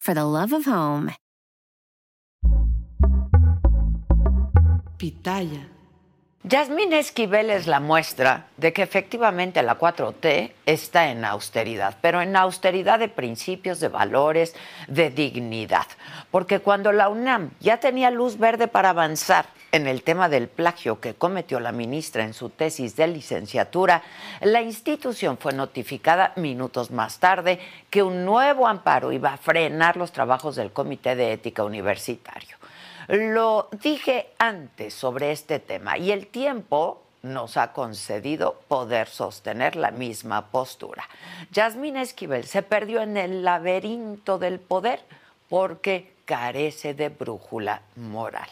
for the love of home. Pitaya. Yasmín Esquivel es la muestra de que efectivamente la 4T está en austeridad, pero en austeridad de principios, de valores, de dignidad. Porque cuando la UNAM ya tenía luz verde para avanzar en el tema del plagio que cometió la ministra en su tesis de licenciatura, la institución fue notificada minutos más tarde que un nuevo amparo iba a frenar los trabajos del Comité de Ética Universitario. Lo dije antes sobre este tema y el tiempo nos ha concedido poder sostener la misma postura. Yasmín Esquivel se perdió en el laberinto del poder porque carece de brújula moral.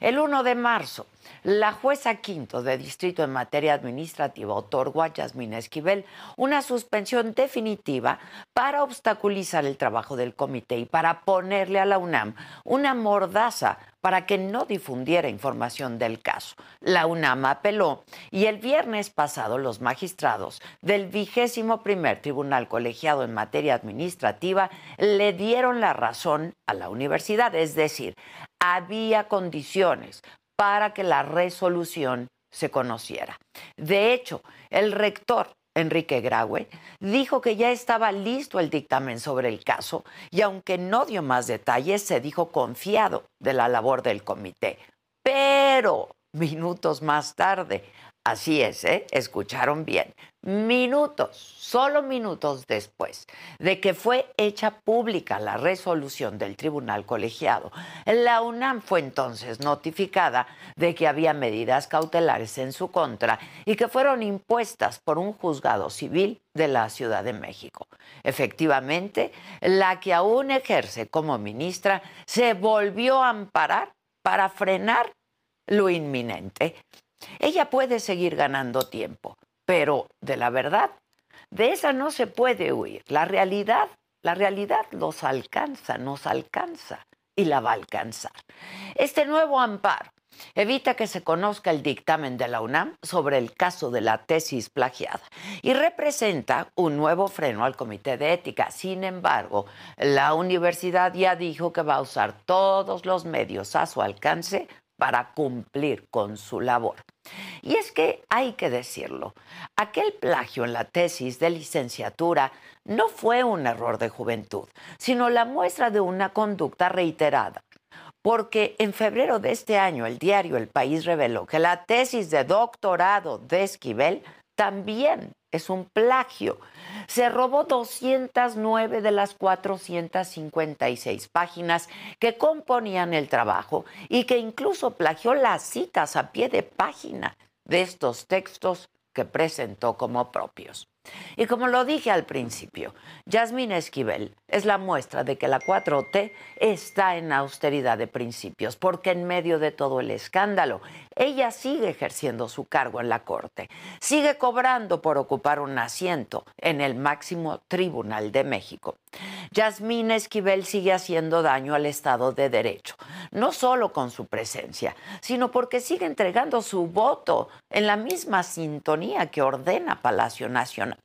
El 1 de marzo, la jueza quinto de distrito en materia administrativa otorgó a Yasmín Esquivel una suspensión definitiva para obstaculizar el trabajo del comité y para ponerle a la UNAM una mordaza para que no difundiera información del caso. La UNAM apeló y el viernes pasado los magistrados del vigésimo primer tribunal colegiado en materia administrativa le dieron la razón a la universidad, es decir, había condiciones para que la resolución se conociera. De hecho, el rector Enrique Graue, dijo que ya estaba listo el dictamen sobre el caso y aunque no dio más detalles, se dijo confiado de la labor del comité. Pero minutos más tarde, Así es, ¿eh? escucharon bien. Minutos, solo minutos después de que fue hecha pública la resolución del tribunal colegiado, la UNAM fue entonces notificada de que había medidas cautelares en su contra y que fueron impuestas por un juzgado civil de la Ciudad de México. Efectivamente, la que aún ejerce como ministra se volvió a amparar para frenar lo inminente. Ella puede seguir ganando tiempo, pero de la verdad, de esa no se puede huir. La realidad, la realidad los alcanza, nos alcanza y la va a alcanzar. Este nuevo amparo evita que se conozca el dictamen de la UNAM sobre el caso de la tesis plagiada y representa un nuevo freno al Comité de Ética. Sin embargo, la universidad ya dijo que va a usar todos los medios a su alcance para cumplir con su labor. Y es que hay que decirlo, aquel plagio en la tesis de licenciatura no fue un error de juventud, sino la muestra de una conducta reiterada. Porque en febrero de este año el diario El País reveló que la tesis de doctorado de Esquivel también es un plagio. Se robó 209 de las 456 páginas que componían el trabajo y que incluso plagió las citas a pie de página de estos textos que presentó como propios. Y como lo dije al principio, Yasmín Esquivel es la muestra de que la 4T está en austeridad de principios, porque en medio de todo el escándalo, ella sigue ejerciendo su cargo en la Corte, sigue cobrando por ocupar un asiento en el máximo tribunal de México. Yasmín Esquivel sigue haciendo daño al Estado de Derecho, no solo con su presencia, sino porque sigue entregando su voto en la misma sintonía que ordena Palacio Nacional.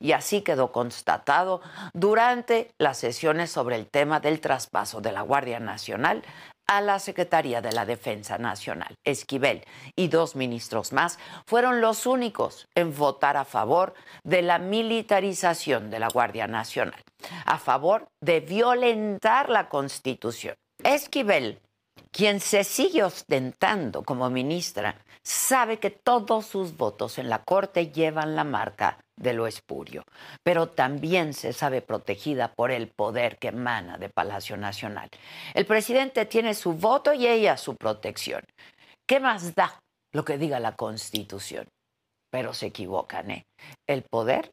Y así quedó constatado durante las sesiones sobre el tema del traspaso de la Guardia Nacional a la Secretaría de la Defensa Nacional. Esquivel y dos ministros más fueron los únicos en votar a favor de la militarización de la Guardia Nacional, a favor de violentar la Constitución. Esquivel, quien se sigue ostentando como ministra, sabe que todos sus votos en la Corte llevan la marca de lo espurio, pero también se sabe protegida por el poder que emana de Palacio Nacional. El presidente tiene su voto y ella su protección. ¿Qué más da lo que diga la Constitución? Pero se equivocan, ¿eh? El poder,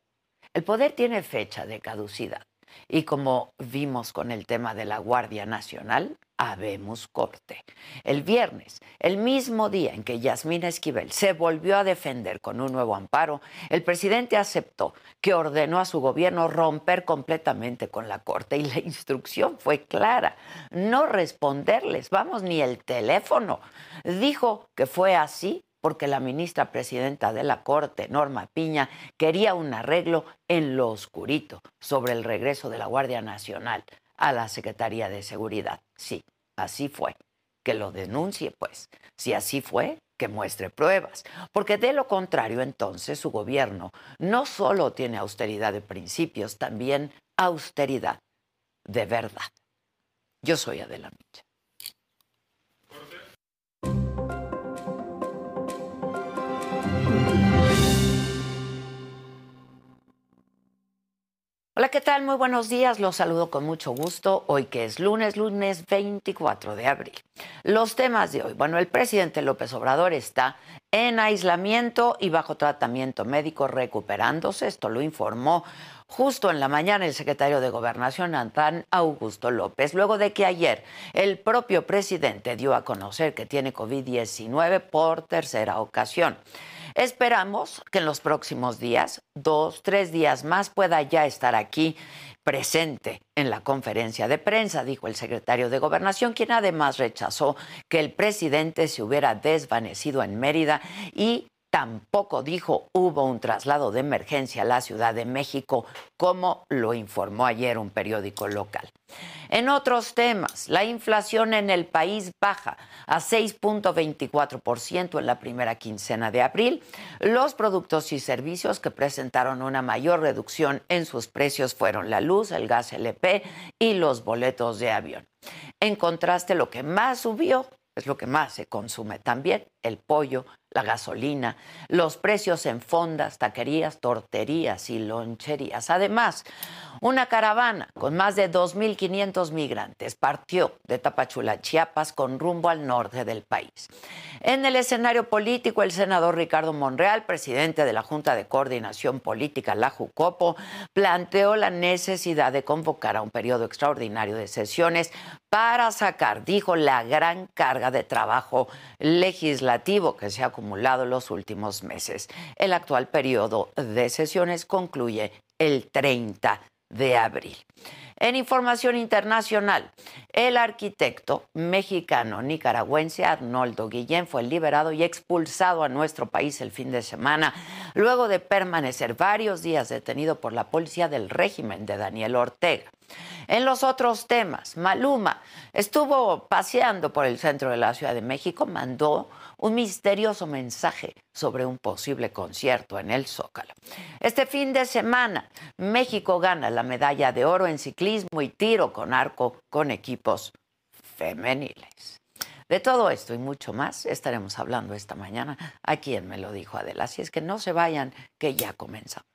el poder tiene fecha de caducidad. Y como vimos con el tema de la Guardia Nacional, habemos corte. El viernes, el mismo día en que Yasmina Esquivel se volvió a defender con un nuevo amparo, el presidente aceptó que ordenó a su gobierno romper completamente con la Corte y la instrucción fue clara, no responderles, vamos, ni el teléfono. Dijo que fue así porque la ministra presidenta de la Corte, Norma Piña, quería un arreglo en lo oscurito sobre el regreso de la Guardia Nacional a la Secretaría de Seguridad. Sí, así fue. Que lo denuncie, pues. Si así fue, que muestre pruebas. Porque de lo contrario, entonces, su gobierno no solo tiene austeridad de principios, también austeridad de verdad. Yo soy Adela Micha. Hola, ¿qué tal? Muy buenos días. Los saludo con mucho gusto. Hoy que es lunes, lunes 24 de abril. Los temas de hoy. Bueno, el presidente López Obrador está en aislamiento y bajo tratamiento médico recuperándose. Esto lo informó justo en la mañana el secretario de Gobernación, Antán Augusto López, luego de que ayer el propio presidente dio a conocer que tiene COVID-19 por tercera ocasión. Esperamos que en los próximos días, dos, tres días más, pueda ya estar aquí presente en la conferencia de prensa, dijo el secretario de Gobernación, quien además rechazó que el presidente se hubiera desvanecido en Mérida y tampoco dijo hubo un traslado de emergencia a la Ciudad de México, como lo informó ayer un periódico local. En otros temas, la inflación en el país baja a 6.24% en la primera quincena de abril. Los productos y servicios que presentaron una mayor reducción en sus precios fueron la luz, el gas LP y los boletos de avión. En contraste, lo que más subió es lo que más se consume también, el pollo, la gasolina, los precios en fondas, taquerías, torterías y loncherías. Además, una caravana con más de 2.500 migrantes partió de Tapachula, Chiapas, con rumbo al norte del país. En el escenario político, el senador Ricardo Monreal, presidente de la Junta de Coordinación Política, la JUCOPO, planteó la necesidad de convocar a un periodo extraordinario de sesiones para sacar, dijo, la gran carga de trabajo legislativo que se ha acumulado los últimos meses. El actual periodo de sesiones concluye el 30 de abril. En información internacional, el arquitecto mexicano nicaragüense Arnoldo Guillén fue liberado y expulsado a nuestro país el fin de semana, luego de permanecer varios días detenido por la policía del régimen de Daniel Ortega. En los otros temas, Maluma estuvo paseando por el centro de la Ciudad de México, mandó un misterioso mensaje sobre un posible concierto en el Zócalo. Este fin de semana, México gana la medalla de oro en ciclismo y tiro con arco con equipos femeniles. De todo esto y mucho más estaremos hablando esta mañana aquí en Me lo dijo Adela. Así es que no se vayan, que ya comenzamos.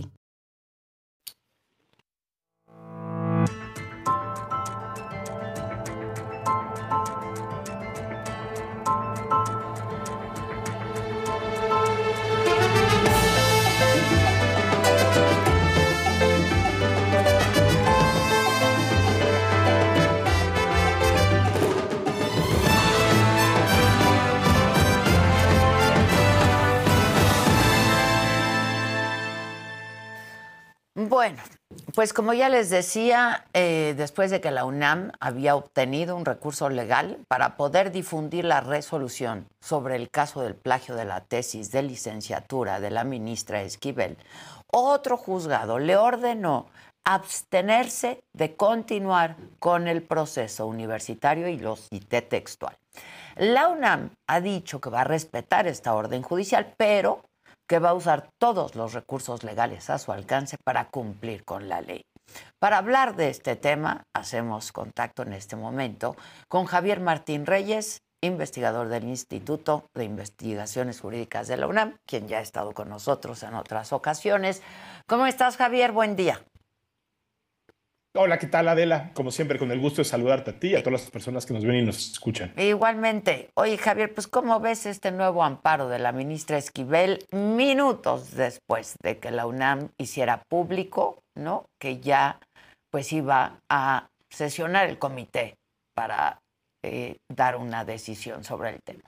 Bueno, pues como ya les decía, eh, después de que la UNAM había obtenido un recurso legal para poder difundir la resolución sobre el caso del plagio de la tesis de licenciatura de la ministra Esquivel, otro juzgado le ordenó abstenerse de continuar con el proceso universitario y lo cité textual. La UNAM ha dicho que va a respetar esta orden judicial, pero que va a usar todos los recursos legales a su alcance para cumplir con la ley. Para hablar de este tema, hacemos contacto en este momento con Javier Martín Reyes, investigador del Instituto de Investigaciones Jurídicas de la UNAM, quien ya ha estado con nosotros en otras ocasiones. ¿Cómo estás, Javier? Buen día. Hola, ¿qué tal Adela? Como siempre, con el gusto de saludarte a ti y a todas las personas que nos ven y nos escuchan. Igualmente. Oye, Javier, pues ¿cómo ves este nuevo amparo de la ministra Esquivel minutos después de que la UNAM hiciera público, ¿no? Que ya pues iba a sesionar el comité para eh, dar una decisión sobre el tema.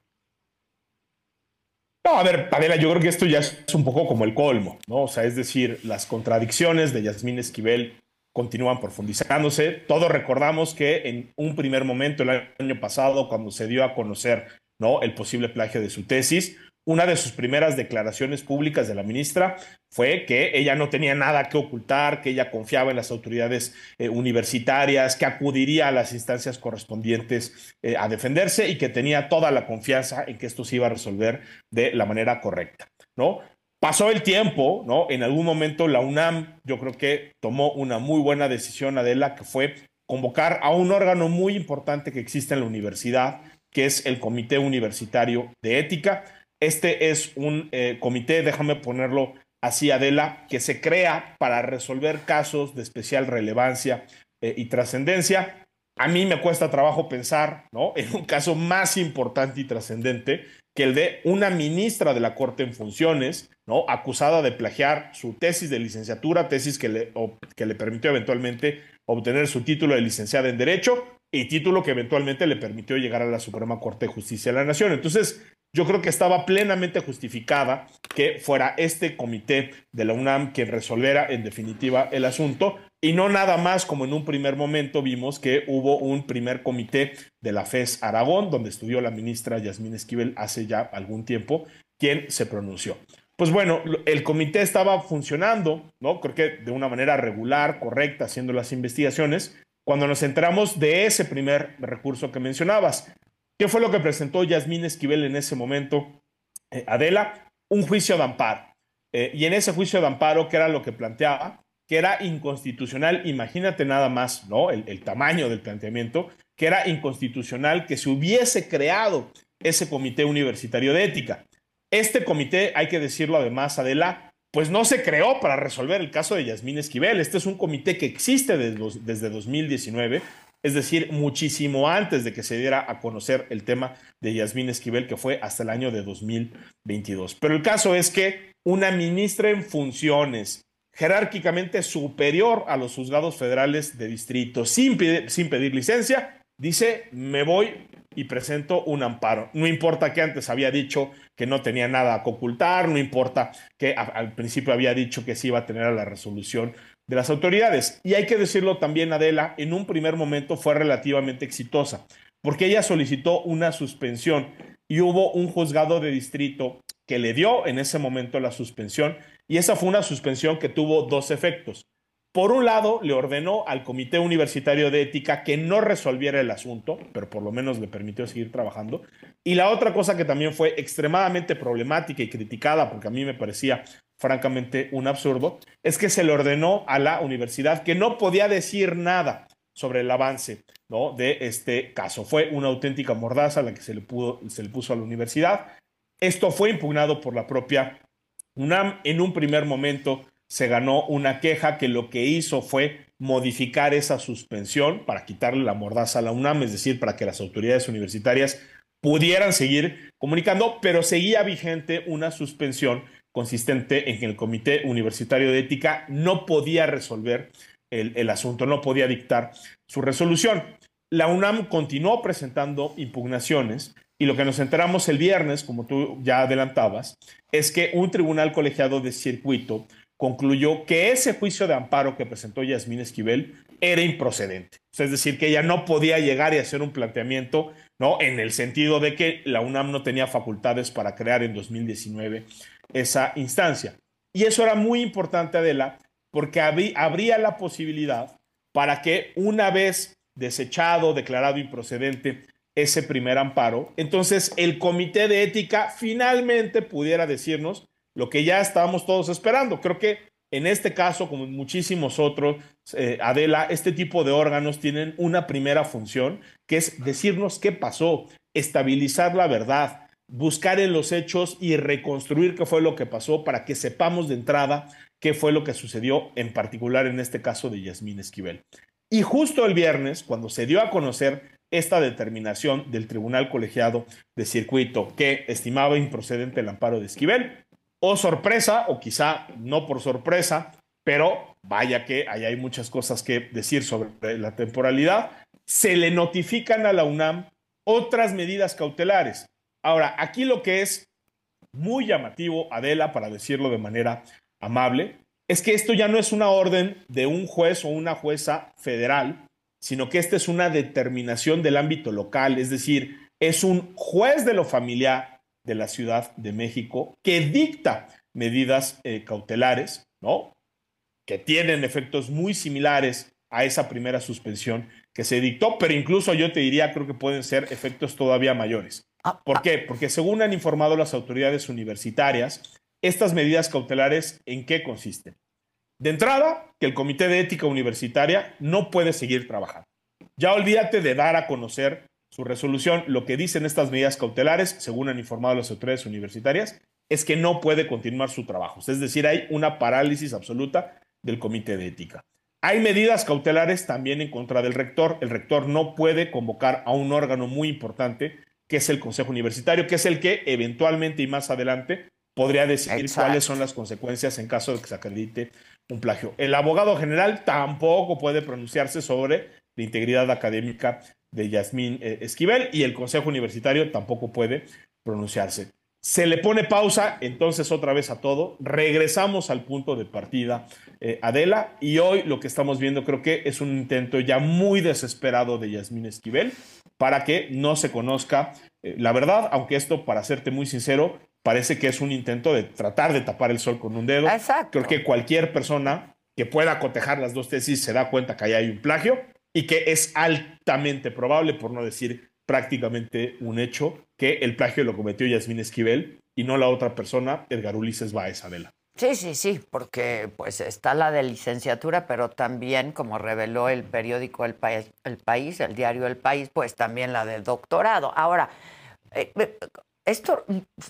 No, a ver, Adela, yo creo que esto ya es un poco como el colmo, ¿no? O sea, es decir, las contradicciones de Yasmín Esquivel continúan profundizándose. Todos recordamos que en un primer momento, el año pasado, cuando se dio a conocer ¿no? el posible plagio de su tesis, una de sus primeras declaraciones públicas de la ministra fue que ella no tenía nada que ocultar, que ella confiaba en las autoridades eh, universitarias, que acudiría a las instancias correspondientes eh, a defenderse y que tenía toda la confianza en que esto se iba a resolver de la manera correcta. ¿no? Pasó el tiempo, ¿no? En algún momento la UNAM, yo creo que tomó una muy buena decisión, Adela, que fue convocar a un órgano muy importante que existe en la universidad, que es el Comité Universitario de Ética. Este es un eh, comité, déjame ponerlo así, Adela, que se crea para resolver casos de especial relevancia eh, y trascendencia. A mí me cuesta trabajo pensar, ¿no? En un caso más importante y trascendente que el de una ministra de la Corte en funciones, ¿no? acusada de plagiar su tesis de licenciatura, tesis que le, que le permitió eventualmente obtener su título de licenciada en Derecho y título que eventualmente le permitió llegar a la Suprema Corte de Justicia de la Nación. Entonces, yo creo que estaba plenamente justificada que fuera este comité de la UNAM quien resolviera en definitiva el asunto y no nada más como en un primer momento vimos que hubo un primer comité de la FES Aragón, donde estudió la ministra Yasmín Esquivel hace ya algún tiempo, quien se pronunció. Pues bueno, el comité estaba funcionando, ¿no? Creo que de una manera regular, correcta, haciendo las investigaciones, cuando nos enteramos de ese primer recurso que mencionabas. ¿Qué fue lo que presentó Yasmín Esquivel en ese momento? Eh, Adela, un juicio de amparo. Eh, y en ese juicio de amparo, ¿qué era lo que planteaba? Que era inconstitucional, imagínate nada más, ¿no? El, el tamaño del planteamiento, que era inconstitucional que se hubiese creado ese comité universitario de ética. Este comité, hay que decirlo además, Adela, pues no se creó para resolver el caso de Yasmín Esquivel. Este es un comité que existe desde, desde 2019, es decir, muchísimo antes de que se diera a conocer el tema de Yasmín Esquivel, que fue hasta el año de 2022. Pero el caso es que una ministra en funciones, jerárquicamente superior a los juzgados federales de distrito, sin pedir, sin pedir licencia, dice, me voy y presento un amparo. No importa que antes había dicho que no tenía nada que ocultar, no importa que al principio había dicho que sí iba a tener a la resolución de las autoridades. Y hay que decirlo también, Adela, en un primer momento fue relativamente exitosa, porque ella solicitó una suspensión y hubo un juzgado de distrito que le dio en ese momento la suspensión y esa fue una suspensión que tuvo dos efectos. Por un lado, le ordenó al Comité Universitario de Ética que no resolviera el asunto, pero por lo menos le permitió seguir trabajando. Y la otra cosa que también fue extremadamente problemática y criticada, porque a mí me parecía francamente un absurdo, es que se le ordenó a la universidad que no podía decir nada sobre el avance de este caso. Fue una auténtica mordaza la que se le, se le puso a la universidad. Esto fue impugnado por la propia UNAM. En un primer momento se ganó una queja que lo que hizo fue modificar esa suspensión para quitarle la mordaza a la UNAM, es decir, para que las autoridades universitarias pudieran seguir comunicando, pero seguía vigente una suspensión consistente en que el Comité Universitario de Ética no podía resolver el, asunto, no podía dictar su resolución. La UNAM continuó presentando impugnaciones y lo que nos enteramos el viernes, como tú ya adelantabas, es que un tribunal colegiado de circuito concluyó que ese juicio de amparo que presentó Yasmín Esquivel era improcedente. Es decir, que ella no podía llegar y hacer un planteamiento, ¿no? En el sentido de que la UNAM no tenía facultades para crear en 2019 esa instancia. Y eso era muy importante, Adela, porque habría la posibilidad para que una vez desechado, declarado improcedente ese primer amparo, entonces el comité de ética finalmente pudiera decirnos lo que ya estábamos todos esperando. Creo que en este caso, como en muchísimos otros, eh, Adela, este tipo de órganos tienen una primera función, que es decirnos qué pasó, estabilizar la verdad, buscar en los hechos y reconstruir qué fue lo que pasó para que sepamos de entrada qué fue lo que sucedió, en particular en este caso de Yasmín Esquivel. Y justo el viernes, cuando se dio a conocer esta determinación del Tribunal Colegiado de Circuito que estimaba improcedente el amparo de Esquivel, o sorpresa, o quizá no por sorpresa, pero vaya que ahí hay muchas cosas que decir sobre la temporalidad, se le notifican a la UNAM otras medidas cautelares Ahora, aquí lo que es muy llamativo, Adela, para decirlo de manera amable, es que esto ya no es una orden de un juez o una jueza federal, sino que esta es una determinación del ámbito local, es decir, es un juez de lo familiar de la Ciudad de México que dicta medidas eh, cautelares, ¿no? Que tienen efectos muy similares a esa primera suspensión que se dictó, pero incluso yo te diría, creo que pueden ser efectos todavía mayores. Ah, ¿Por ah. qué? Porque según han informado las autoridades universitarias, estas medidas cautelares, ¿en qué consisten? De entrada, que el Comité de Ética Universitaria no puede seguir trabajando. Ya olvídate de dar a conocer su resolución. Lo que dicen estas medidas cautelares, según han informado las autoridades universitarias, es que no puede continuar su trabajo. Es decir, hay una parálisis absoluta del Comité de Ética. Hay medidas cautelares también en contra del rector. El rector no puede convocar a un órgano muy importante que es el Consejo Universitario, que es el que eventualmente y más adelante podría decidir cuáles son las consecuencias en caso de que se acredite un plagio. El abogado general tampoco puede pronunciarse sobre la integridad académica de Yasmín eh, Esquivel y el Consejo Universitario tampoco puede pronunciarse. Se le pone pausa entonces otra vez a todo, regresamos al punto de partida, eh, Adela, y hoy lo que estamos viendo creo que es un intento ya muy desesperado de Yasmín Esquivel para que no se conozca eh, la verdad, aunque esto, para serte muy sincero, parece que es un intento de tratar de tapar el sol con un dedo. Creo que cualquier persona que pueda cotejar las dos tesis se da cuenta que ahí hay un plagio y que es altamente probable, por no decir prácticamente un hecho, que el plagio lo cometió Yasmín Esquivel y no la otra persona, Edgar Ulises Baez Adela. Sí, sí, sí, porque pues está la de licenciatura, pero también, como reveló el periódico El, País, el, País, el diario El País, pues también la de doctorado. Ahora, eh, ¿esto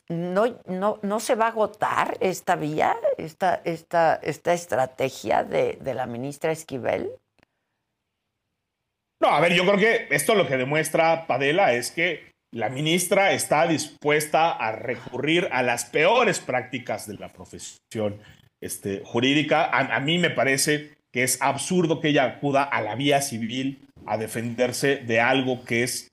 no, no, no, se va a agotar esta vía, esta, esta, esta estrategia de, de la ministra Esquivel? No, a ver, yo creo que esto lo que demuestra Padela es que la ministra está dispuesta a recurrir a las peores prácticas de la profesión este, jurídica. A, mí me parece que es absurdo que ella acuda a la vía civil a defenderse de algo que es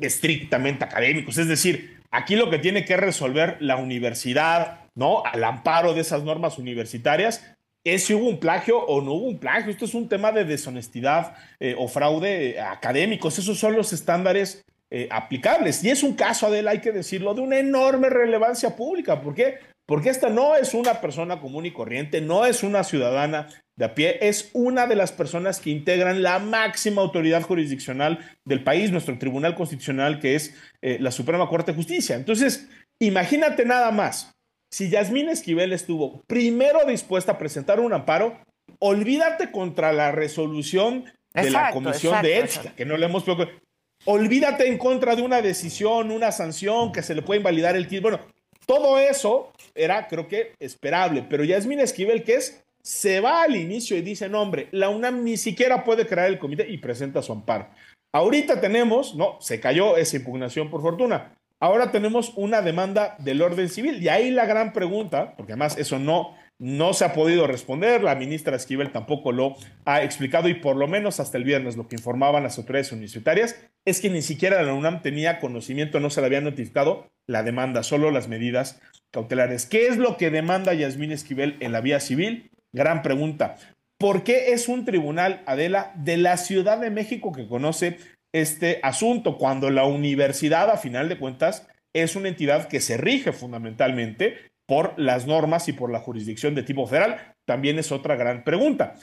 estrictamente académico. Es decir, aquí lo que tiene que resolver la universidad, ¿no? Al amparo de esas normas universitarias, es si hubo un plagio o no hubo un plagio. Esto es un tema de deshonestidad eh, o fraude académicos. Esos son los estándares eh, aplicables. Y es un caso, Adela, hay que decirlo, de una enorme relevancia pública. ¿Por qué? Porque esta no es una persona común y corriente, no es una ciudadana de a pie, es una de las personas que integran la máxima autoridad jurisdiccional del país, nuestro Tribunal Constitucional, que es eh, la Suprema Corte de Justicia. Entonces, imagínate nada más si Yasmín Esquivel estuvo primero dispuesta a presentar un amparo, olvídate contra la resolución de la Comisión de Ética, que no le hemos olvídate en contra de una decisión, una sanción que se le puede invalidar el título. Bueno, todo eso era, creo que, esperable, pero Yasmín Esquivel, que es, se va al inicio y dice, no, hombre, la UNAM ni siquiera puede crear el comité y presenta su amparo. Ahorita tenemos, no, se cayó esa impugnación por fortuna. Ahora tenemos una demanda del orden civil y ahí la gran pregunta, porque además eso no no se ha podido responder, la ministra Esquivel tampoco lo ha explicado y por lo menos hasta el viernes lo que informaban las autoridades universitarias es que ni siquiera la UNAM tenía conocimiento, no se le había notificado la demanda, solo las medidas cautelares. ¿Qué es lo que demanda Yasmín Esquivel en la vía civil? Gran pregunta. ¿Por qué es un tribunal, Adela, de la Ciudad de México que conoce este asunto cuando la universidad, a final de cuentas, es una entidad que se rige fundamentalmente por las normas y por la jurisdicción de tipo federal? También es otra gran pregunta.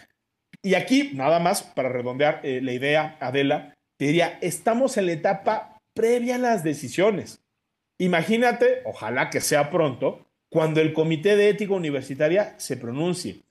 Y aquí, nada más para redondear eh, la idea, Adela, te diría, estamos en la etapa previa a las decisiones. Imagínate, ojalá que sea pronto, cuando el Comité de Ética Universitaria se pronuncie.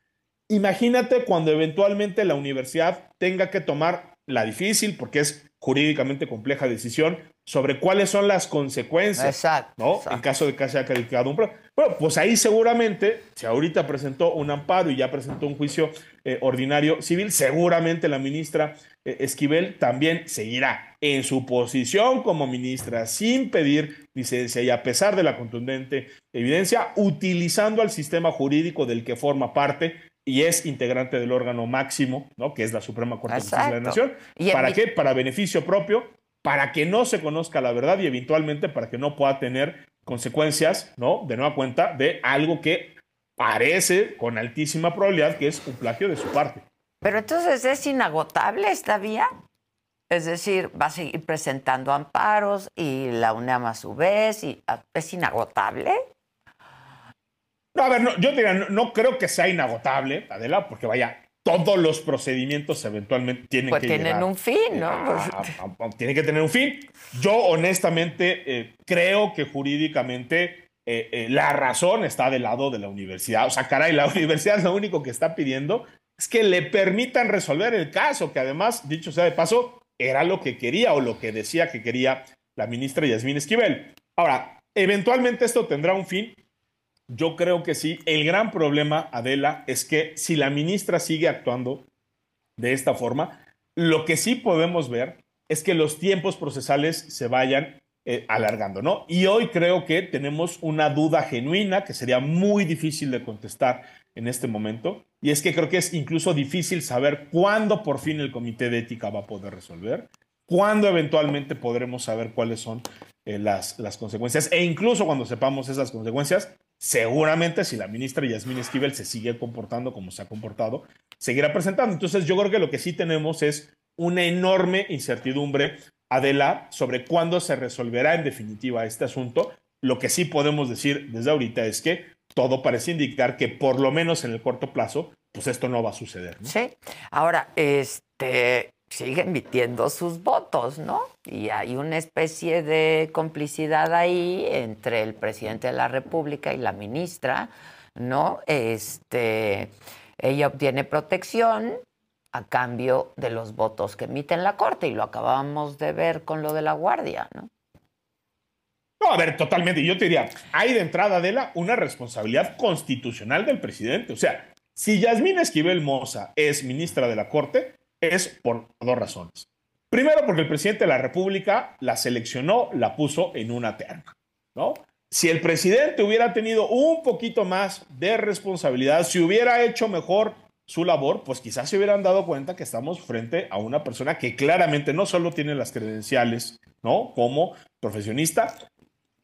Imagínate cuando eventualmente la universidad tenga que tomar la difícil, porque es jurídicamente compleja decisión, sobre cuáles son las consecuencias, ¿no? En caso de que se haya calificado un... Bueno, pues ahí seguramente, si ahorita presentó un amparo y ya presentó un juicio eh, ordinario civil, seguramente la ministra eh, Esquivel también seguirá en su posición como ministra sin pedir licencia y a pesar de la contundente evidencia, utilizando al sistema jurídico del que forma parte y es integrante del órgano máximo, ¿no? que es la Suprema Corte de Justicia de la Nación. ¿Para qué? Para beneficio propio para que no se conozca la verdad y eventualmente para que no pueda tener consecuencias, ¿no? De nueva cuenta, de algo que parece con altísima probabilidad que es un plagio de su parte. Pero entonces es inagotable esta vía. Es decir, va a seguir presentando amparos y la UNAM a su vez, y ah, es inagotable. No, a ver, no, yo diría, no, creo que sea inagotable, Adela, porque vaya, todos los procedimientos eventualmente tienen pues que tienen un fin, ¿no? tienen que tener un fin. Yo honestamente eh, creo que jurídicamente eh, eh, la razón está del lado de la universidad. O sea, caray, la universidad lo único que está pidiendo es que le permitan resolver el caso, que además, dicho sea de paso, era lo que quería o lo que decía que quería la ministra Yasmín Esquivel. Ahora, eventualmente esto tendrá un fin yo creo que sí. El gran problema, Adela, es que si la ministra sigue actuando de esta forma, lo que sí podemos ver es que los tiempos procesales se vayan eh, alargando, ¿no? Y hoy creo que tenemos una duda genuina que sería muy difícil de contestar en este momento, y es que creo que es incluso difícil saber cuándo por fin el comité de ética va a poder resolver, cuándo eventualmente podremos saber cuáles son eh, las, las consecuencias, e incluso cuando sepamos esas consecuencias, seguramente si la ministra Yasmín Esquivel se sigue comportando como se ha comportado, seguirá presentando. Entonces yo creo que lo que sí tenemos es una enorme incertidumbre, Adela, sobre cuándo se resolverá en definitiva este asunto. Lo que sí podemos decir desde ahorita es que todo parece indicar que por lo menos en el corto plazo, pues esto no va a suceder. Sí. Ahora, este, sigue emitiendo sus votos, ¿no? Y hay una especie de complicidad ahí entre el presidente de la República y la ministra, ¿no? Este, ella obtiene protección a cambio de los votos que emite en la Corte y lo acabamos de ver con lo de la Guardia, ¿no? No, a ver, totalmente. Yo te diría, hay de entrada, de la una responsabilidad constitucional del presidente. O sea, si Yasmín Esquivel Moza es ministra de la Corte, es por dos razones. Primero, porque el presidente de la República la seleccionó, la puso en una terna, ¿no? Si el presidente hubiera tenido un poquito más de responsabilidad, si hubiera hecho mejor su labor, pues quizás se hubieran dado cuenta que estamos frente a una persona que claramente no solo tiene las credenciales, ¿no? Como profesionista,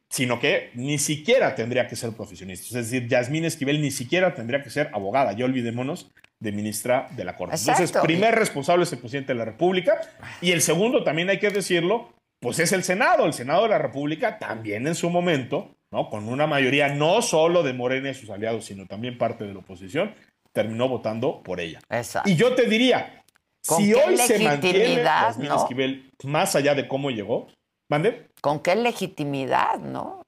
sino que ni siquiera tendría que ser profesionista. Es decir, Yasmín Esquivel ni siquiera tendría que ser abogada. Ya olvidémonos de ministra de la Corte. Entonces, primer responsable es el presidente de la República y el segundo, también hay que decirlo, pues es el Senado. El Senado de la República también en su momento, ¿no? Con una mayoría no solo de Morena y sus aliados, sino también parte de la oposición, terminó votando por ella. Y yo te diría, si hoy se mantiene Yasmín Esquivel más allá de cómo llegó, ¿mande? ¿Con qué legitimidad, no?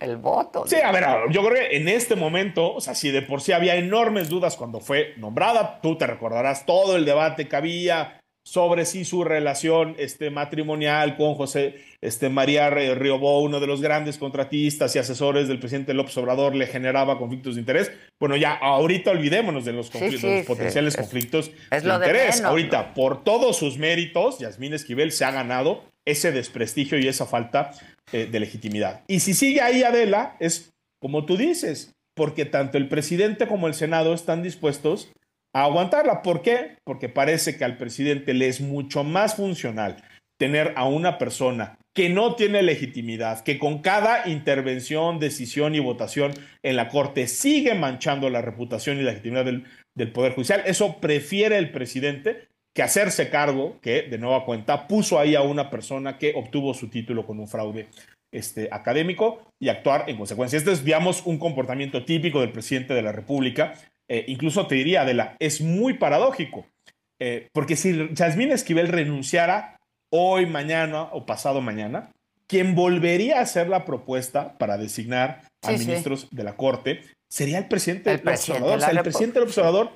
El voto. Sí, a ver, yo creo que en este momento, o sea, si de por sí había enormes dudas cuando fue nombrada, tú te recordarás todo el debate que había sobre si su relación este, matrimonial con José este, María Riobó, uno de los grandes contratistas y asesores del presidente López Obrador, le generaba conflictos de interés. Bueno, ya ahorita olvidémonos de los, potenciales conflictos de interés. ahorita, por todos sus méritos, Yasmín Esquivel se ha ganado ese desprestigio y esa falta eh, de legitimidad. Y si sigue ahí Adela, es como tú dices, porque tanto el presidente como el Senado están dispuestos a aguantarla. ¿Por qué? Porque parece que al presidente le es mucho más funcional tener a una persona que no tiene legitimidad, que con cada intervención, decisión y votación en la Corte sigue manchando la reputación y la legitimidad del, del Poder Judicial. Eso prefiere el presidente que hacerse cargo, que de nueva cuenta puso ahí a una persona que obtuvo su título con un fraude este, académico y actuar en consecuencia. Este es, digamos, un comportamiento típico del presidente de la República eh, incluso te diría, Adela, es muy paradójico, eh, porque si Yasmín Esquivel renunciara hoy, mañana o pasado mañana, quien volvería a hacer la propuesta para designar a ministros de la Corte sería el presidente del observador. O sea, el presidente del observador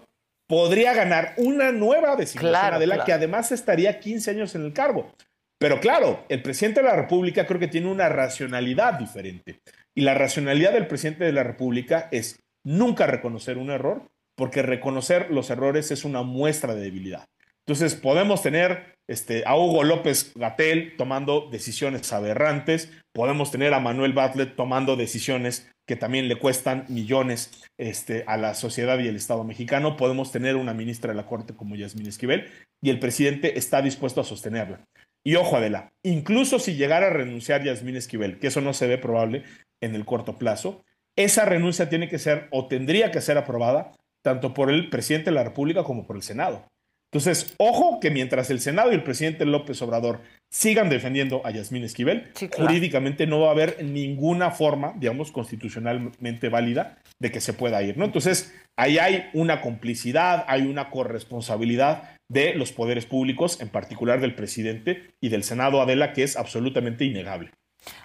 podría ganar una nueva designación, Adela, que además estaría 15 años en el cargo. Pero claro, el presidente de la República creo que tiene una racionalidad diferente. Y la racionalidad del presidente de la República es nunca reconocer un error, porque reconocer los errores es una muestra de debilidad. Entonces podemos tener este, a Hugo López Gatel tomando decisiones aberrantes, podemos tener a Manuel Bartlett tomando decisiones que también le cuestan millones este, a la sociedad y el Estado mexicano, podemos tener una ministra de la Corte como Yasmín Esquivel y el presidente está dispuesto a sostenerla. Y ojo Adela, incluso si llegara a renunciar Yasmín Esquivel, que eso no se ve probable en el corto plazo, esa renuncia tiene que ser o tendría que ser aprobada tanto por el presidente de la República como por el Senado. Entonces, ojo que mientras el Senado y el presidente López Obrador sigan defendiendo a Yasmín Esquivel, jurídicamente no va a haber ninguna forma, digamos, constitucionalmente válida de que se pueda ir, ¿no? Entonces, ahí hay una complicidad, hay una corresponsabilidad de los poderes públicos, en particular del presidente y del Senado Adela, que es absolutamente innegable.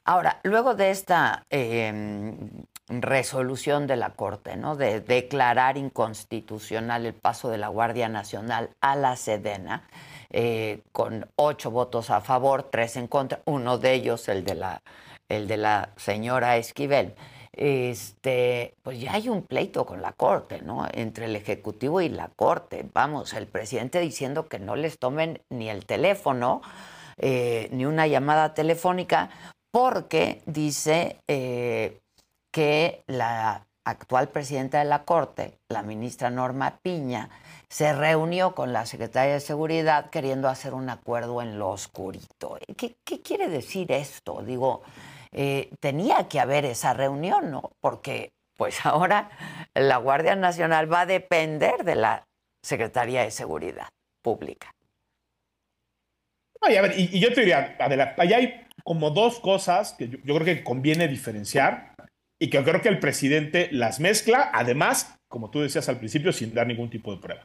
Ahora, luego de esta em, resolución de la Corte, ¿no? De declarar inconstitucional el paso de la Guardia Nacional a la Sedena, eh, con ocho votos a favor, tres en contra, uno de ellos el de la, el de la señora Esquivel. Este, pues ya hay un pleito con la Corte, ¿no? Entre el Ejecutivo y la Corte. Vamos, el presidente diciendo que no les tomen ni el teléfono, eh, ni una llamada telefónica, porque dice eh, que la actual presidenta de la Corte, la ministra Norma Piña, se reunió con la secretaria de Seguridad queriendo hacer un acuerdo en lo oscurito. ¿Qué, quiere decir esto? Digo, eh, tenía que haber esa reunión, ¿no? Porque pues ahora la Guardia Nacional va a depender de la Secretaría de Seguridad Pública. a ver, y, yo te diría, allá hay como dos cosas que yo creo que conviene diferenciar y que creo que el presidente las mezcla, además, como tú decías al principio, sin dar ningún tipo de prueba.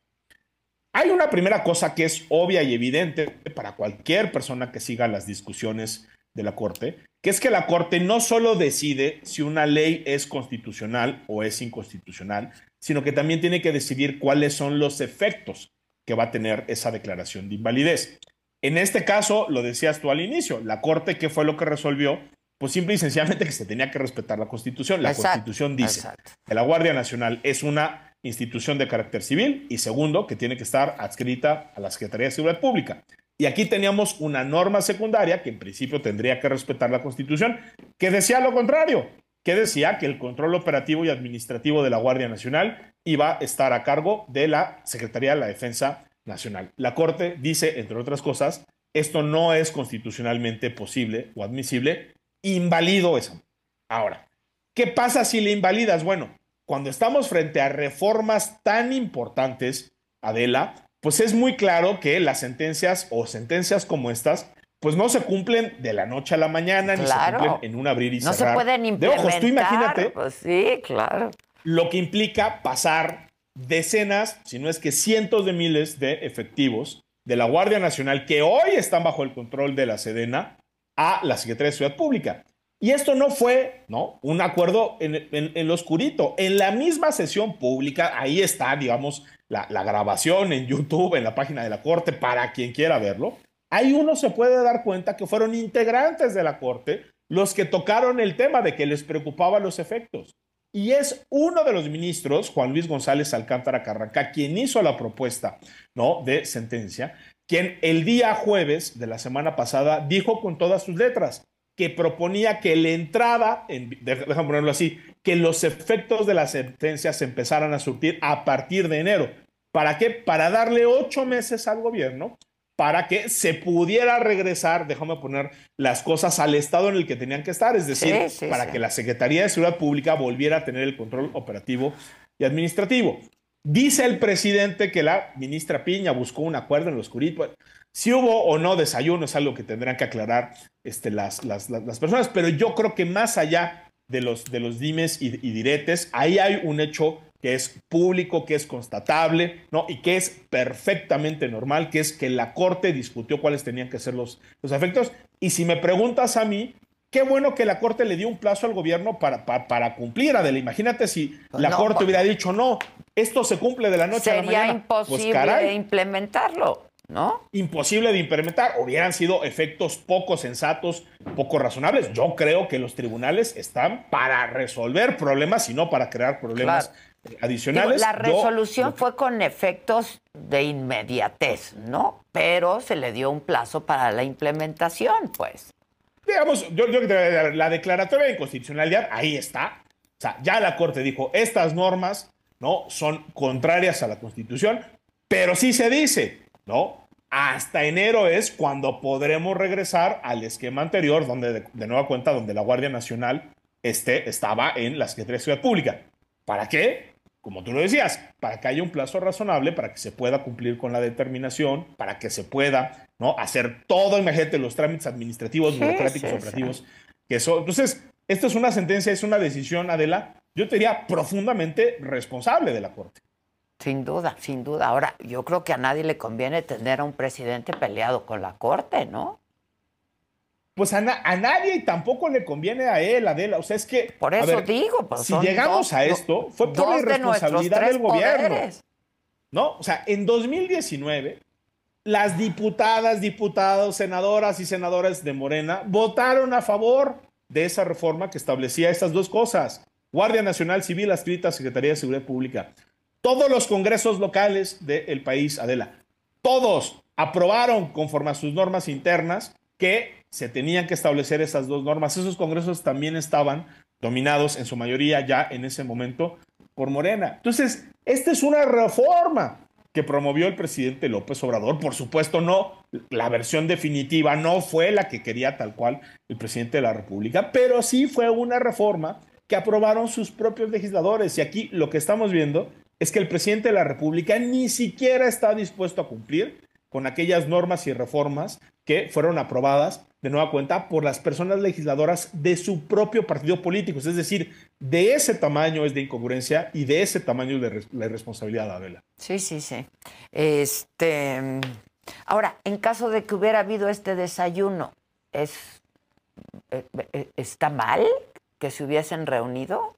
Hay una primera cosa que es obvia y evidente para cualquier persona que siga las discusiones de la Corte, que es que la Corte no solo decide si una ley es constitucional o es inconstitucional, sino que también tiene que decidir cuáles son los efectos que va a tener esa declaración de invalidez. En este caso, lo decías tú al inicio, la Corte, ¿qué fue lo que resolvió? Pues simple y sencillamente que se tenía que respetar la Constitución. La Constitución dice que la Guardia Nacional es una institución de carácter civil y segundo, que tiene que estar adscrita a la Secretaría de Seguridad Pública. Y aquí teníamos una norma secundaria que en principio tendría que respetar la Constitución, que decía lo contrario, que decía que el control operativo y administrativo de la Guardia Nacional iba a estar a cargo de la Secretaría de la Defensa Nacional. La Corte dice, entre otras cosas, esto no es constitucionalmente posible o admisible invalido eso. Ahora, ¿qué pasa si le invalidas? Bueno, cuando estamos frente a reformas tan importantes, Adela, pues es muy claro que las sentencias o sentencias como estas, pues no se cumplen de la noche a la mañana, ni se cumplen en un abrir y cerrar. No se pueden implementar. De ojos, tú imagínate. Pues sí, claro. Lo que implica pasar decenas, si no es que cientos de miles de efectivos de la Guardia Nacional que hoy están bajo el control de la Sedena a la Secretaría de Ciudad Pública. Y esto no fue ¿no? un acuerdo en, en, lo oscurito. En la misma sesión pública, ahí está, digamos, la, la, grabación en YouTube, en la página de la Corte, para quien quiera verlo. Ahí uno se puede dar cuenta que fueron integrantes de la Corte los que tocaron el tema de que les preocupaban los efectos. Y es uno de los ministros, Juan Luis González Alcántara Carranca, quien hizo la propuesta ¿no? de sentencia, quien el día jueves de la semana pasada dijo con todas sus letras, que proponía que la entrada, en, déjame ponerlo así, que los efectos de la sentencia se empezaran a surtir a partir de enero. ¿Para qué? Para darle ocho meses al gobierno para que se pudiera regresar, déjame poner las cosas al estado en el que tenían que estar, es decir, para que la Secretaría de Seguridad Pública volviera a tener el control operativo y administrativo. Dice el presidente que la ministra Piña buscó un acuerdo en los oscurito. Si hubo o no desayuno es algo que tendrán que aclarar este, las, personas, pero yo creo que más allá de los, dimes y, y, diretes, ahí hay un hecho que es público, que es constatable, ¿no? Y que es perfectamente normal, que es que la Corte discutió cuáles tenían que ser los, los efectos. Y si me preguntas a mí, qué bueno que la Corte le dio un plazo al gobierno para, para, para cumplir, Adela. Imagínate si la Corte hubiera dicho, no, esto se cumple de la noche a la mañana. Sería pues, imposible implementarlo. ¿no? Imposible de implementar. Hubieran sido efectos poco sensatos, poco razonables. Yo creo que los tribunales están para resolver problemas y no para crear problemas adicionales. la resolución fue con efectos de inmediatez, ¿no? Pero se le dio un plazo para la implementación, pues. Digamos, yo, yo la declaratoria de inconstitucionalidad, ahí está. O sea, ya la Corte dijo, estas normas, ¿no? Son contrarias a la Constitución, pero sí se dice, ¿no? Hasta enero es cuando podremos regresar al esquema anterior, donde de, nueva cuenta, donde la Guardia Nacional este, estaba en la Secretaría de Seguridad Pública. ¿Para qué? Como tú lo decías, para que haya un plazo razonable, para que se pueda cumplir con la determinación, para que se pueda ¿no? hacer todo, imagínate, los trámites administrativos, burocráticos, operativos, que eso. Entonces, esto es una sentencia, es una decisión, Adela, yo te diría profundamente responsable de la Corte. Sin duda, sin duda. Ahora, yo creo que a nadie le conviene tener a un presidente peleado con la Corte, ¿no? Pues a, nadie y tampoco le conviene a él, Adela. O sea, es que. Por eso digo, pues si llegamos a esto, fue por la irresponsabilidad del gobierno. ¿No? O sea, en 2019, las diputadas, diputados, senadoras y senadores de Morena votaron a favor de esa reforma que establecía estas dos cosas. Guardia Nacional Civil adscrita a Secretaría de Seguridad Pública. Todos los congresos locales del país, Adela, todos aprobaron conforme a sus normas internas que se tenían que establecer esas dos normas. Esos congresos también estaban dominados en su mayoría ya en ese momento por Morena. Entonces, esta es una reforma que promovió el presidente López Obrador. Por supuesto, no, la versión definitiva no fue la que quería tal cual el presidente de la República, pero sí fue una reforma que aprobaron sus propios legisladores. Y aquí lo que estamos viendo es que el presidente de la República ni siquiera está dispuesto a cumplir con aquellas normas y reformas que fueron aprobadas de nueva cuenta por las personas legisladoras de su propio partido político. Es decir, de ese tamaño es de incongruencia y de ese tamaño es de la responsabilidad, Adela. Sí, sí, sí. Este, ahora, en caso de que hubiera habido este desayuno, ¿es, eh, eh, ¿está mal que se hubiesen reunido?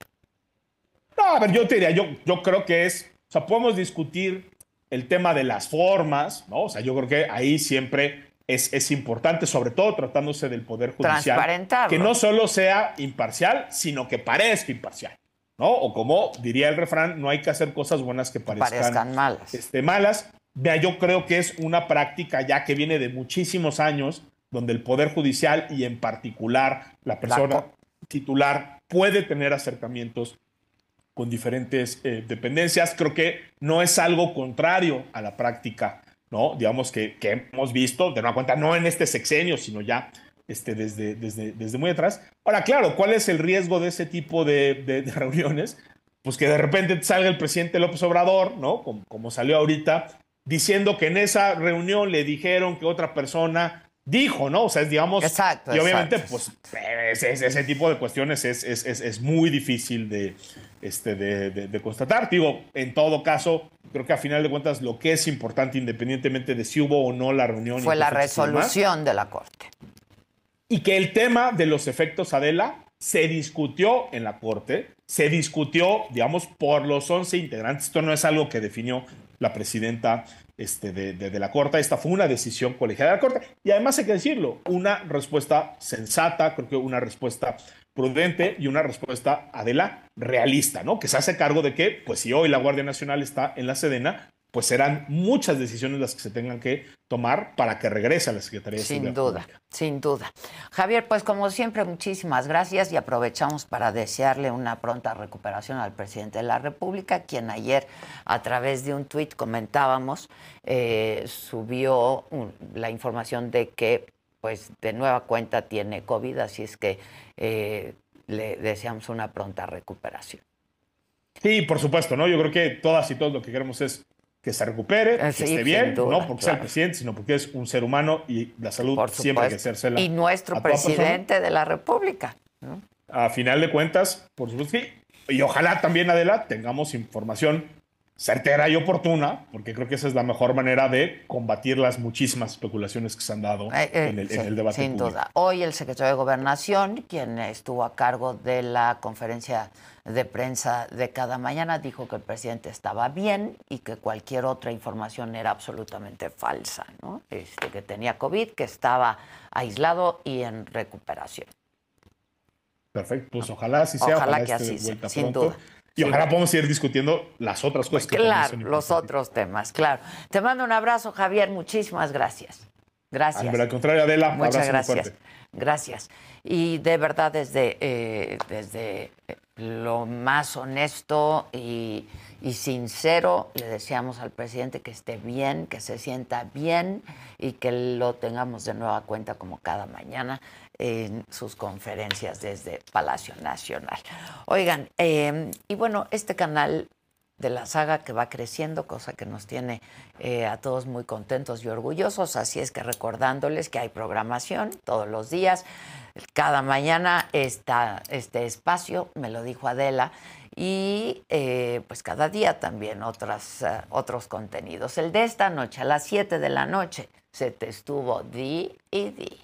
No, a ver, yo te diría, yo, yo creo que es, o sea, podemos discutir el tema de las formas, ¿no? O sea, yo creo que ahí siempre es, es importante, sobre todo tratándose del Poder Judicial, que no solo sea imparcial, sino que parezca imparcial, ¿no? O como diría el refrán, no hay que hacer cosas buenas que parezcan, malas. Este, malas. Vea, yo creo que es una práctica ya que viene de muchísimos años, donde el Poder Judicial y en particular la persona titular puede tener acercamientos con diferentes eh, dependencias. Creo que no es algo contrario a la práctica, ¿no? Digamos que, que hemos visto, de una cuenta, no en este sexenio, sino ya este, desde, desde, desde muy atrás. Ahora, claro, ¿cuál es el riesgo de ese tipo de, de, reuniones? Pues que de repente salga el presidente López Obrador, ¿no? Como, como salió ahorita, diciendo que en esa reunión le dijeron que otra persona dijo, ¿no? O sea, es, digamos, exacto, y obviamente, pues, ese, ese, tipo de cuestiones es, es, es, es muy difícil de, este, de, de, constatar. Digo, en todo caso, creo que a final de cuentas lo que es importante, independientemente de si hubo o no la reunión. Fue la resolución de la Corte. y que el tema de los efectos Adela se discutió en la Corte, se discutió, digamos, por los 11 integrantes. Esto no es algo que definió la presidenta este, de, la Corte. Esta fue una decisión colegiada de la Corte. Y además hay que decirlo, una respuesta sensata, creo que una respuesta prudente y una respuesta, Adela, realista, ¿no? Que se hace cargo de que, pues si hoy la Guardia Nacional está en la Sedena, pues serán muchas decisiones las que se tengan que tomar para que regrese a la Secretaría de Sin duda, sin duda. Javier, pues como siempre, muchísimas gracias y aprovechamos para desearle una pronta recuperación al presidente de la República, quien ayer a través de un tuit comentábamos, eh, subió la información de que pues de nueva cuenta tiene COVID, así es que eh, le deseamos una pronta recuperación. Sí, por supuesto, ¿no? Yo creo que todas y todos lo que queremos es que se recupere, que esté bien, no porque sea el presidente, sino porque es un ser humano y la salud siempre hay que hacérsela. Y nuestro presidente de la República. A final de cuentas, por supuesto sí. Y ojalá también, Adela, tengamos información certera y oportuna, porque creo que esa es la mejor manera de combatir las muchísimas especulaciones que se han dado eh, eh, en, el, debate. Sin duda. Hoy el secretario de Gobernación, quien estuvo a cargo de la conferencia de prensa de cada mañana dijo que el presidente estaba bien y que cualquier otra información era absolutamente falsa, ¿no? Este, que tenía COVID, que estaba aislado y en recuperación. Perfecto, pues ojalá así sea. Ojalá, que así sea, sin duda. Y ojalá podamos seguir discutiendo las otras cosas que Claro, los otros temas, claro. Te mando un abrazo, Javier. Muchísimas gracias. Gracias. Al contrario, Adela, Muchas gracias. Gracias. Y de verdad, desde, eh, desde lo más honesto y, sincero, le deseamos al presidente que esté bien, que se sienta bien y que lo tengamos de nueva cuenta como cada mañana en sus conferencias desde Palacio Nacional. Oigan, em, y bueno, este canal de la saga que va creciendo, cosa que nos tiene eh, a todos muy contentos y orgullosos. Así es que recordándoles que hay programación todos los días, cada mañana está este espacio, me lo dijo Adela, y eh, pues cada día también otras, eh, otros contenidos. El de esta noche, a las 7 de la noche, se te estuvo di y di.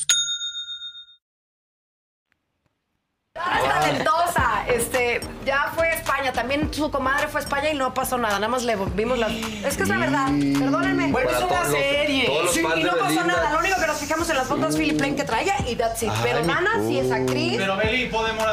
Está talentosa. Este, ya fue a España. También su comadre fue a España y no pasó nada. Nada más le vimos la. Es que es la verdad. Perdónenme. Bueno, es una serie. sí, y no pasó nada. Lo único que nos fijamos en las fotos Philip Lane que traía y that's it. Pero Nana sí es actriz. Pero Beli, podemos.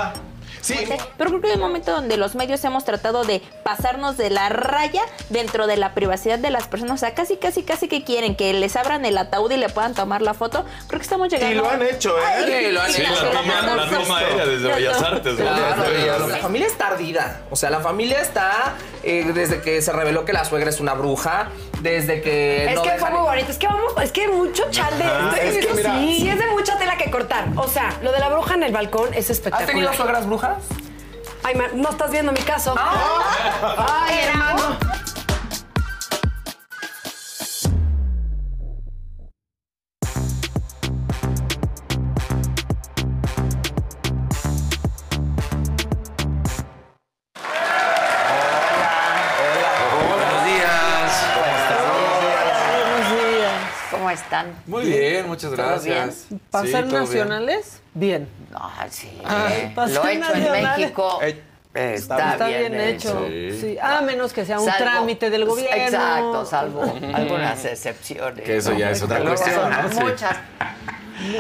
Sí. Pero creo que hay un momento donde los medios hemos tratado de pasarnos de la raya dentro de la privacidad de las personas. O sea, casi, casi, casi que quieren que les abran el ataúd y le puedan tomar la foto. Creo que estamos llegando. Y lo han hecho, ¿eh? sí, lo han hecho. la, toma, la toma aérea desde Bellas Artes. la familia está ardida. O sea, la familia está eh, desde que se reveló que la suegra es una bruja, desde que. Es que fue muy bonito. Es que vamos, es que mucho chal de. Es que sí. sí, es de mucha tela que cortar. O sea, lo de la bruja en el balcón es espectacular. ¿Has tenido suegras brujas? Ay, no estás viendo mi caso. Ah. Ay, hermano. ¿Cómo están? Muy bien, muchas gracias. ¿Para ser nacionales? Bien. Ah, sí. Lo hecho en México. está, bien, hecho. Sí. A menos que sea un trámite del gobierno. Exacto, salvo algunas excepciones. Que eso ya es otra cuestión. Muchas.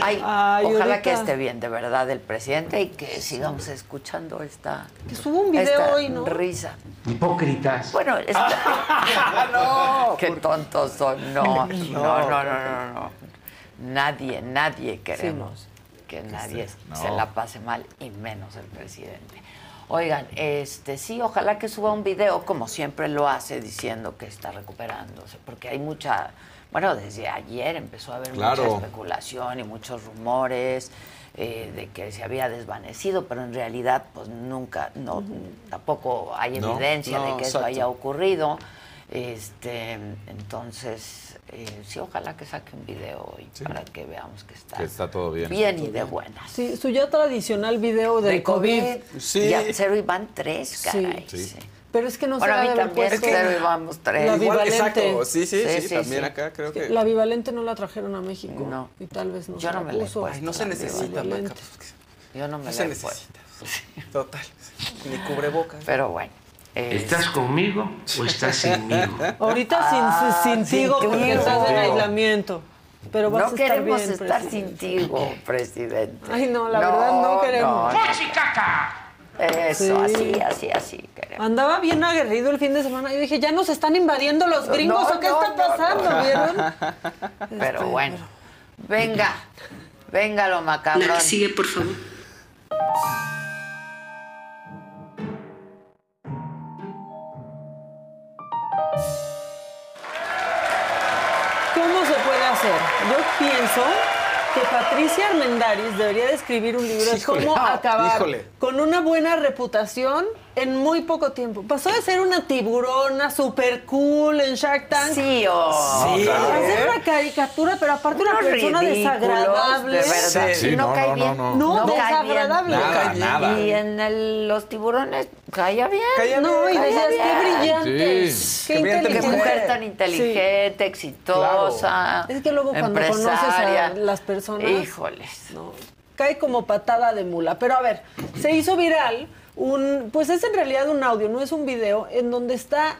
Ay, Ay, ojalá ahorita- que esté bien de verdad el presidente y que sigamos escuchando esta, Que subo un video esta hoy, ¿no? risa. Hipócritas. Bueno, está... no, qué tontos son. No, no, no, no, no, no. Nadie, nadie queremos que nadie no. se la pase mal y menos el presidente. Oigan, este sí, ojalá que suba un video como siempre lo hace diciendo que está recuperándose, porque hay mucha, bueno, desde ayer empezó a haber Claro. mucha especulación y muchos rumores eh, de que se había desvanecido, pero en realidad pues nunca, no, tampoco hay evidencia no, de que eso haya ocurrido. Este, entonces, eh, sí, ojalá que saque un video hoy para que veamos que está, Que está todo bien. bien y de buenas. Sí, su ya tradicional video del De COVID. COVID. Sí. Ya cero y van tres, Sí. caray. Sí. sí. Pero es que no Bueno, se a mí también puesto- cero y vamos tres. La Igual, bivalente. exacto. Sí, sí, sí, Sí, sí, también sí. acá creo que... La bivalente no la trajeron a México. No. Y tal vez no Yo se no la me la puso. Ay, no se La necesita. Maca. pues, Yo no me No la se necesita. Total. Ni cubrebocas. Pero bueno. ¿Estás conmigo o estás sinmigo? Ahorita sin, Ah, sin sin tigo porque tigo. estás en aislamiento. Pero vas no a estar queremos bien, estar presidente. sin tigo, presidente. Ay, no, la verdad no queremos. no, no. Eso, Sí. así, así, así queremos. Andaba bien aguerrido el fin de semana. Yo dije, ya nos están invadiendo los gringos No, o qué no, está pasando, no. ¿vieron? Pero Este, bueno, venga, venga lo macabrón. por favor. Yo pienso que Patricia Armendáriz debería de escribir un libro de cómo Ah, acabar híjole. con una buena reputación en muy poco tiempo. Pasó de ser una tiburona super cool en Shark Tank. Sí, o Sí. A ser una caricatura, pero aparte una Unos persona ridículos, desagradable. De verdad, Sí, no, no, cae no, bien. no, desagradable. Nada, cae bien. nada. Y en el- los tiburones caía bien. Caía No, y decías, bien. qué brillante. Sí. Qué Qué brillante mujer tan inteligente, exitosa. Es que luego cuando conoces a empresaria. las personas- Híjoles. No, cae como patada de mula. Pero a ver, se hizo viral un, pues es en realidad un audio, no es un video, en donde está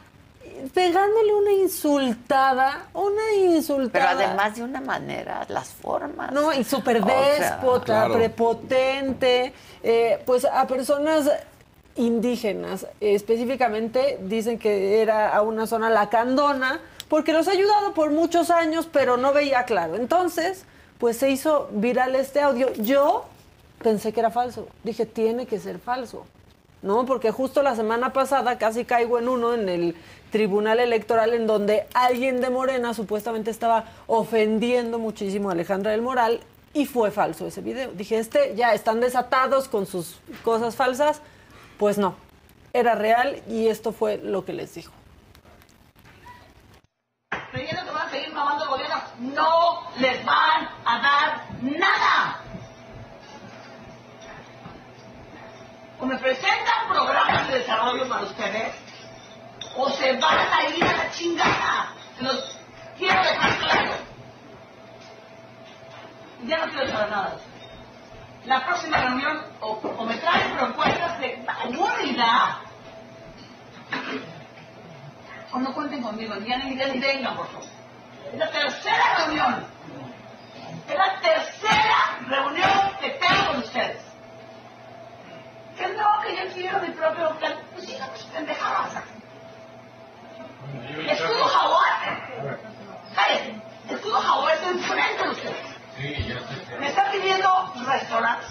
pegándole una insultada, una Pero insultada. además de una manera, las formas. No, y súper déspota, claro. prepotente, eh, pues a personas indígenas, eh, específicamente dicen que era a una zona lacandona, porque los ha ayudado por muchos años, pero no veía claro. Entonces, pues se hizo viral este audio. Yo pensé que era falso, dije, tiene que ser falso. ¿No? Porque justo la semana pasada casi caigo en uno en el tribunal electoral en donde alguien de Morena supuestamente estaba ofendiendo muchísimo a Alejandra del Moral y fue falso ese video. Dije, este ya están desatados con sus cosas falsas. Pues no, era real y esto fue lo que les dijo. que van a seguir mamando no les van a dar nada. O me presentan programas de desarrollo para ustedes, o se van a ir a la chingada. Los quiero dejar claro. Ya no quiero saber nada. La próxima reunión, o, me traen propuestas de ayuda o no cuenten conmigo, ni, ni vengan, por favor. Es la tercera reunión. Es la tercera reunión que tengo con ustedes. Que no, que yo quiero mi propio plan. Pues sigan sus pendejadas. Escudo jaguar. Cállate. Escudo jaguar está enfrente de ustedes. Me están pidiendo restaurantes,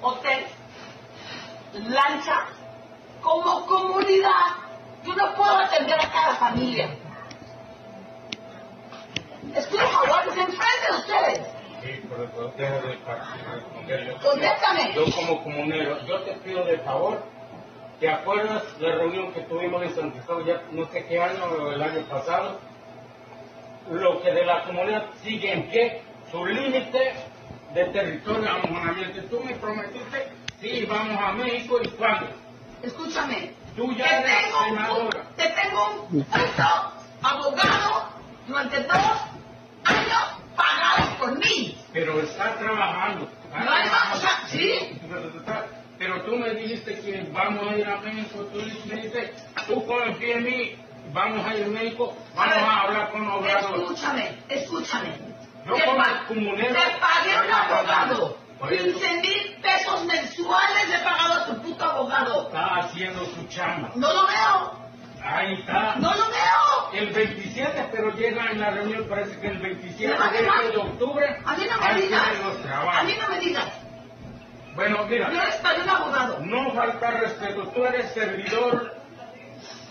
hoteles, lancha, como comunidad. Yo no puedo atender a cada familia. Escudo jaguar está enfrente de ustedes. Sí, por el del partido. yo- Contéstame. Yo como comunero, yo te pido de favor, ¿te acuerdas la reunión que tuvimos en San Cristóbal ya no sé qué año, o el año pasado? Lo que de la comunidad sigue en pie, su límite de territorio amonamiento. Tú me prometiste, sí, vamos a México y cuándo. Escúchame. Tú ya te eres tengo, senadora. te tengo un puesto abogado durante dos años pagados por mí. Pero está trabajando. está No trabajando. sí. Pero tú me dijiste que vamos a ir a México. Tú me dijiste, tú confía en mí, vamos a ir a México, vamos ver, a hablar con Obrador. Escúchame, escúchame. No te, como pa- comunero. te pagué un abogado. Oye, 15 mil pesos mensuales le he pagado a tu puto abogado. Está haciendo su chamba. No lo veo. Ahí está. No lo veo. El 27, pero llega en la reunión, parece que el 27 Me vale de, octubre. A mí no me digas. A mí no me digas. Bueno, mira. Yo les pagué un abogado. No falta respeto. Tú eres servidor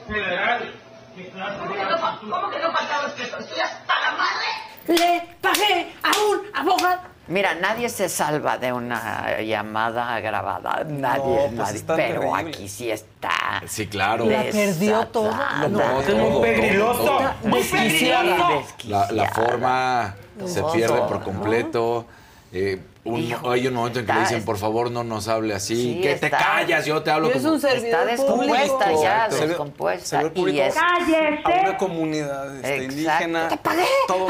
federal. ¿Qué clase ¿Cómo de que no, cómo que no falta respeto? Estoy hasta la madre. Le pagué a un abogado. Mira, nadie se salva de una llamada grabada. Nadie, pues nadie. están Pero aquí sí está. Sí, claro. La perdió todo. No, todo, muy pegriloso. Muy desquiciada. La, la forma se pierde por ¿no? completo. Eh, un- Hijo, hay un momento en que le dicen, por favor, no nos hable así. Sí, que te callas, yo te hablo Y es como... un servidor Está público. descompuesta ya, Exacto. descompuesta. Servidor Y es... a una comunidad este, indígena. ¡Te pagué! Todo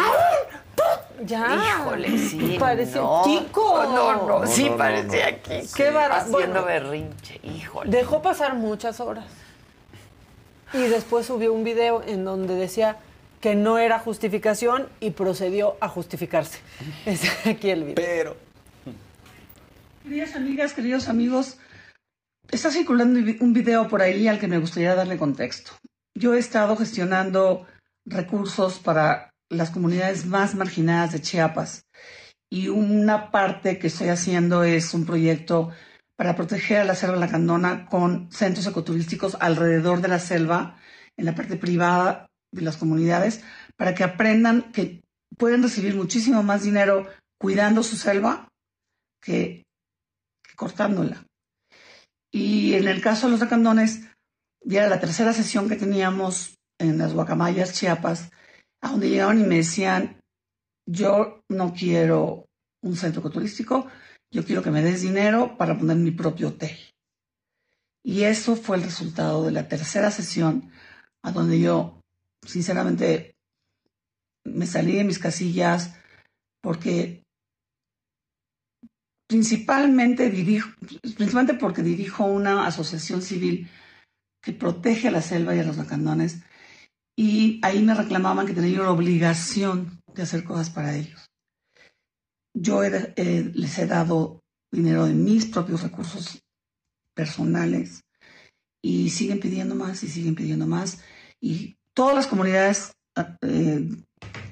Ya. Híjole, sí. Parece no. Kiko. No, no, No, sí parecía no. Kiko. Qué bárbaro. Haciendo Bueno. berrinche, híjole. Dejó pasar muchas horas. Y después subió un video en donde decía que no era justificación y procedió a justificarse. Es aquí el video. Pero. Queridas amigas, queridos amigos, está circulando un video por ahí al que me gustaría darle contexto. Yo he estado gestionando recursos para las comunidades más marginadas de Chiapas y una parte que estoy haciendo es un proyecto para proteger a la selva lacandona con centros ecoturísticos alrededor de la selva, en la parte privada de las comunidades, para que aprendan que pueden recibir muchísimo más dinero cuidando su selva que cortándola. Y en el caso de los lacandones, ya era la tercera sesión que teníamos en las Guacamayas, Chiapas, a donde llegaban y me decían, yo no quiero un centro ecoturístico, yo quiero que me des dinero para poner mi propio hotel. Y eso fue el resultado de la tercera sesión, a donde yo, sinceramente, me salí de mis casillas porque principalmente dirijo, principalmente porque dirijo una asociación civil que protege a la selva y a los lacandones, y ahí me reclamaban que tenía la obligación de hacer cosas para ellos. Yo eh, les he dado dinero de mis propios recursos personales y siguen pidiendo más y siguen pidiendo más. Y todas las comunidades eh,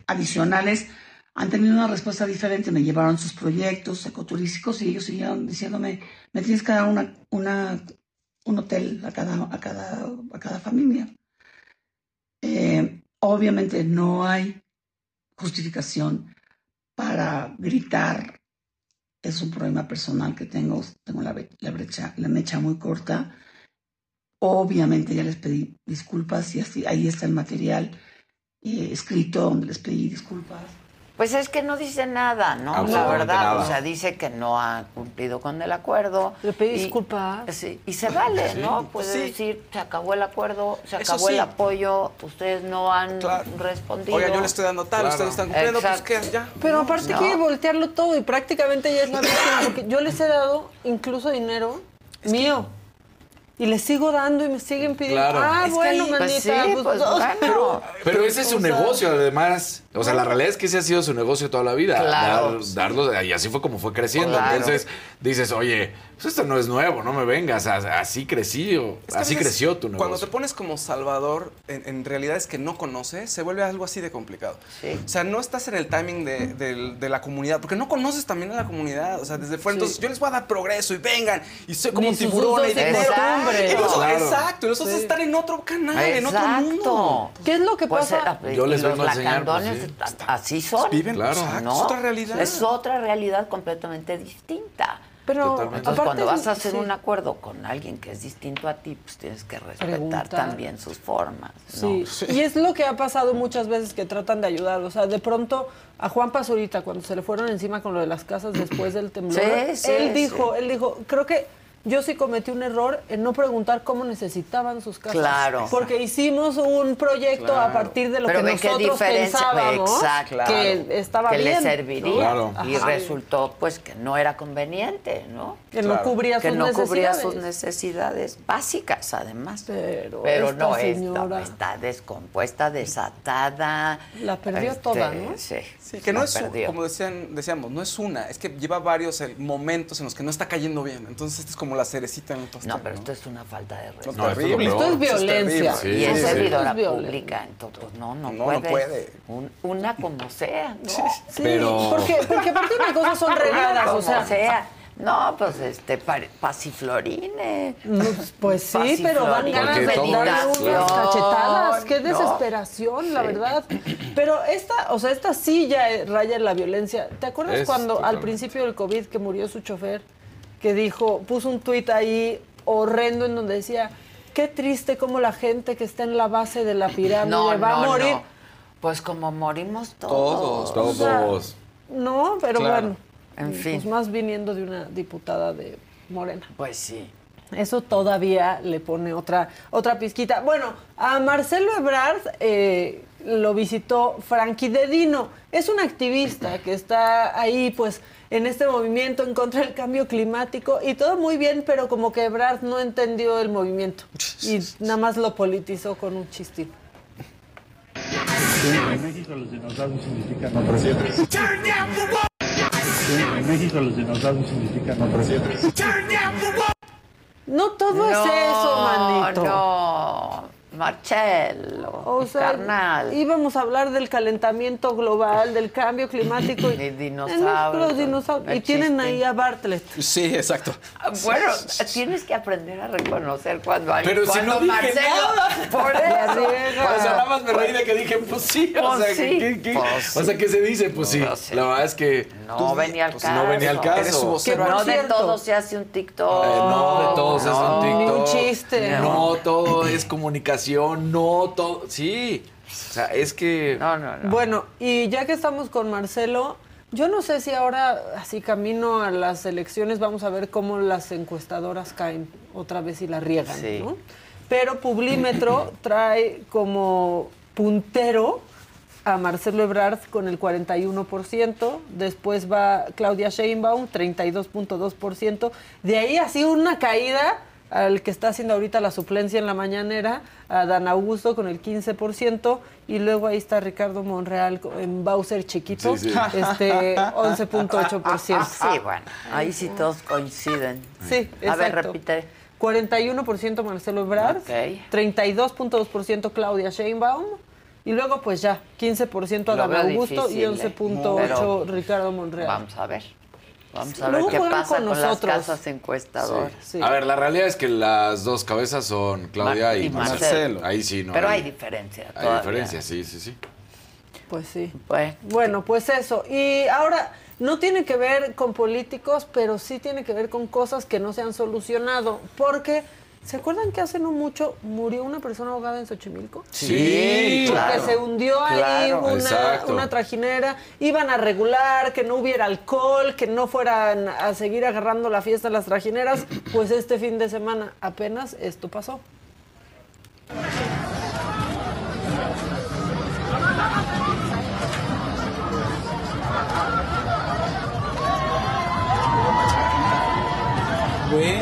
adicionales han tenido una respuesta diferente. Me llevaron sus proyectos ecoturísticos y ellos siguieron diciéndome, me tienes que dar una, una, un hotel a cada, a cada, a cada familia. Eh, obviamente no hay justificación para gritar. Es un problema personal que tengo. Tengo la, bre- la brecha, la mecha muy corta. Obviamente ya les pedí disculpas y así, ahí está el material eh, escrito donde les pedí disculpas. Pues es que no dice nada, ¿no? La verdad, nada. o sea, dice que no ha cumplido con el acuerdo. Le pedí disculpas. Sí, y se vale, Sí, ¿no? pues Puede sí. decir, se acabó el acuerdo, se Eso acabó el apoyo, ustedes no han respondido. Oiga, yo le estoy dando tal, Claro. ustedes están cumpliendo, pues Exacto. ¿qué? Ya. Pero aparte No. quiere voltearlo todo y prácticamente ya es la víctima, porque yo les he dado incluso dinero mío. Y les sigo dando y me siguen pidiendo. Claro. Ah, Es que bueno, ahí- manita. Pues sí, pues, pues bueno. Pero ese es su negocio, además. O sea, la realidad es que ese ha sido su negocio toda la vida. Claro. Dar- darlo, y así fue como fue creciendo. Claro. Entonces dices, oye, pues esto no es nuevo, no me vengas. Así creció, Es que a así creció tu Cuando negocio. te pones como salvador, en, en realidades que no conoces, se vuelve algo así de complicado. O sea, no estás en el timing de, la comunidad, porque no conoces también a la comunidad. O sea, desde fuera, Sí. entonces yo les voy a dar progreso y vengan, y soy como Ni sus tiburón y dinero. los- Claro. Exacto, y los otros Sí. están en otro canal, en otro Exacto. mundo. ¿Qué es lo que Pues, pasa? eh, Yo les vengo a enseñar, pues, sí. así son. Viven, Claro. es otra realidad. Es otra realidad completamente distinta. Pero Totalmente. Entonces, aparte, cuando vas a hacer sí. un acuerdo con alguien que es distinto a ti, pues tienes que respetar Preguntar. también sus formas. ¿no? Sí. y es lo que ha pasado muchas veces que tratan de ayudar. O sea, de pronto a Juan Pazurita, cuando se le fueron encima con lo de las casas después del temblor, Sí, sí, él dijo, sí. él dijo, creo que yo sí cometí un error en no preguntar cómo necesitaban sus casas. Claro. Porque hicimos un proyecto a Claro. partir de lo Pero que nosotros diferencia- pensábamos Exacto. que estaba que bien. le serviría ¿no? y Ajá. resultó pues que no era conveniente, ¿no? Que no cubría que sus no cubría sus necesidades básicas además. Pero, Pero esta no señora está, está descompuesta, desatada. la perdió Este, toda, ¿no? Sí, Sí, que no es, perdió. como decían, decíamos, no es una, es que lleva varios eh, momentos en los que no está cayendo bien. Entonces, esta es como la cerecita en el pastel. No, pero esto es una falta de respeto. No, esto es. Esto violencia. Sí, y es sí, sí. servidora Es violencia. pública, entonces no, no, No, puede. no puede. Un- una como sea, ¿no? Sí, Pero- porque, porque aparte una cosa son regadas, Como o sea, sea. No, pues este, pa- pasiflorine. Pues sí, pero dan ganas de unas cachetadas. Qué No. desesperación, la Sí. verdad. Pero esta, o sea, esta sí ya raya en la violencia. ¿Te acuerdas Es cuando al principio del COVID que murió su chofer? Que dijo, puso un tuit ahí horrendo en donde decía, qué triste como la gente que está en la base de la pirámide No, va no, a morir. no. Pues como morimos todos. Todos, Todos. No, pero Claro. bueno. En pues fin. más viniendo de una diputada de Morena. Pues sí. Eso todavía le pone otra, otra pizquita. Bueno, a Marcelo Ebrard eh, lo visitó Frankie Dedino. Es un activista que está ahí, pues, en este movimiento en contra del cambio climático y todo muy bien, pero como que Ebrard no entendió el movimiento y nada más lo politizó con un chistín. En México los dinosaurios significan no presidentes. En México los dinosaurios significan no presidentes. No todo es eso, manito. No, Marcelo, O sea, carnal. íbamos a hablar del calentamiento global, del cambio climático y dinosaurios. los dinosaurios. Y tienen chiste. ahí a Bartlett. Sí, exacto. Ah, Bueno, tienes que aprender a reconocer cuando hay Pero si cuando no dije Marcelo, nada. Por La eso. Pues nada más me reí de que dije, pues sí. o Pues sea, sí. ¿qué, qué- Pues o sea, ¿qué se dice? Pues sí. Pues sí. La verdad es que. No venía al pues caso. no venía al caso. Eres su vocero. Que No de todo se hace un TikTok. Eh, no, de todos es un Ni TikTok. un chiste. No, todo es comunicación, no todo. Sí. O sea, es que. No, no, no. Bueno, y ya que estamos con Marcelo, yo no sé si ahora, así camino a las elecciones, vamos a ver cómo las encuestadoras caen otra vez y la riegan, Sí. ¿no? Pero Publímetro trae como puntero a Marcelo Ebrard con el 41%, después va Claudia Sheinbaum, 32.2%, de ahí así una caída al que está haciendo ahorita la suplencia en la mañanera, a Dan Augusto con el 15%, y luego ahí está Ricardo Monreal en Bowser chiquito, Sí, sí. este 11.8%. Sí, bueno, ahí sí todos coinciden. Sí, A ver, exacto. repite. 41% Marcelo Ebrard, Ok. 32.2% Claudia Sheinbaum y luego pues ya 15% Lo Adán Augusto difícil, y ¿eh? 11.8 Pero Ricardo Monreal. Vamos a ver. Vamos a Luego ver qué pasa con con, las casas encuestadoras. Sí. A ver, la realidad es que las dos cabezas son Claudia Mar- y, y Marcelo. Marcelo. Ahí sí, no. Pero hay diferencia. Hay todavía. diferencia, sí, sí, sí. Pues sí. Bueno, Bueno, pues eso. Y ahora, no tiene que ver con políticos, pero sí tiene que ver con cosas que no se han solucionado. Porque, ¿se acuerdan que hace no mucho murió una persona ahogada en Xochimilco? Sí, Que claro. se hundió ahí Claro. una, trajinera, iban a regular, que no hubiera alcohol, que no fueran a seguir agarrando la fiesta en las trajineras, pues este fin de semana apenas esto pasó. Güey.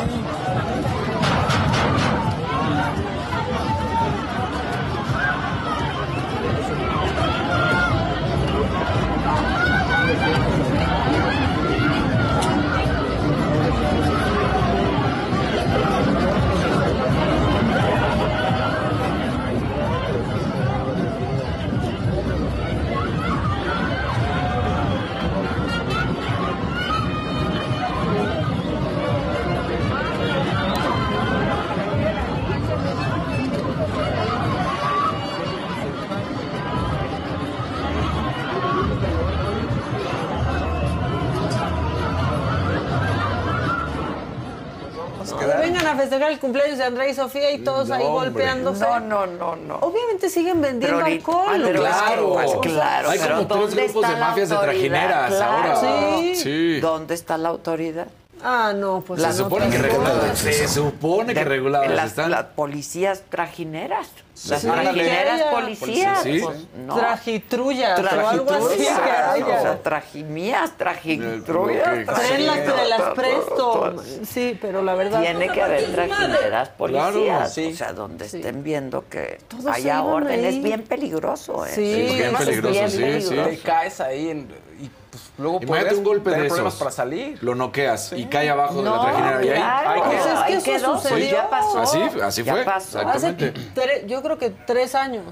Festejar el cumpleaños de Andrea y Sofía y todos ahí hombre. golpeándose. no, no, no, no. Obviamente siguen vendiendo Pero alcohol. Ah, pero es que, Claro. pues, claro, Hay pero como tres ¿dónde grupos de mafias de trajineras Claro. ahora. Sí. Sí. ¿Dónde está la autoridad? Ah, no, pues Se en supone que otras reguladas. cosas. Se supone que reguladas las, están. las policías trajineras. Las Sí, trajineras policías. Sí. pues, no. Trajitrullas o algo así. O sea, trajimías, trajitrullas. Tráenlas que las todo, presto. todo. Sí, pero la verdad. Tiene que haber trajineras policías. Claro, O sea, donde estén viendo que Todos haya orden. ahí. Es bien peligroso, ¿eh? Sí, es bien peligroso, sí, sí. Te caes ahí en- y pues, luego Imagínate un golpe tener de problemas esos. para salir. Lo noqueas y cae abajo de la trajinera. Y ahí, claro. ahí Pues quedó. es que Ahí eso quedó, sucedió. pues ya pasó. Así, así Ya fue. pasó. Hace Exactamente. tre- yo creo que tres años.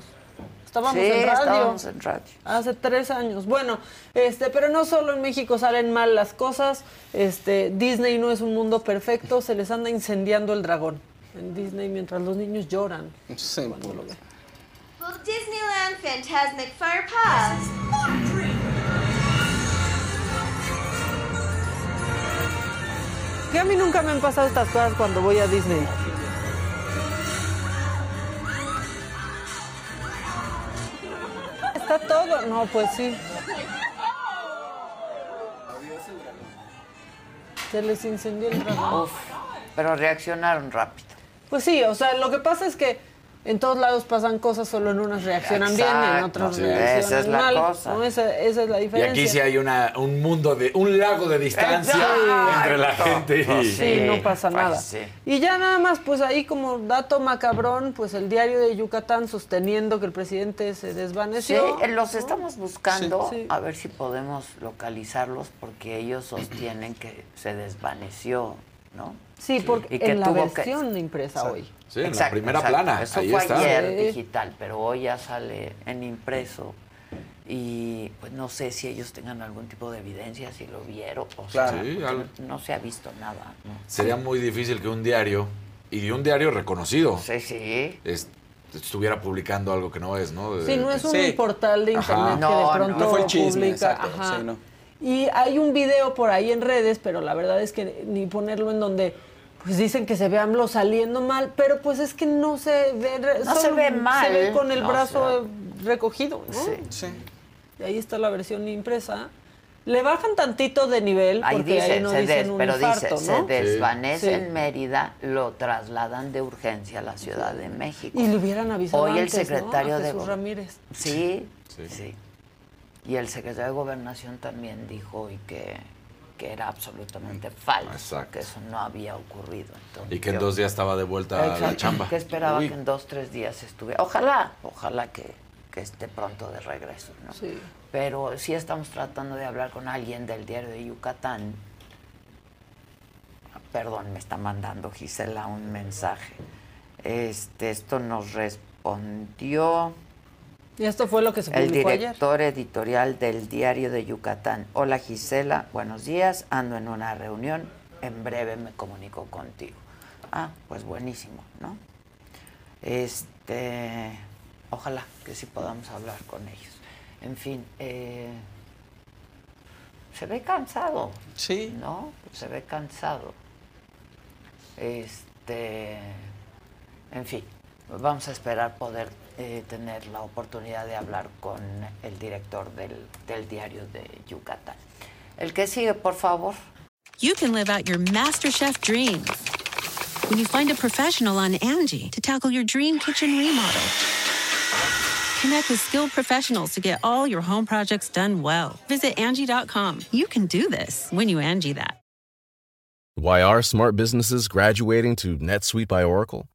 Estábamos Sí, en radio. estábamos en radio. Hace tres años. Bueno, este, pero no solo en México salen mal las cosas. Este, Disney no es un mundo perfecto. Se les anda incendiando el dragón en Disney mientras los niños lloran. Sí, cuando lo ven. Will Disneyland Phantasmic Fire Pass? Que a mí nunca me han pasado estas cosas cuando voy a Disney. Está todo. No, pues sí. Se les incendió el dragón. Uf, pero reaccionaron rápido. Pues sí, o sea, lo que pasa es que en todos lados pasan cosas, solo en unas reaccionan bien, en otras sí. reaccionan Esa es la mal. cosa. ¿no? Esa, esa es la Y diferencia. aquí sí hay una, un mundo de, un lago de distancia Exacto. entre la gente y. Sí, no pasa pues nada. sí. Y ya nada más, pues ahí como dato macabrón, pues el diario de Yucatán sosteniendo que el presidente se Sí, desvaneció. eh, los estamos buscando Sí. Sí. a ver si podemos localizarlos porque ellos sostienen que se desvaneció, ¿no? Sí, porque Y que en la que- versión impresa hoy. Sí, en la primera exacto. plana. Eso ahí fue está. ayer Sí. digital, pero hoy ya sale en impreso. Y pues no sé si ellos tengan algún tipo de evidencia, si lo vieron. O sea, Claro. Sí, porque algo. no se ha visto nada. ¿no? Sería muy difícil que un diario, y de un diario reconocido, Sí, sí. es- estuviera publicando algo que no es, ¿no? De- Sí, no es un Sí. portal de internet que de no. pronto No fue el chisme, publica. exacto, Ajá. sí, no. Y hay un video por ahí en redes, pero la verdad es que ni ponerlo en donde pues dicen que se ve AMLO saliendo mal, pero pues es que no se ve No se ve mal, Se ve con el no, brazo eh, recogido, ¿no? Sí. Sí. Y ahí está la versión impresa. Le bajan tantito de nivel Ahí porque dice, ahí no se dicen des- un pero infarto, dice, ¿no? se desvanece Sí. en Mérida, lo trasladan de urgencia a la Ciudad de México. Y le hubieran avisado Hoy el antes, ¿no? secretario A de Jesús Go- Ramírez. Sí, Sí. sí, Y el secretario de Gobernación también dijo hoy que, que era absolutamente falso, Exacto. que eso no había ocurrido. Entonces, Y que en yo- dos días estaba de vuelta a la chamba. Que esperaba Uy. que en dos, tres días estuviera. Ojalá, ojalá que, que esté pronto de regreso, ¿no? Sí. Pero sí estamos tratando de hablar con alguien del diario de Yucatán. Perdón, me está mandando Gisela un mensaje. Este, esto nos respondió Y esto fue lo que se el publicó ayer. director editorial del diario de Yucatán. Hola Gisela, buenos días. Ando en una reunión. En breve me comunico contigo. Ah, pues buenísimo, ¿no? Este, ojalá que sí podamos hablar con ellos. En fin, eh, se ve cansado. Sí. ¿No? Se ve cansado. Este, en fin, vamos a esperar poder eh, tener la oportunidad de hablar con el director del, del diario de Yucatán. El que sigue, por favor. you can live out your MasterChef dreams when you find a professional on Angie to tackle your dream kitchen remodel. Connect with skilled professionals to get all your home projects done well. Visit Angie.com. You can do this when you Angie that. Why are smart businesses graduating to NetSuite by Oracle?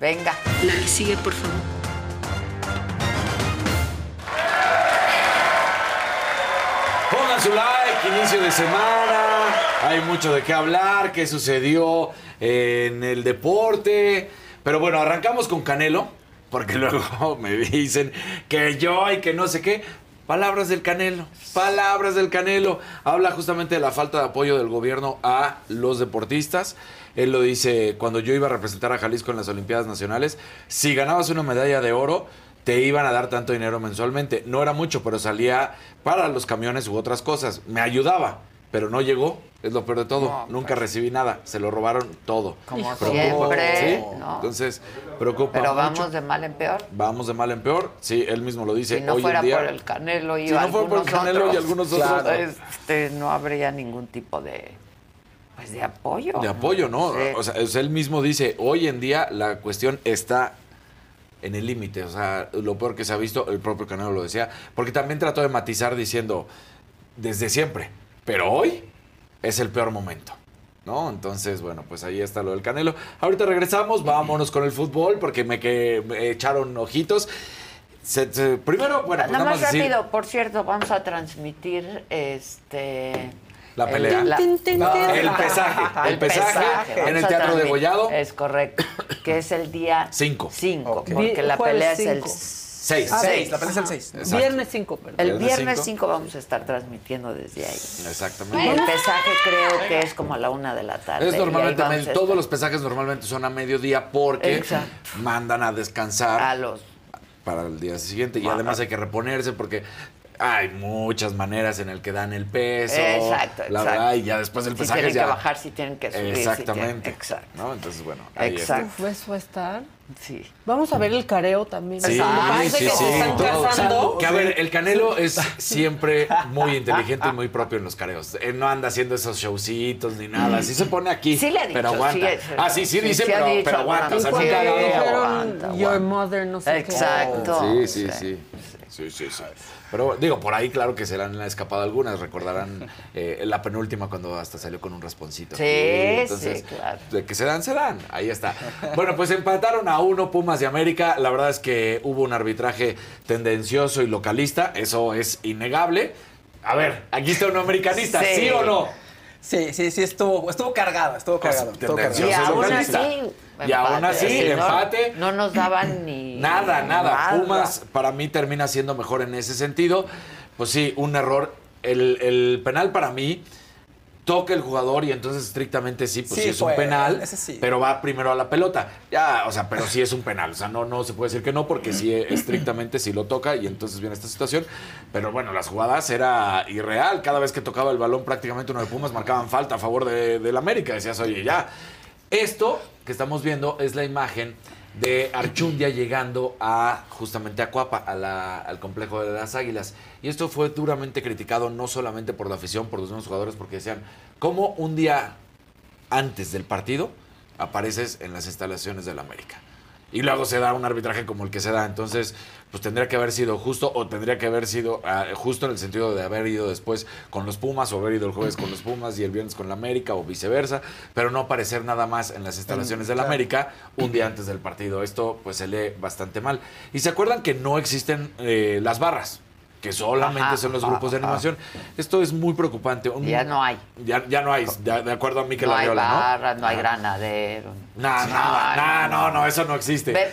Venga. La que sigue, por favor. Pongan su like, inicio de semana. Hay mucho de qué hablar, qué sucedió en el deporte. Pero bueno, arrancamos con Canelo, porque luego me dicen que yo y que no sé qué. Palabras del Canelo, palabras del Canelo. Habla justamente de la falta de apoyo del gobierno a los deportistas. Él lo dice cuando yo iba a representar a Jalisco en las Olimpiadas Nacionales. Si ganabas una medalla de oro, te iban a dar tanto dinero mensualmente. No era mucho, pero salía para los camiones u otras cosas. Me ayudaba, pero no llegó. Es lo peor de todo. Nunca recibí nada. Se lo robaron todo. Como Preocupa, siempre, ¿sí? ¿no? Entonces, preocupa Pero vamos mucho. de mal en peor. Vamos de mal en peor. Sí, él mismo lo dice. Si no Hoy fuera en día, por el Canelo y Si no fuera por el algunos Canelo y otros, algunos otros. este, no habría ningún tipo de, pues, de apoyo. De apoyo, ¿no? Sí. O sea, él mismo dice, hoy en día la cuestión está en el límite. O sea, lo peor que se ha visto, el propio Canelo lo decía, porque también trató de matizar diciendo, desde siempre, pero hoy es el peor momento. ¿no? Entonces, bueno, pues ahí está lo del Canelo. Ahorita regresamos, vámonos con el fútbol porque me, que, me echaron ojitos. Primero, bueno, pues nada, nada más rápido, por cierto, vamos a transmitir este la pelea. El, la... Pesaje. El, pesaje, en el Teatro de Gollado. Es correcto. Que es el día 5. 5, porque la pelea es el 6. 6, ah, la pelea es el 6. Viernes 5, perdón. El viernes 5 vamos a estar transmitiendo desde ahí. Exactamente. El pesaje creo que es como a la una de la tarde. Es normalmente, todos los pesajes normalmente son a mediodía porque mandan a descansar. A los para el día siguiente. Y además hay que reponerse porque hay muchas maneras en el que dan el peso. Exacto, la exacto. verdad, y ya después del Si pesaje tienen ya que bajar, si tienen que subir. si Exactamente. tienen- exacto. ¿no? Entonces, bueno, ahí está. Exacto. Uf, eso va a estar. Sí. Vamos a ver el careo también. Sí, parece sí, que sí, se están todo. casando. Que a ver, el Canelo es siempre muy inteligente y muy propio en los careos. Él no anda haciendo esos showcitos ni nada. Así se pone aquí. Sí le ha dicho, pero aguanta. sí, es- ah, sí, sí, sí, dice, sí pero, dicho pero aguanta. O sea, nunca Your mother, no sé qué. Exacto. Sí, sí, sí. Sí, sí, sí. Pero digo, por ahí claro que se le han escapado algunas. Recordarán eh, la penúltima cuando hasta salió con un rasponcito. Sí, Entonces, sí, claro. De que se dan, se dan. Ahí está. Bueno, pues empataron a uno Pumas de América. La verdad es que hubo un arbitraje tendencioso y localista. Eso es innegable. A ver, aquí está un americanista, ¿sí, Sí. o no? Sí, sí, sí, estuvo, estuvo cargado, estuvo cargado. Estuvo tendencioso. Y aún localista. así. Y aún así, empate. No nos daban ni. Nada, nada. nada. Pumas para mí termina siendo mejor en ese sentido. Pues sí, un error. El, el penal para mí toca el jugador y entonces estrictamente sí, pues sí, Sí, es un fue, penal, ese sí. pero va primero a la pelota. Ya, o sea, pero sí es un penal. O sea, no, no se puede decir que no porque sí estrictamente sí lo toca y entonces viene esta situación. Pero bueno, las jugadas era irreal. Cada vez que tocaba el balón prácticamente uno de Pumas marcaban falta a favor de, del América. Decías, oye, ya. Esto que estamos viendo es la imagen de Archundia llegando a justamente a Cuapa, la- al complejo de las Águilas. Y esto fue duramente criticado no solamente por la afición, por los mismos jugadores, porque decían, ¿cómo un día antes del partido apareces en las instalaciones del América? Y luego se da un arbitraje como el que se da. Entonces, pues tendría que haber sido justo o tendría que haber sido ah, justo en el sentido de haber ido después con los Pumas o haber ido el jueves con los Pumas y el viernes con la América o viceversa, pero no aparecer nada más en las instalaciones del claro. América un día antes del partido. Esto pues se lee bastante mal. Y se acuerdan que no existen eh, las barras que solamente Ajá, son los ajá, grupos de ajá. animación. Esto es muy preocupante. Un- Ya no hay. Ya, ya no hay, de, de acuerdo a Miquel No hay Arriola, ¿no? barras, no hay granadero. Nada, nada, no, no, eso no existe. Ve,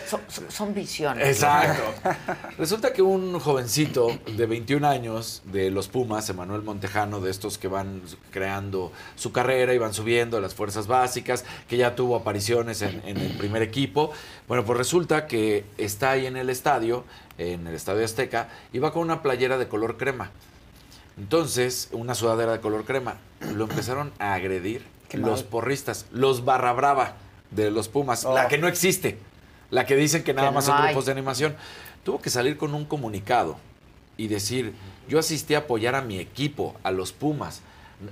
son, visiones. Exacto. Resulta que un jovencito de 21 años de los Pumas, Emanuel Montejano, de estos que van creando su carrera y van subiendo las fuerzas básicas, que ya tuvo apariciones en, en el primer equipo. Bueno, pues resulta que está ahí en el estadio, en el Estadio Azteca, y va con una playera de color crema. Entonces, una sudadera de color crema. Lo empezaron a agredir Qué los mal. porristas, los barra brava de los Pumas, Oh. la que no existe, la que dicen que nada Que más no son hay. grupos de animación. Tuvo que salir con un comunicado y decir, yo asistí a apoyar a mi equipo, a los Pumas.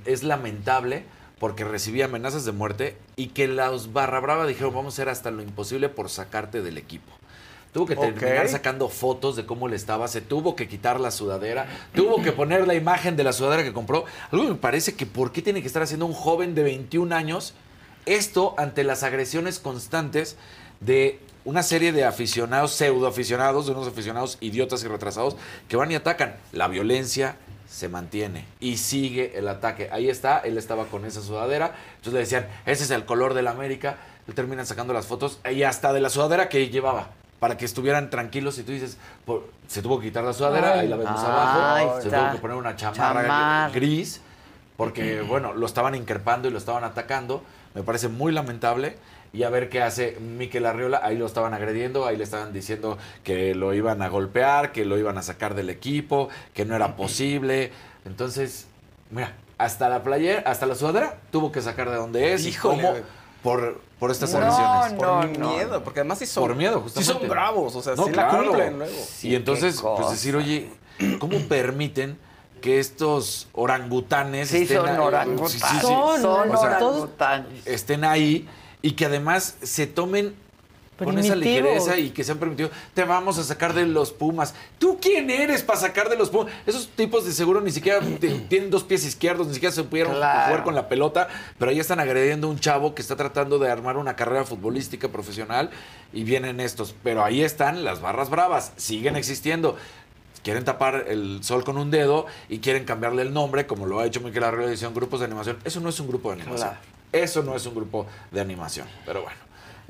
Es lamentable porque recibí amenazas de muerte y que los barra brava dijeron, vamos a hacer hasta lo imposible por sacarte del equipo. Tuvo que terminar Ok. sacando fotos de cómo le estaba, se tuvo que quitar la sudadera, tuvo que poner la imagen de la sudadera que compró. Algo que me parece que por qué tiene que estar haciendo un joven de 21 años esto ante las agresiones constantes de una serie de aficionados, pseudo aficionados, de unos aficionados idiotas y retrasados que van y atacan. La violencia se mantiene y sigue el ataque. Ahí está, él estaba con esa sudadera, entonces le decían, ese es el color de la América, le terminan sacando las fotos y hasta de la sudadera que llevaba. Para que estuvieran tranquilos y tú dices, por- se tuvo que quitar la sudadera, ahí la vemos abajo, se tuvo que poner una chamarra Chamar. gris, porque bueno, lo estaban increpando y lo estaban atacando, me parece muy lamentable. Y a ver qué hace Miquel Arriola. Ahí lo estaban agrediendo, ahí le estaban diciendo que lo iban a golpear, que lo iban a sacar del equipo, que no era posible. Entonces, mira, hasta la player, hasta la sudadera tuvo que sacar de donde es Híjole, y cómo por, por estas No, agresiones. por miedo, porque además sí son. Por miedo, Sí justamente. son bravos, o sea, No, sí la claro. cumplen luego. y entonces, pues decir, oye, ¿cómo permiten que estos orangutanes Sí, estén son ahí? orangutanes. Sí, sí, sí. Son, son O sea, orangutanes. estén ahí y que además se tomen con esa ligereza y que se han permitido, te vamos a sacar de los Pumas. ¿Tú quién eres para sacar de los Pumas? Esos tipos de seguro ni siquiera tienen dos pies izquierdos, ni siquiera se pudieron Claro. jugar con la pelota, pero ahí están agrediendo a un chavo que está tratando de armar una carrera futbolística profesional y vienen estos. Pero ahí están las barras bravas, siguen existiendo. Quieren tapar el sol con un dedo y quieren cambiarle el nombre, como lo ha hecho Miquel Arreola, dicen grupos de animación. Eso no es un grupo de animación. Claro. Eso no es un grupo de animación. Pero bueno,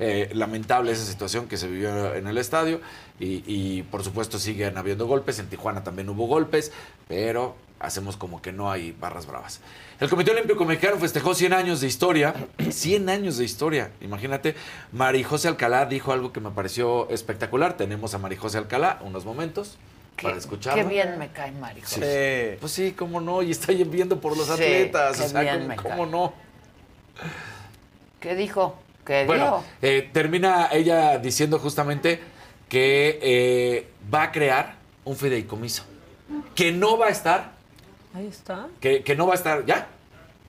eh, lamentable esa situación que se vivió en el estadio y, y, por supuesto siguen habiendo golpes. En Tijuana también hubo golpes, pero hacemos como que no hay barras bravas. El Comité Olímpico Mexicano festejó 100 años de historia. 100 años de historia. Imagínate, Marijose Alcalá dijo algo que me pareció espectacular. Tenemos a Marijose Alcalá unos momentos para escucharla. Qué bien me cae Mario. Sí. Pues sí, cómo no, y está viendo por los Sí, atletas, o sea, ¿cómo, cómo no? ¿Qué dijo? ¿Qué Bueno, eh, termina ella diciendo justamente que eh, va a crear un fideicomiso, que no va a estar, Ahí está. que, que no va a estar, ¿ya?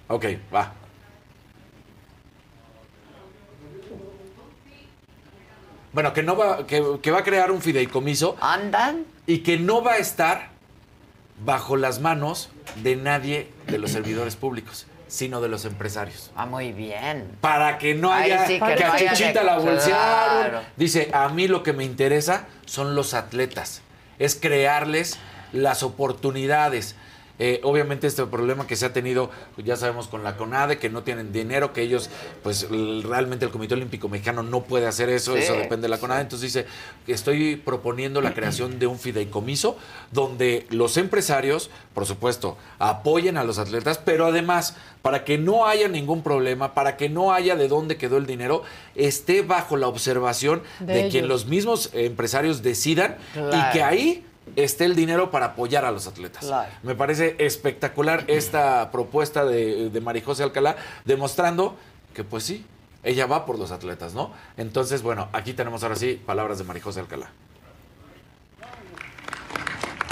Ok, va. Bueno, que no va, que, que va a crear un fideicomiso. Andan. Y que no va a estar bajo las manos de nadie de los servidores públicos, sino de los empresarios. Ah, muy bien. Para que no haya sí, que, que no a Chichita la bolsearon. Claro. Dice, a mí lo que me interesa son los atletas, es crearles las oportunidades. Eh, obviamente este problema que se ha tenido, pues, ya sabemos con la CONADE, que no tienen dinero, que ellos, pues realmente el Comité Olímpico Mexicano no puede hacer eso, Sí. eso depende de la CONADE. Entonces dice, estoy proponiendo la creación de un fideicomiso donde los empresarios, por supuesto, apoyen a los atletas, pero además, para que no haya ningún problema, para que no haya de dónde quedó el dinero, esté bajo la observación De quien los mismos empresarios decidan Claro. y que ahí esté el dinero para apoyar a los atletas. Claro. Me parece espectacular esta propuesta de, de Marijose Alcalá, demostrando que pues sí, ella va por los atletas, ¿no? Entonces, bueno, aquí tenemos ahora sí palabras de Marijose Alcalá.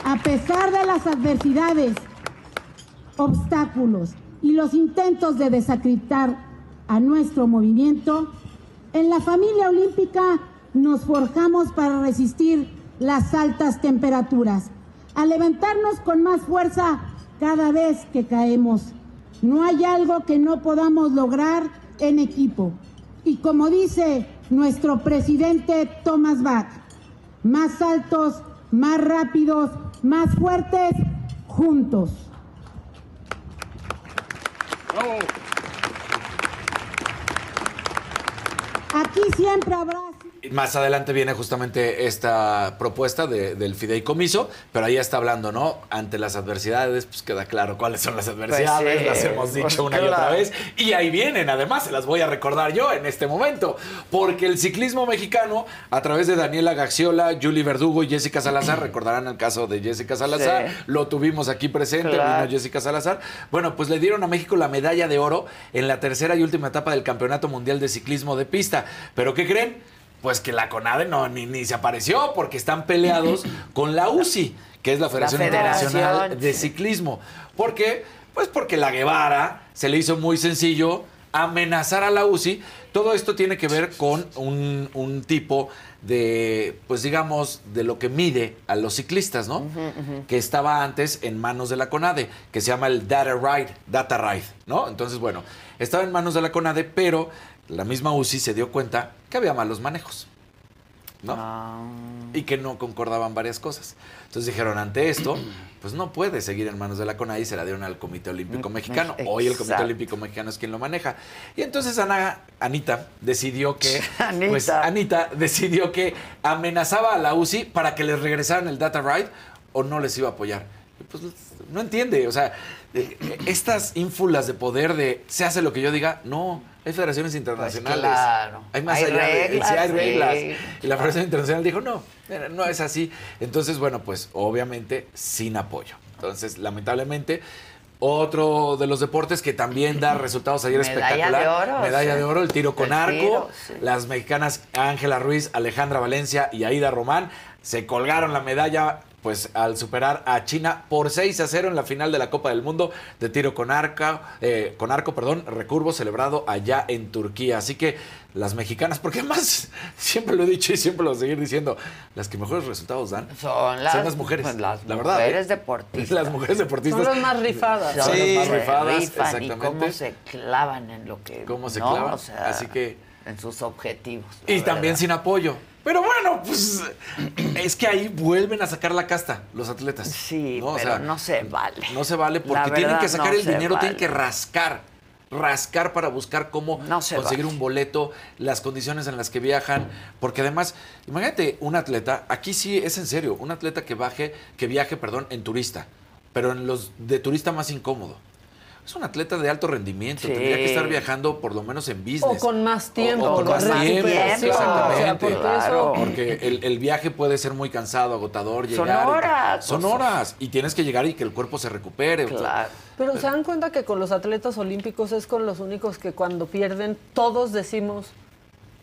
A pesar de las adversidades, obstáculos y los intentos de desacreditar a nuestro movimiento, en la familia olímpica nos forjamos para resistir las altas temperaturas, a levantarnos con más fuerza cada vez que caemos. No hay algo que no podamos lograr en equipo. Y como dice nuestro presidente Thomas Bach, más altos, más rápidos, más fuertes, juntos. Aquí siempre habrá... Más adelante viene justamente esta propuesta de- del fideicomiso, pero ahí está hablando, ¿no? Ante las adversidades, pues queda claro cuáles son las adversidades, sí, las hemos dicho pues una y otra vez, y ahí vienen, además, se las voy a recordar yo en este momento, porque el ciclismo mexicano, a través de Daniela Gaxiola, Julie Verdugo y Jessica Salazar, recordarán el caso de Jessica Salazar, Sí. lo tuvimos aquí presente, Claro. vino Jessica Salazar, bueno, pues le dieron a México la medalla de oro en la tercera y última etapa del Campeonato Mundial de Ciclismo de Pista, pero ¿qué creen? Pues que la CONADE no, ni, ni se apareció porque están peleados con la UCI, que es la Federación Federación, Internacional de. Ciclismo. ¿Por qué? Pues porque la Guevara se le hizo muy sencillo amenazar a la UCI. Todo esto tiene que ver con un, un tipo de, pues digamos, de lo que mide a los ciclistas, ¿no? Que estaba antes en manos de la CONADE, que se llama el Data Ride, Data Ride, ¿no? Entonces, bueno, estaba en manos de la CONADE, pero la misma UCI se dio cuenta que había malos manejos. ¿no? Ah. Y que no concordaban varias cosas. Entonces dijeron, ante esto, pues no puede seguir en manos de la CONADE y se la dieron al Comité Olímpico Mexicano. Hoy el Comité Mm. Olímpico Mexicano es quien lo maneja. Y entonces Ana, Anita decidió que... Anita. Pues Anita decidió que amenazaba a la UCI para que les regresaran el data right o no les iba a apoyar. Y Pues no entiende, o sea, estas ínfulas de poder de se hace lo que yo diga, no, hay federaciones internacionales. Pues claro. Hay más Hay allá de- reglas, sí, hay sí. reglas. Y la Federación Internacional dijo, no, eh, no es así. Entonces, bueno, pues obviamente sin apoyo. Entonces, lamentablemente, otro de los deportes que también da resultados ayer Medalla espectacular. de oro, Medalla sí. de oro, el tiro con El arco. tiro, sí. Las mexicanas Ángela Ruiz, Alejandra Valencia y Aida Román se colgaron la medalla pues al superar a China por 6 a 0 en la final de la Copa del Mundo de tiro con arco, eh, con arco, perdón, recurvo celebrado allá en Turquía. Así que las mexicanas, porque además siempre lo he dicho y siempre lo voy a seguir diciendo, las que mejores resultados dan Son las, mujeres. pues, las la verdad. mujeres ¿eh? deportistas. Las mujeres deportistas. Son las más rifadas. Son Sí, las más rifadas, rifan y cómo exactamente. se clavan en lo que Cómo se ¿no? clavan. O sea, Así que en sus objetivos. Y también sin apoyo. Pero bueno, pues es que ahí vuelven a sacar la casta los atletas. Sí, ¿no? O pero sea, no se vale. No se vale porque tienen que sacar no el dinero, vale. tienen que rascar. Rascar para buscar cómo se conseguir un boleto, las condiciones en las que viajan. Porque además, imagínate un atleta, aquí sí es en serio, un atleta que baje, que viaje, perdón, en turista, pero en los de turista más incómodo. Es un atleta de alto rendimiento, Sí. tendría que estar viajando por lo menos en business. O con más tiempo, O, con con más más tiempo, tiempo. exactamente. O sea, porque Claro. eso- Porque el, el viaje puede ser muy cansado, agotador, Son llegar. y- horas, Son o sea. horas. Y tienes que llegar y que el cuerpo se recupere. Claro. Pero se dan cuenta que con los atletas olímpicos es con los únicos que cuando pierden todos decimos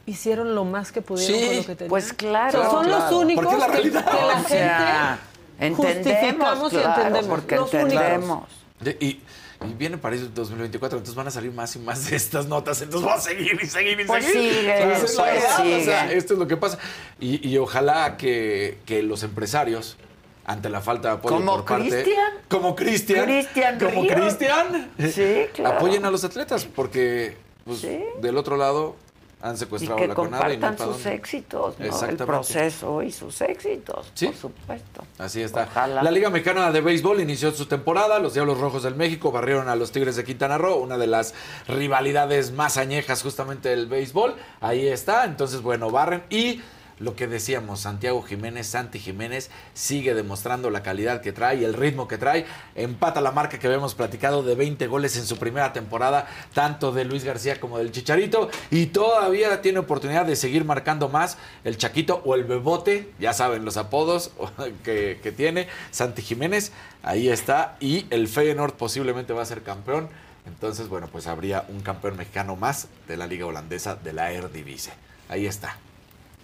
hicieron lo más que pudieron Sí, con lo que tenían. Pues claro. O sea, son los únicos la que, la O gente sea, entendemos, justificamos y entendemos. porque los entendemos. De- y, y viene París 2024, entonces van a salir más y más de estas notas. Entonces va a seguir y seguir y Pues seguir. sigue, pues verdad, o sea, esto es lo que pasa. Y, y ojalá que, que los empresarios, ante la falta de apoyo Como por parte. Cristian. Como Cristian. Cristian Como. Cristian. Sí, claro. Apoyen a los atletas, porque pues, Sí. del otro lado han Y secuestrado que la conada y no compartan sus dónde. éxitos, ¿no? El proceso y sus éxitos, Sí. por supuesto. Así está. Ojalá. La Liga Mexicana de Béisbol inició su temporada. Los Diablos Rojos del México barrieron a los Tigres de Quintana Roo, una de las rivalidades más añejas justamente del béisbol. Ahí está. Entonces, bueno, barren. Y lo que decíamos, Santiago Jiménez, Santi Jiménez, sigue demostrando la calidad que trae, el ritmo que trae. Empata la marca que habíamos platicado de 20 goles en su primera temporada, tanto de Luis García como del Chicharito. Y todavía tiene oportunidad de seguir marcando más el Chaquito o el Bebote, ya saben los apodos que, que tiene. Santi Jiménez, ahí está. Y el Feyenoord posiblemente va a ser campeón. Entonces, bueno, pues habría un campeón mexicano más de la liga holandesa de la Eredivisie. Ahí está.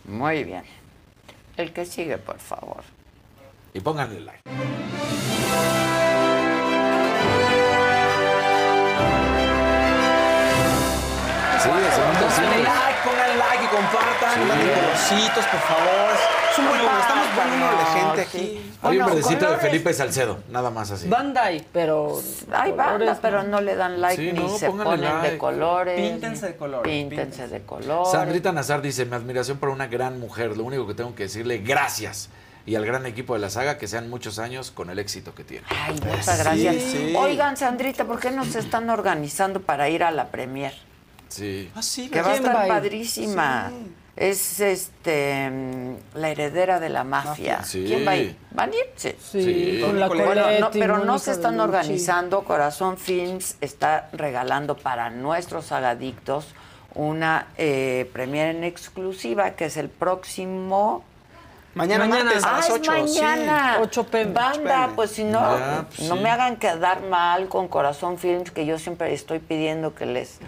Muy bien. El que sigue, por favor. Y pónganle like. Sí, like, pónganle like y compartan. Sí. Manden colorcitos, por favor. Es un buen estamos buen número de gente aquí. Hay un verdecito de. Felipe Salcedo, nada más así. Banda hay, pero. Hay banda, colores, pero no le dan like Sí, ni no, se pónganle ponen de colores. Píntense de colores, Píntense de colores. Sandrita Nazar dice, mi admiración por una gran mujer. Lo único que tengo que decirle, gracias. Y al gran equipo de la saga, que sean muchos años con el éxito que tiene. Ay, muchas gracias. sí. Oigan, Sandrita, ¿por qué no se están organizando para ir a la premier? Sí. Ah, sí, Que va a ¿Quién estar padrísima. Sí. Es este la heredera de la mafia. Sí. ¿Quién va a ir? ¿Van a ir? Sí. Sí, Sí. con la Bueno, no, pero no se están organizando. Corazón Films está regalando para nuestros agadictos una eh, premiere en exclusiva que es el próximo. Mañana, Mañana. martes a Ah, las es 8. mañana. 8 p.m. Banda, p.m. pues si no, Ya, pues, no sí. me hagan quedar mal con Corazón Films, que yo siempre estoy pidiendo que les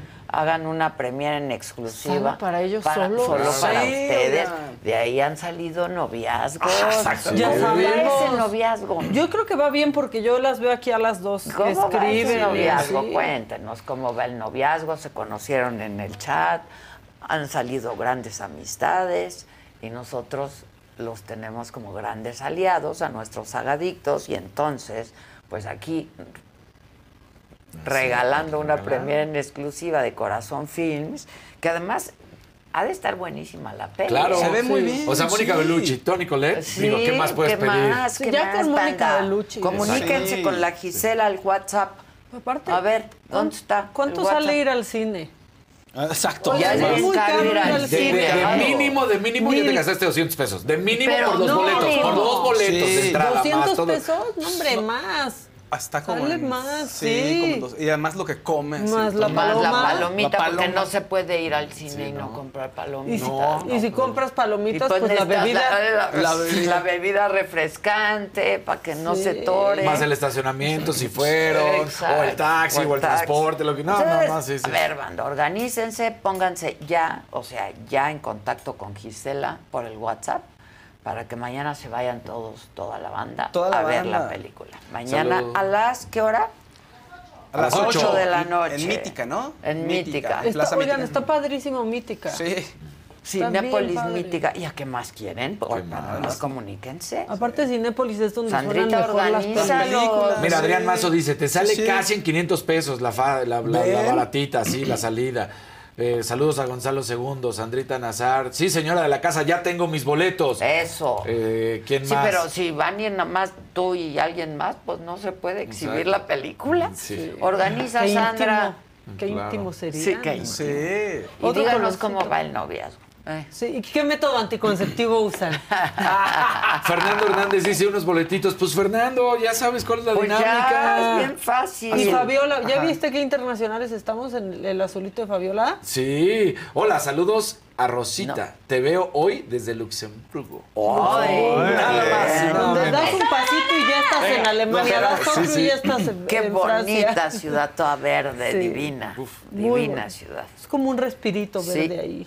hagan una premiere en exclusiva. ¿Solo para ellos Para- solo? Solo Sí, para ustedes. De ahí han salido noviazgos. exacto. Ya ¿Cómo va sabemos. ese noviazgo? Yo creo que va bien porque yo las veo aquí a las dos. ¿Cómo va ese escriben. y noviazgo? Cuéntenos cómo va el noviazgo. Se conocieron en el chat, han salido grandes amistades y nosotros los tenemos como grandes aliados a nuestros sagadictos y entonces, pues aquí regalando una premiere en exclusiva de Corazón Films, que además Ha de estar buenísima la peli. Claro. ¿eh? Se ve muy bien. O sea, Mónica sí. Bellucci, Tony Colette. Sí, digo, ¿qué más puedes ¿qué pedir? Más, Sí, ¿Qué ya más, con Mónica? Bellucci. Comuníquense Sí. con la Gisela al WhatsApp. Aparte, A ver, ¿dónde está? ¿cuánto sale ir al cine? Ah, Exacto. Ya es muy caro ir al De, cine. de claro. mínimo, de mínimo ya te Mil. gastaste 200 pesos. De mínimo Pero por los no, boletos. Por dos boletos de Sí. entrada. más 200 todo. pesos, no hombre, más. Hasta como. Sale en- más, sí. como dos- y además lo que comes. Más la. Más la paloma. palomita, La porque paloma. no se puede ir al cine y no, comprar Y palomitas. si, No, y si compras palomitas, pues, la bebida. La, la- La bebida. la bebida refrescante para que no Sí. se tore. Más el estacionamiento, si fueron. Exacto. O el taxi, o el, taxi. transporte, lo que. No, Entonces, no, no, sí, sí. A ver, banda, organícense, pónganse ya, o sea, ya en contacto con Gisela por el WhatsApp para que mañana se vayan todos, toda la banda, Toda la a ver la película. Mañana Salud. a las, ¿qué hora? A las ocho 8 de la noche. En Mítica, ¿no? En Mítica. Está- Plaza oigan, Mítica. está padrísimo Mítica. Sí. Cinépolis padre. Mítica. ¿Y a qué más quieren? Por más? comuníquense. Aparte, Cinépolis es donde Sandrita, suenan mejor las películas. Mira, Adrián Sí. Mazo dice, te sale Sí, sí. casi en 500 pesos la, fa- la, la- la baratita, sí, la salida. Eh, saludos a Gonzalo Segundo, Sandrita Nazar. Sí, señora de la casa, ya tengo mis boletos. Eso. Eh, ¿Quién Sí, más? pero si van y nada más tú y alguien más, pues no se puede exhibir Exacto. la película. Sí. Organiza, Qué Sandra. íntimo, qué Claro. íntimo sería. Sí, qué íntimo. Sí. Y díganos cómo va el noviazgo. Eh. Sí, ¿y qué método anticonceptivo usan? Fernando Hernández dice unos boletitos. Pues Fernando, ya sabes cuál es la Pues ya, dinámica. es bien fácil. Y Fabiola, ¿ya Ajá. viste qué internacionales estamos en el azulito de Fabiola? Sí. Hola, saludos a Rosita. Te veo hoy desde Luxemburgo. Ay, Nada más Donde das un pasito y ya estás en Alemania, das otro sí. y ya estás en, Qué en bonita Francia. ciudad, toda verde, Sí. divina. Divina ciudad. Es como un respirito Sí. verde ahí.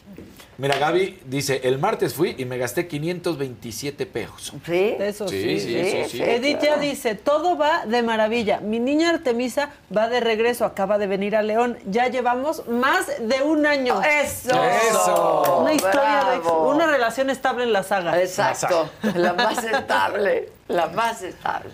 Mira, Gaby dice, el martes fui y me gasté 527 pesos. ¿Sí? Eso sí. Sí, sí, eso sí. Edith ya dice, todo va de maravilla. Mi niña Artemisa va de regreso, acaba de venir a León. Ya llevamos más de un año. Eso. Eso. Una historia de una relación estable en la saga. Exacto. La más estable. La más estable.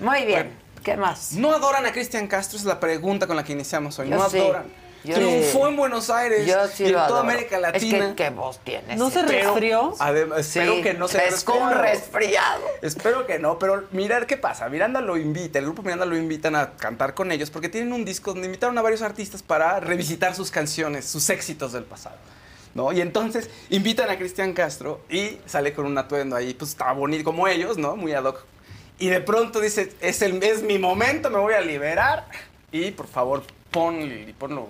Muy bien. ¿Qué más? ¿No adoran a Cristian Castro? Es la pregunta con la que iniciamos hoy. Yo no sí. adoran. Yo Triunfó sí. en Buenos Aires Yo sí y en toda adoro. América Latina. Es que qué voz tiene. ¿No se resfrió? Además, espero que no se pescó un resfriado. Espero que no, pero mira qué pasa. Miranda lo invita, el grupo Miranda lo invitan a cantar con ellos porque tienen un disco donde invitaron a varios artistas para revisitar sus canciones, sus éxitos del pasado. ¿No? Y entonces invitan a Cristian Castro y sale con un atuendo ahí, pues está bonito como ellos, ¿no? Muy ad hoc. Y de pronto dice, es, el, es mi momento, me voy a liberar. Y por favor, ponle, ponlo.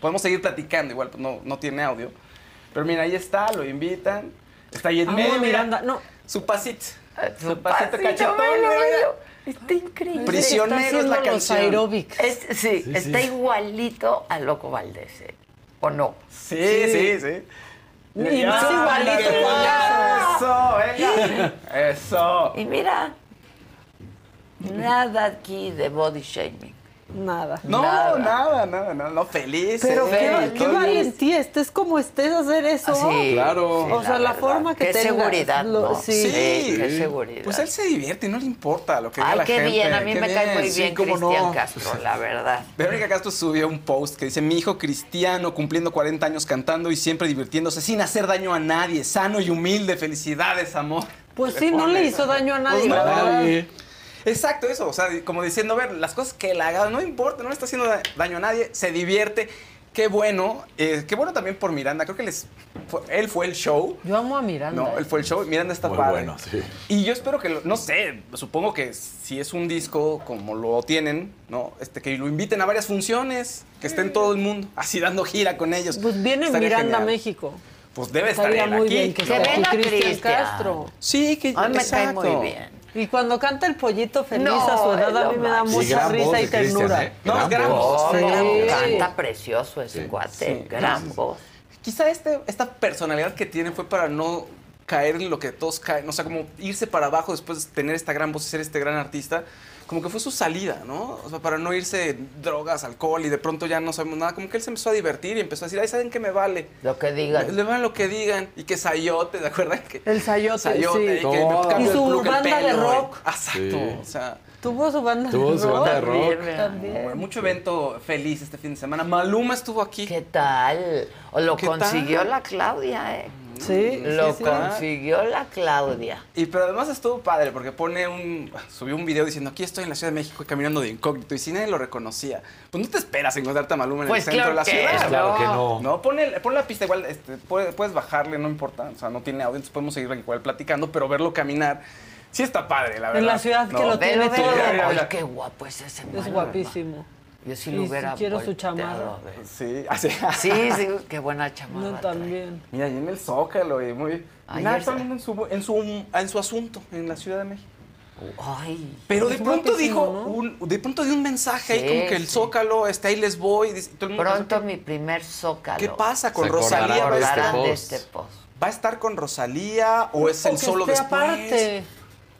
Podemos seguir platicando, igual pues no, no tiene audio. Pero mira, ahí está, lo invitan. Está ahí en Amo medio. a mira, Miranda. No, Su pasito. Su pasito pasito, cachetón. Está increíble. Prisionero está es la los canción. aeróbics. Es- sí, Sí, está sí. igualito a Loco Valdés. ¿eh? ¿O no? Sí, sí, sí. Y más igualito Eso, venga. Eso. Y mira, nada aquí de body shaming. Nada. No, Nada. nada, nada, nada. No, feliz. Pero qué, Feliz. qué valentía, estés como estés hacer eso. Ah, Sí, Claro. sí, O sea, la forma que Qué tengas, seguridad, lo- ¿no? sí. Sí, qué seguridad. Pues él se divierte y no le importa lo que diga Ay, la qué gente. bien, a mí Qué me cae muy bien Cristian no. Castro, la verdad. Verónica Castro subió un post que dice, mi hijo cristiano cumpliendo 40 años cantando y siempre divirtiéndose sin hacer daño a nadie, sano y humilde, felicidades, amor. Pues sí, no le hizo daño a nadie, Pues. Nadie. Exacto, eso, o sea, como diciendo, a ver, las cosas que él haga, no importa, no le está haciendo da- daño a nadie, se divierte, qué bueno, eh, qué bueno también por Miranda, creo que les, fue- él fue el show, Yo amo a Miranda. no, él fue el show, Miranda está Muy padre. bueno, sí. Y yo espero que, lo- no sé, supongo que si es un disco como lo tienen, ¿no? Este, que lo inviten a varias funciones, que esté en todo el mundo, así dando gira con ellos. Pues viene Estaría Miranda genial. México. Pues debe estar Estaría él muy aquí. bien que esté venga Cristian. Castro. Sí, que A mí me cae muy bien. Y cuando canta el pollito feliz No, a su edad, a mí me da mucha risa y ternura. ¿eh? No, Gran es gran voz. voz. Sí. Canta precioso ese Sí, cuate, sí, gran voz. Quizá este, esta personalidad que tiene fue para no caer en lo que todos caen, o sea, como irse para abajo después de tener esta gran voz y ser este gran artista, como que fue su salida, ¿no? O sea, para no irse drogas, alcohol y de pronto ya no sabemos nada, como que él se empezó a divertir y empezó a decir, ay, ¿saben qué me vale? Lo que Le, digan. le van lo que digan y que Sayote, ¿de acuerdo? Que, El sayote, Sayote, sí. y que su look, banda de rock. y- Exacto, Sí. o sea... Tuvo su banda Tuvo su banda de rock. También. Mucho evento feliz este fin de semana. Maluma estuvo aquí. ¿Qué tal? O lo ¿Qué consiguió tal? la Claudia, ¿eh? Sí, Lo sí, sí. consiguió la Claudia. Y pero además estuvo padre porque pone un subió un video diciendo aquí estoy en la Ciudad de México caminando de incógnito y si nadie lo reconocía, pues no te esperas encontrarte a Maluma en Pues el centro de la ciudad. no. Claro que no. No, pon, el- pon la pista igual, este, puedes, puedes bajarle, no importa, o sea, no tiene audio, entonces podemos seguir igual platicando, pero verlo caminar sí está padre, la verdad. En la ciudad que lo tiene todo. Ay, qué guapo es ese Es Maluma. guapísimo. Yo sí lo si hubiera quiero su volteado chamarra. a ver. Sí, así. Sí, sí, qué buena chamarra. No, trae. también. Mira, y en el Zócalo, y muy... Nada, hablando en su, en, su, en su asunto, en la Ciudad de México. Ay. Pero de Es pronto dijo, ¿no? un, de pronto dio un mensaje Sí, ahí como que el sí. Zócalo, está ahí les voy. y dice- todo el mundo Pronto pensó mi primer zócalo. ¿Qué pasa con Se Rosalía? ¿Va a, de este estar, de post. este post. va a estar con Rosalía o es el solo después? aparte.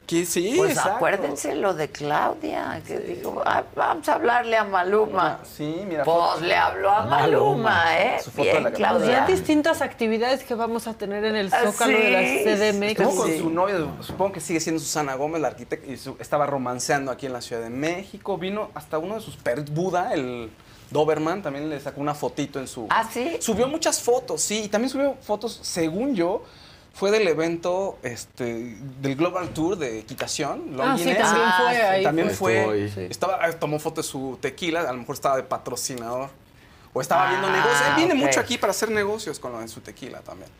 Que sí, Pues exacto. acuérdense lo de Claudia, que dijo, "Ah, vamos a hablarle a Maluma. Sí, mira. Pues le habló a Maluma, ¿eh? Su foto Bien, de la- Pues ya Claudia. distintas actividades que vamos a tener en el Ah, Zócalo de la CDMX. Estuvo con Sí. su novia, supongo que sigue siendo Susana Gómez, la arquitecta, y su- estaba romanceando aquí en la Ciudad de México. Vino hasta uno de sus perros, Buda, el Doberman, también le sacó una fotito en su... ¿Ah, sí? Subió muchas fotos, sí, y también subió fotos, según yo, fue del evento este, del Global Tour de equitación. Ah, sí, también Ah, fue sí. ahí. También fue, ahí. sí. estaba, ah, tomó foto de su tequila, a lo mejor estaba de patrocinador. O estaba viendo Ah, negocios. Él viene mucho aquí para hacer negocios con lo de su tequila también.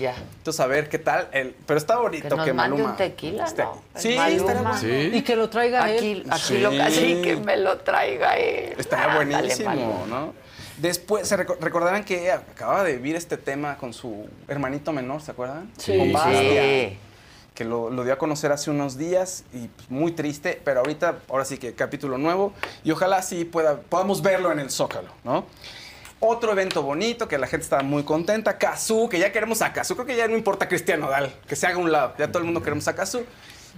Ya. Entonces, a ver qué tal. El, pero está bonito Que que, nos mande Maluma. un tequila, ¿no? aquí. Sí, Maluma. estaría bueno. Sí. Y que lo traiga él. Aquí, aquí Sí. lo así que me lo traiga él. Estaría buenísimo. ¿no? Después, se reco- recordarán que acababa de vivir este tema con su hermanito menor, ¿se acuerdan? Sí. Con. Bastia, que lo, lo dio a conocer hace unos días y pues, muy triste, pero ahorita, ahora sí que capítulo nuevo y ojalá sí pueda, podamos verlo en el Zócalo, ¿no? Otro evento bonito, que la gente estaba muy contenta, Kazú, que ya queremos a Kazú, creo que ya no importa Cristiano Dal, que se haga a un lado, ya todo el mundo queremos a Kazú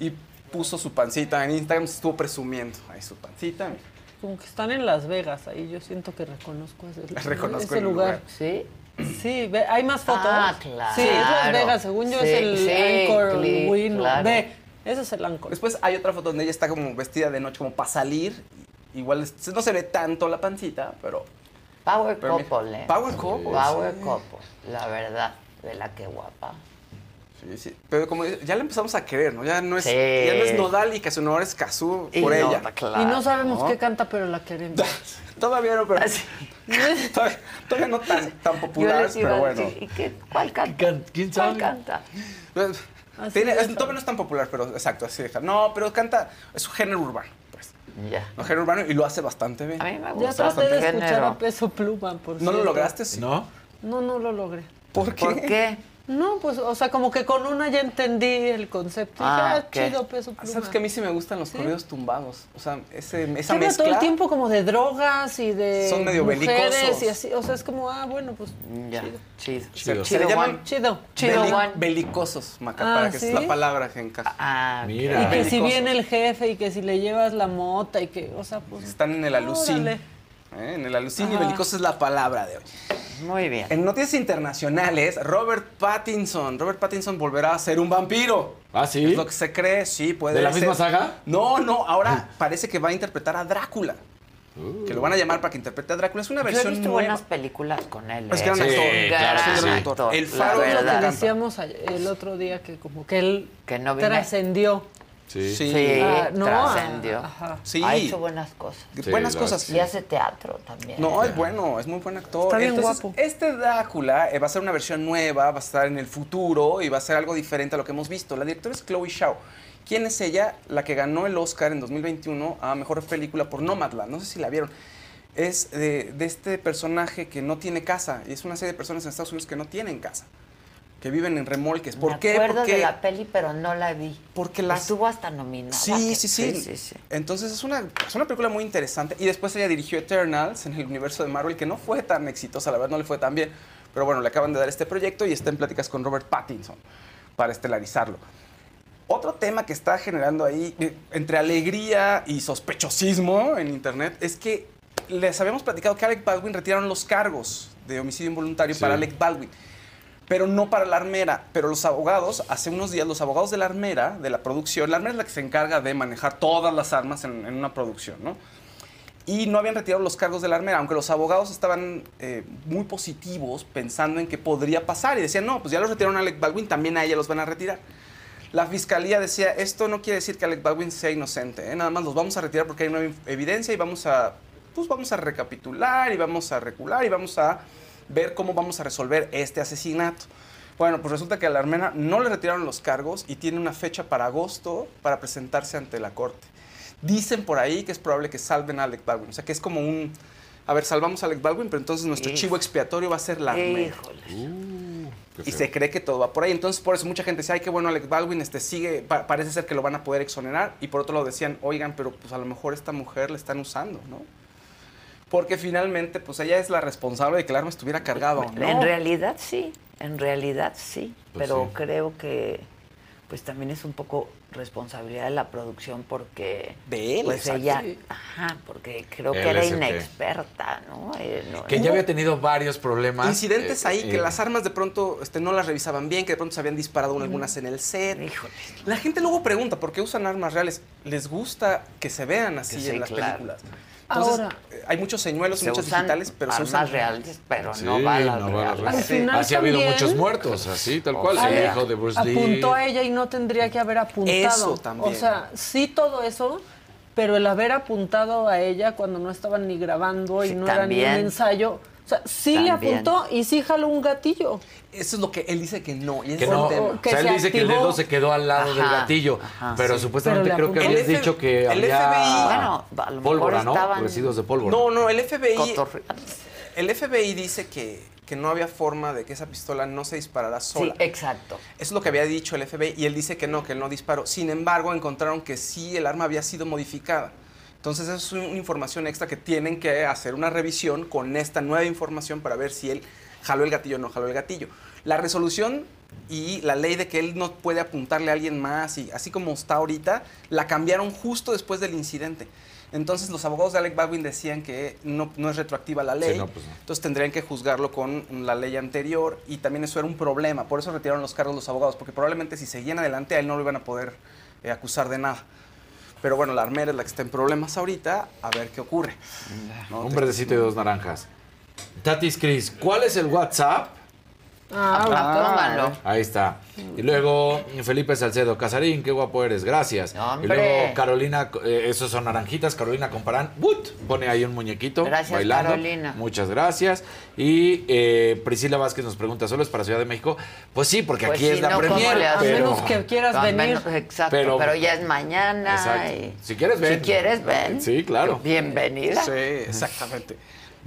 y puso su pancita en Instagram, se estuvo presumiendo ahí su pancita, mira. Como que están en Las Vegas, ahí yo siento que reconozco ese, Reconozco ese el lugar. lugar. ¿Sí? Sí, ve- hay más fotos. Ah, claro. Sí, es Las Vegas, según yo Sí, es el sí, Anchor cli- Win. claro. Ve, ese es el Anchor. Después hay otra foto donde ella está como vestida de noche, como para salir. Igual no se ve tanto la pancita, pero. Power Pero mira, couple, ¿eh? power couple, Power sí. couple, la verdad. Vela qué guapa. Sí, sí. Pero como ya la empezamos a querer, ¿no? Ya no es, Sí. ya no es Nodal y que su honor es Kazú Y por no, ella. claro. y no sabemos ¿no? qué canta, pero la queremos. Todavía no, pero. todavía, todavía no tan, tan Yo popular, les iba pero a bueno. ¿y qué, cuál canta? ¿Quién ¿Cuál sabe? canta? Pues, tiene- es- todavía no es tan popular, pero exacto, así deja. No, pero canta, es un género urbano, pues. Ya. Un género urbano y lo hace bastante bien. A mí me Ya gusta traté de bastante escuchar género. a Peso Pluma, por ¿No lo lograste? Sí. ¿No? No, no lo logré. ¿Por qué? ¿Por qué? No, pues, o sea, como que con una ya entendí el concepto. Ah, ah, ok. chido, Peso Pluma. ¿Sabes que a mí sí me gustan los ¿Sí? corridos tumbados? O sea, ese, esa Habla mezcla. todo el tiempo como de drogas y de Son medio mujeres belicosos. y así. O sea, es como, ah, bueno, pues Ya, chido. chido. Se, Chido. se le llaman Chido. Chido, beli- Juan. belicosos, Maca, Ah, para que ¿sí? es la palabra que encaja. Ah, ok. Mira. Y que si viene el jefe y que si le llevas la mota y que, o sea, pues... Están en el alucín. órale. ¿Eh? En el Ajá. belicoso es la palabra de hoy. Muy bien. En noticias internacionales, Robert Pattinson. Robert Pattinson volverá a ser un vampiro. ¿Ah, sí? Es lo que se cree, sí, puede ¿De la ser. misma saga? No, no, ahora parece que va a interpretar a Drácula. Que lo van a llamar para que interprete a Drácula. Es una Yo he gran visto nueva. buenas películas con él. Es ¿eh? gran Sí, actor. claro gran que sí. actor, El la faro es lo que que decíamos el otro día que como que él Que no trascendió. Sí. Sí. Sí, Ah, no, trascendió. Sí. Ha hecho buenas cosas. Sí, buenas cosas. Y hace teatro también. No, es bueno, es muy buen actor. Está bien Entonces, guapo. Este Drácula eh, va a ser una versión nueva, va a estar en el futuro y va a ser algo diferente a lo que hemos visto. La directora es Chloe Zhao. ¿Quién es ella? La que ganó el Oscar en 2021 a Mejor Película por Nomadland. No sé si la vieron. Es de, de este personaje que no tiene casa. Y es una serie de personas en Estados Unidos que no tienen casa. Que viven en remolques. ¿Por Me qué? acuerdo Porque de la peli, pero no la vi. Porque las- Estuvo hasta nominada. Sí, sí, sí, Sí, sí, sí. Entonces es una, es una película muy interesante. Y después ella dirigió Eternals en el universo de Marvel, que no fue tan exitosa, la verdad no le fue tan bien. Pero bueno, le acaban de dar este proyecto y está en pláticas con Robert Pattinson para estelarizarlo. Otro tema que está generando ahí eh, entre alegría y sospechosismo en internet es que les habíamos platicado que Alec Baldwin retiraron los cargos de homicidio involuntario Sí. para Alec Baldwin. Pero no para la armera. Pero los abogados, hace unos días, los abogados de la armera, de la producción, la armera es la que se encarga de manejar todas las armas en, en una producción, ¿no? Y no habían retirado los cargos de la armera, aunque los abogados estaban eh, muy positivos pensando en que podría pasar y decían, no, pues ya los retiraron a Alec Baldwin, también a ella los van a retirar. La fiscalía decía, esto no quiere decir que Alec Baldwin sea inocente, ¿eh? nada más los vamos a retirar porque hay nueva evidencia y vamos a, pues vamos a recapitular y vamos a recular y vamos a ver cómo vamos a resolver este asesinato. Bueno, pues resulta que a la armera no le retiraron los cargos y tiene una fecha para agosto para presentarse ante la corte. Dicen por ahí que es probable que salven a Alec Baldwin. O sea, que es como un... A ver, salvamos a Alec Baldwin, pero entonces nuestro Híjole. chivo expiatorio va a ser la armera. y se cree que todo va por ahí. Entonces, por eso mucha gente dice, ay, qué bueno, Alec Baldwin este, sigue, pa- parece ser que lo van a poder exonerar. Y por otro lado decían, oigan, pero pues a lo mejor esta mujer la están usando, ¿no? Porque finalmente, pues ella es la responsable de que el arma estuviera cargada o no. En realidad sí, en realidad sí, Pues pero sí. creo que pues también es un poco responsabilidad de la producción porque de él, pues ella, Sí. ajá, porque creo que era inexperta, ¿no? Eh, no- Que ya había tenido varios problemas. Incidentes eh, ahí, que eh, las armas de pronto este, no las revisaban bien, que de pronto se habían disparado algunas en el set. La gente luego pregunta, ¿por qué usan armas reales? Les gusta que se vean así Que sí, en las claro. películas. Entonces, Ahora- hay muchos señuelos Se muchos usan digitales, pero armas usan reales, pero Sí, no balas no reales. Al reales. final Así ha habido también- muchos muertos, así, tal cual. Ale el hijo de Bruce Lee. apuntó a ella y no tendría que haber apuntado. Eso también. O sea, sí todo eso, pero el haber apuntado a ella cuando no estaban ni grabando y Sí, no era ni un también. ensayo. O sea, sí le apuntó y sí jaló un gatillo. Eso es lo que él dice que no. Y Que no, el tema. o sea, él dice que el dedo se quedó al lado del gatillo, ajá, pero sí. supuestamente Pero creo que habías F- dicho que el había FBI. Bueno, a lo mejor pólvora, ¿no? estaban- Residuos de pólvora. No, no, el FBI. El FBI dice que, que no había forma de que esa pistola no se disparara sola. Sí, exacto. Eso es lo que había dicho el FBI y él dice que no, que él no disparó. Sin embargo, encontraron que sí el arma había sido modificada. Entonces, es una información extra que tienen que hacer una revisión con esta nueva información para ver si él jaló el gatillo o no jaló el gatillo. La resolución y la ley de que él no puede apuntarle a alguien más y así como está ahorita, la cambiaron justo después del incidente. Entonces los abogados de Alec Baldwin decían que no, no es retroactiva la ley, Sí, no, pues no. entonces tendrían que juzgarlo con la ley anterior y también eso era un problema, por eso retiraron los cargos los abogados, porque probablemente si seguían adelante a él no lo iban a poder eh, acusar de nada. Pero bueno, la armera es la que está en problemas ahorita, a ver qué ocurre. ¿no? Un verdecito y dos naranjas. Tatis Cris, ¿cuál es el WhatsApp? Ah, pónganlo. Ahí está. Y luego Felipe Salcedo, Casarín, qué guapo eres, gracias. Y luego Carolina, eh, esos son naranjitas, Carolina Comparán, ¡but! pone ahí un muñequito Gracias, bailando. Carolina. Muchas gracias. Y eh, Priscila Vázquez nos pregunta, ¿solo es para Ciudad de México? Pues sí, porque Pues aquí es la no, ¿cómo premier. A pero- menos que quieras venir. menos- exacto, Pero- pero, ya es mañana. Exacto. y- Si quieres, ven. Si quieres, ven. Sí, claro. Bienvenida Sí, exactamente.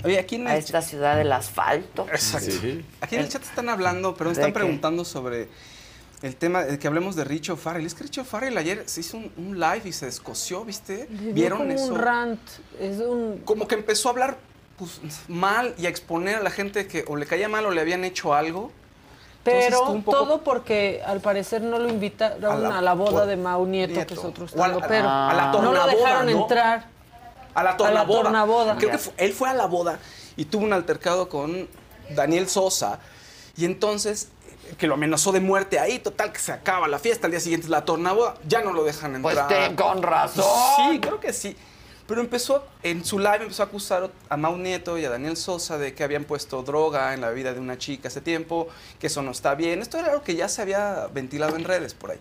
Oye, aquí en a esta ciudad del asfalto. Exacto. Sí. Aquí en el chat están hablando, pero ¿De están qué? preguntando sobre el tema de que hablemos de Richo Farrell. Es que Richo Farrell ayer se hizo un, un live y se descoció, ¿viste? ¿Vieron como eso? un rant. Es un... Como que empezó a hablar pues, mal y a exponer a la gente que o le caía mal o le habían hecho algo. Pero poco- todo porque al parecer no lo invitaron A a la- boda de Mau Nieto, Nieto. que es otro a estando pero a la No lo dejaron ¿no? entrar. A la tornaboda. tornaboda. Creo que fue- él fue a la boda y tuvo un altercado con Daniel Sosa y entonces eh, que lo amenazó de muerte ahí, total que se acaba la fiesta, al día siguiente es la tornaboda, ya no lo dejan Pues entrar. ten con razón. Sí, creo que sí. Pero empezó, en su live empezó a acusar a Mau Nieto y a Daniel Sosa de que habían puesto droga en la vida de una chica hace tiempo, que eso no está bien. Esto era algo que ya se había ventilado en redes por ahí.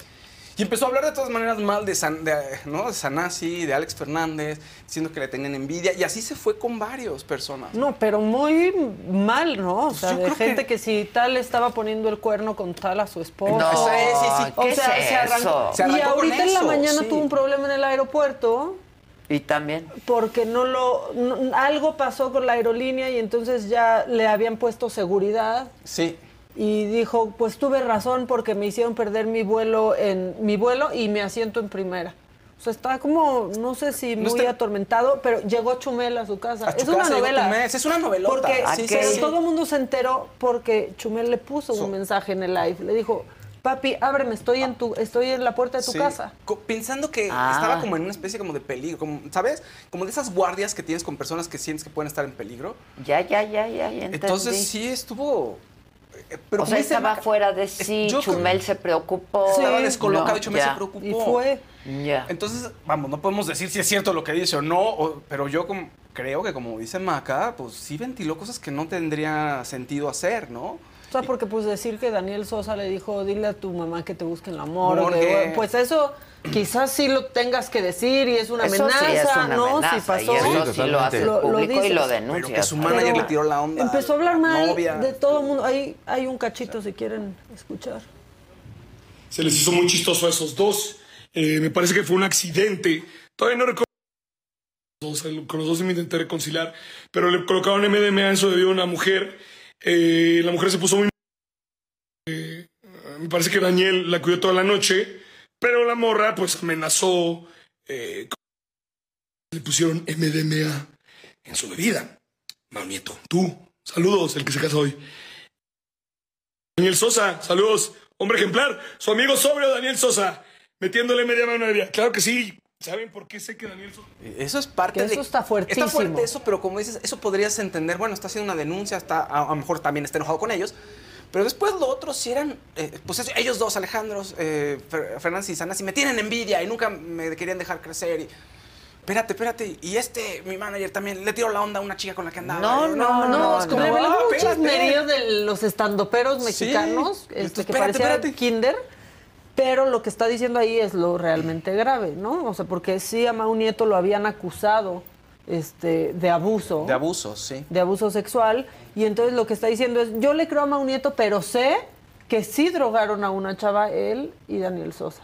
Y empezó a hablar de todas maneras mal de, San, de, ¿no? de Sanasi, de Alex Fernández, diciendo que le tenían envidia. Y así se fue con varias personas. No, pero muy mal, ¿no? O sea, yo de gente que- que... si tal estaba poniendo el cuerno con tal a su esposa. No, sí, sí, sí. O ¿qué sea, es se arrancó. eso? Se arrancó y con ahorita en la mañana sí. tuvo un problema en el aeropuerto Y también. porque no lo no- algo pasó con la aerolínea y entonces ya le habían puesto seguridad Sí. Y dijo, "Pues tuve razón porque me hicieron perder mi vuelo en mi vuelo y mi asiento en primera." O sea, está como, no sé si No muy está- atormentado, pero llegó Chumel a su casa. A es una casa novela. Es una novelota. Porque Ah, sí, Sí. todo el mundo se enteró porque Chumel le puso So- un mensaje en el live. Le dijo, papi, ábreme, estoy en tu, estoy en la puerta de tu Sí. casa. Co- Pensando que Ah. estaba como en una especie como de peligro, como, ¿sabes? Como de esas guardias que tienes con personas que sientes que pueden estar en peligro. Ya, ya, ya, ya, ya. Entonces sí estuvo pero o sea, estaba Maca, fuera de sí, yo creo- Chumel se preocupó. Estaba descolocado No, y Chumel se preocupó. Y fue. Ya. Entonces, vamos, no podemos decir si es cierto lo que dice o no, o- pero yo como- creo que como dice Maca, pues sí ventiló cosas que no tendría sentido hacer, ¿no? O sea, porque pues decir que Daniel Sosa le dijo, dile a tu mamá que te busque el amor. Porque- Pues eso quizás sí lo tengas que decir y es una Eso sí amenaza, es una ¿no? amenaza, si pasó. y eso sí lo público y lo. Pero que su manager Pero le tiró la onda. Empezó a hablar la mal novia. de todo el mundo. Hay, hay un cachito si quieren escuchar. Se les hizo muy chistoso a esos dos. Eh, me parece que fue un accidente. Todavía no recuerdo. los dos, Con los dos me intenté reconciliar, pero le colocaron MDMA en su bebida a una mujer. Eh, la mujer se puso muy. Eh, me parece que Daniel la cuidó toda la noche, pero la morra pues amenazó. eh, le pusieron MDMA en su bebida. Mau Nieto, tú, saludos, el que se casa hoy. Daniel Sosa, saludos. Hombre ejemplar, su amigo sobrio Daniel Sosa, metiéndole media mano a una bebida. Claro que sí. ¿Saben por qué sé que Daniel Sosa? Eso es parte Que de... eso está fuertísimo. Está fuerte eso, pero como dices, eso podrías entender, bueno, está haciendo una denuncia, está, a, a lo mejor también está enojado con ellos, pero después lo otro sí eran, eh, pues eso, ellos dos, Alejandros, eh, Fer- Fernández y Sanas, y me tienen envidia y nunca me querían dejar crecer y... Espérate, espérate. Y este, mi manager también, le tiró la onda a una chica con la que andaba. No, no, no. es como, espérate. chismerío de los estandoperos mexicanos, Sí. este, Entonces, que espérate, parecía espérate. kinder. Pero lo que está diciendo ahí es lo realmente grave, ¿no? O sea, porque sí a Mau Nieto lo habían acusado este, de abuso. De abusos, sí. de abuso sexual. Y entonces lo que está diciendo es, yo le creo a Mau Nieto, pero sé que sí drogaron a una chava él y Daniel Sosa.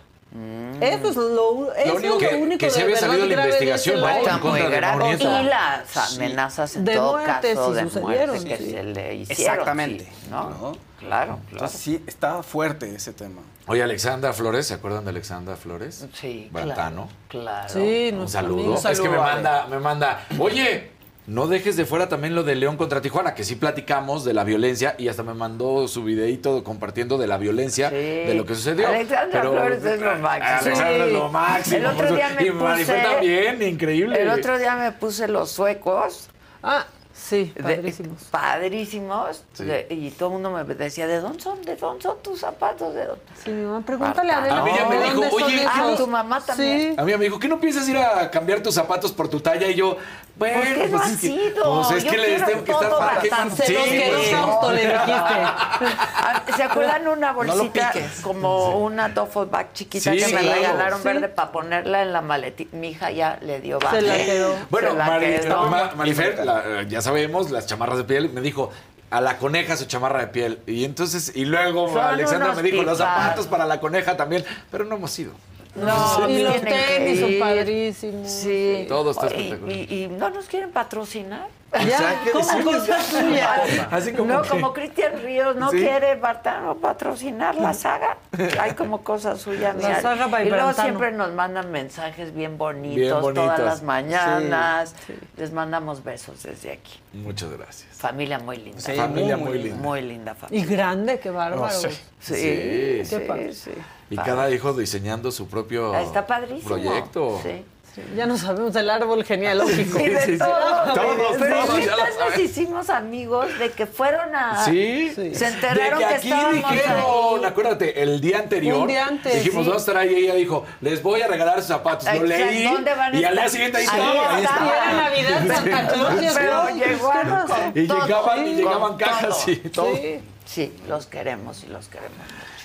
Eso es lo, eso único es que- lo único que sí de había salido la investigación, ¿no? Está muy grave. Y las amenazas en De todo muerte, caso sí de muerte que sí. se le hicieron. Exactamente. sí, ¿no? ¿no? Claro, claro. Entonces sí, estaba fuerte ese tema. Oye, Alexandra Flores, ¿se acuerdan de Alexandra Flores? Sí, Bantano. Claro. Sí, Un saludo. amigo. Es que me Saludo, manda, me manda, oye, no dejes de fuera también lo de León contra Tijuana, que sí platicamos de la violencia y hasta me mandó su videíto compartiendo de la violencia, de lo que sucedió. Alexandra Pero- Flores es lo máximo. Alexandra es lo máximo. El otro día me y Marifé puse- también, increíble. El otro día me puse los suecos. Ah, sí, de- padrísimos. padrísimos. Sí. de- y todo el mundo me decía, ¿de dónde son? ¿De dónde son tus zapatos? ¿De dónde? Sí, mi mamá, pregúntale a Bantano. Adela. A mí ya me ¿de dijo, dónde son oye? Ah, tu mamá también. Sí. A mí me dijo, ¿qué no piensas ir a cambiar tus zapatos por tu talla? Y yo, bueno, ¿Por qué no pues has es que, ido? Pues es Yo que quiero tengo que estar todo para bastante. Se los quedó pues, corto, le dijiste. Ah, ¿Se acuerdan una No bolsita como una duffel bag chiquita Sí, que me claro. regalaron Sí. verde para ponerla en la maletita? Mi hija ya le dio baja. Se la quedó. Bueno, Se la Mari- quedó. Ma- Marifer, la- ya sabemos, las chamarras de piel, me dijo a la coneja su chamarra de piel. Y entonces, y luego Son Alexandra me dijo los zapatos para la coneja también, pero no hemos ido. No, y los tenis son padrísimos. Sí. Todo está Y- espectacular. Y, y no nos quieren patrocinar. Ya, como cosa suya. Así como no, que- como Cristian Ríos no Sí. quiere Bartano patrocinar la saga. Hay como cosa suya. La mira. saga y luego Brantano. siempre nos mandan mensajes bien bonitos, Bien bonitos. todas las mañanas. Les mandamos besos desde aquí. Muchas gracias. Familia muy linda. Sí, Familia muy, linda. Muy linda familia. Y grande, qué bárbaro. No sé. Sí, Sí. sí, Qué padre. sí. Y Padre. cada hijo diseñando su propio Está padrísimo. proyecto. Sí. Sí, ya no sabemos el árbol genealógico. De sí, sí. todo. Todos, Pero todos, ya nos hicimos amigos de que fueron a. Sí. Sí. Se De enteraron que que, aquí estábamos dijeron, ahí. acuérdate, el día anterior. Un día antes, Dijimos, sí. vamos a estar ahí. Y ella dijo, les voy a regalar sus zapatos. Lo leí. ¿dónde van y al día siguiente ahí estaba. Ahí estaba. Era Navidad, Santa Claus Pero llegó. llegaron Y llegaban, y llegaban cajas todo. y todo. Sí. Sí, los queremos y los queremos.